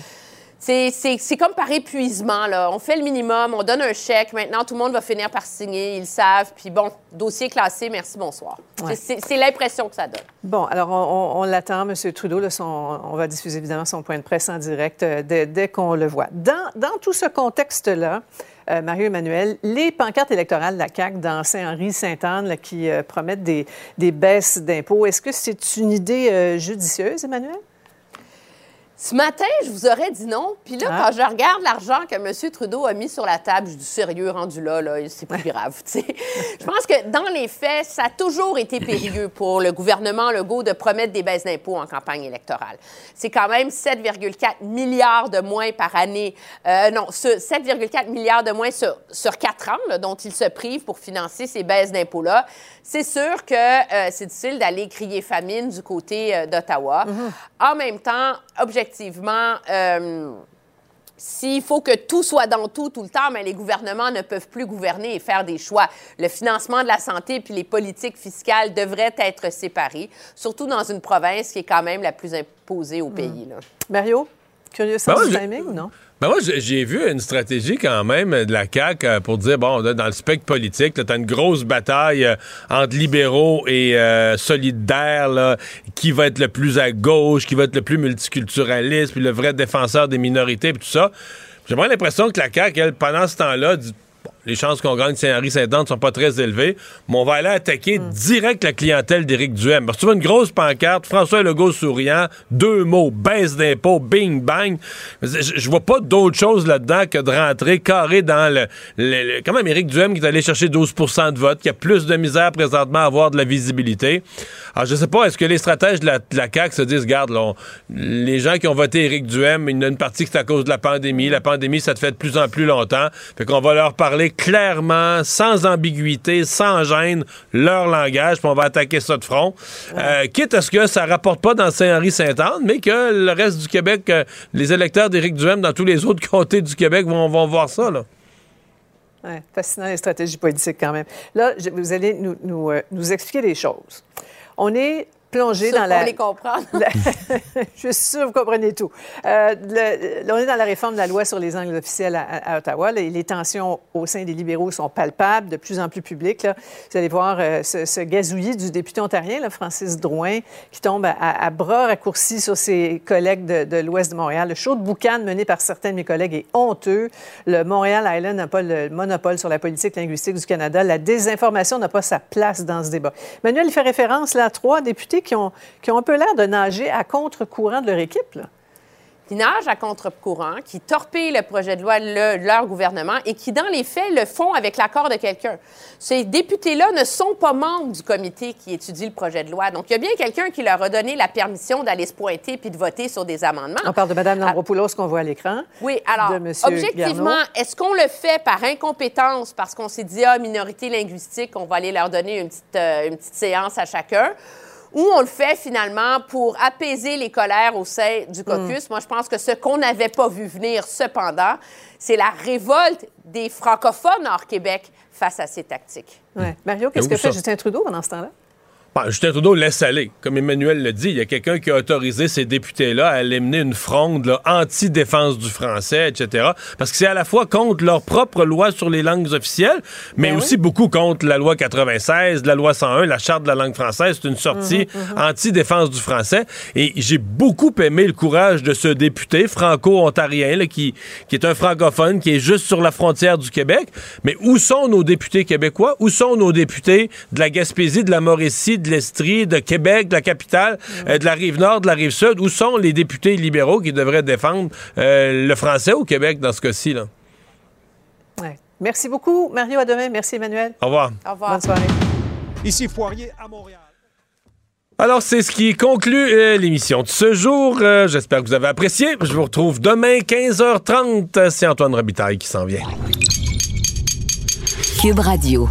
C'est comme par épuisement. Là. On fait le minimum, on donne un chèque. Maintenant, tout le monde va finir par signer. Ils le savent. Puis bon, dossier classé, merci, bonsoir. C'est l'impression que ça donne. Bon, alors on, l'attend, M. Trudeau. on va diffuser évidemment son point de presse en direct euh, dès, qu'on le voit. Dans, dans tout ce contexte-là, Euh, Mario Emmanuel, les pancartes électorales de la CAQ dans Saint-Henri-Sainte-Anne qui euh, promettent des, des baisses d'impôts, est-ce que c'est une idée judicieuse, Emmanuel? Ce matin, je vous aurais dit non. Puis là, ah. quand je regarde l'argent que M. Trudeau a mis sur la table, je dis sérieux, rendu là, là c'est plus grave. je pense que dans les faits, ça a toujours été périlleux pour le gouvernement Legault de promettre des baisses d'impôts en campagne électorale. C'est quand même 7,4 milliards de moins par année. Euh, non, 7,4 milliards de moins sur, sur 4 ans dont il se prive pour financer ces baisses d'impôts-là. C'est sûr que euh, c'est difficile d'aller crier famine du côté euh, d'Ottawa. Mm-hmm. En même temps, objectivement, euh, s'il faut que tout soit dans tout tout le temps, mais les gouvernements ne peuvent plus gouverner et faire des choix. Le financement de la santé puis les politiques fiscales devraient être séparés, surtout dans une province qui est quand même la plus imposée au mm. pays. Là. Mario, curieux ben sens timing ou non? Ben moi, j'ai vu une stratégie quand même de la CAQ euh, pour dire, bon, dans le spectre politique, tu as une grosse bataille euh, entre libéraux et euh, solidaires, là, qui va être le plus à gauche, qui va être le plus multiculturaliste, puis le vrai défenseur des minorités, puis tout ça. J'ai vraiment l'impression que la CAQ, elle, pendant ce temps-là, les chances qu'on gagne Saint-Henri-Saint-Anne sont pas très élevées, mais on va aller attaquer hmm. direct la clientèle d'Éric Duhem. Parce que tu vois une grosse pancarte, François Legault souriant, deux mots, baisse d'impôts, bing, bang. Je, vois pas d'autre chose là-dedans que de rentrer carré dans le, Quand même, Éric Duhem qui est allé chercher 12% de vote, qui a plus de misère présentement à avoir de la visibilité. Alors, je sais pas, est-ce que les stratèges de la, CAQ se disent, regarde, les gens qui ont voté Éric Duhem, il y en a une partie qui c'est à cause de la pandémie. La pandémie, ça te fait de plus en plus longtemps. Fait qu'on va leur parler clairement, sans ambiguïté, sans gêne, leur langage, puis on va attaquer ça de front. Euh, quitte à ce que ça rapporte pas dans Saint-Henri-Saint-Anne, mais que le reste du Québec, euh, les électeurs d'Éric Duhem dans tous les autres comtés du Québec vont, voir ça, là. fascinant les stratégies politiques quand même. Là, vous allez nous, nous, euh, nous expliquer des choses. On est plongé dans la. les comprendre. je suis sûre que vous comprenez tout. Euh, on est dans la réforme de la loi sur les angles officiels à, Ottawa. Les, tensions au sein des libéraux sont palpables, de plus en plus publiques. Vous allez voir euh, ce, gazouillis du député ontarien, Francis Drouin, qui tombe à, bras raccourcis sur ses collègues de, l'Ouest de Montréal. Le show de boucan mené par certains de mes collègues est honteux. Le Montréal Island n'a pas le monopole sur la politique linguistique du Canada. La désinformation n'a pas sa place dans ce débat. Manuel, il fait référence là, à trois députés qui ont, qui ont un peu l'air de nager à contre-courant de leur équipe. Là qui nagent à contre-courant, qui torpillent le projet de loi de leur gouvernement et qui, dans les faits, le font avec l'accord de quelqu'un. Ces députés-là ne sont pas membres du comité qui étudie le projet de loi. Donc, il y a bien quelqu'un qui leur a donné la permission d'aller se pointer puis de voter sur des amendements. On parle de Mme Lambropoulos qu'on voit à l'écran. Oui, alors, objectivement, est-ce qu'on le fait par incompétence parce qu'on s'est dit, ah, minorité linguistique, on va aller leur donner une petite, euh, une petite séance à chacun? Ou on le fait finalement pour apaiser les colères au sein du caucus. Mm. Moi, je pense que ce qu'on n'avait pas vu venir, cependant, c'est la révolte des francophones hors Québec face à ces tactiques. Ouais. Mario, qu'est-ce que fait Justin Trudeau pendant ce temps-là? Ben, Justin Trudeau laisse aller. Comme Emmanuel le dit, il y a quelqu'un qui a autorisé ces députés-là à aller mener une fronde anti-défense du français, etc. Parce que c'est à la fois contre leur propre loi sur les langues officielles, mais ben aussi beaucoup contre la loi 96, la loi 101, la charte de la langue française. C'est une sortie mhm, mhm. anti-défense du français. Et j'ai beaucoup aimé le courage de ce député franco-ontarien qui, qui est un francophone, qui est juste sur la frontière du Québec. Mais où sont nos députés québécois? Où sont nos députés de la Gaspésie, de la Mauricie, de l'Estrie, de Québec, de la capitale, euh, de la rive nord, de la rive sud. Où sont les députés libéraux qui devraient défendre euh, le français au Québec dans ce cas-ci? Là? Merci beaucoup, Mario. À demain. Merci, Emmanuel. Au revoir. Au revoir. Bonne soirée. Ici Poirier à Montréal. Alors, c'est ce qui conclut euh, l'émission de ce jour. J'espère que vous avez apprécié. Je vous retrouve demain, 15h30. C'est Antoine Robitaille qui s'en vient. Cube Radio.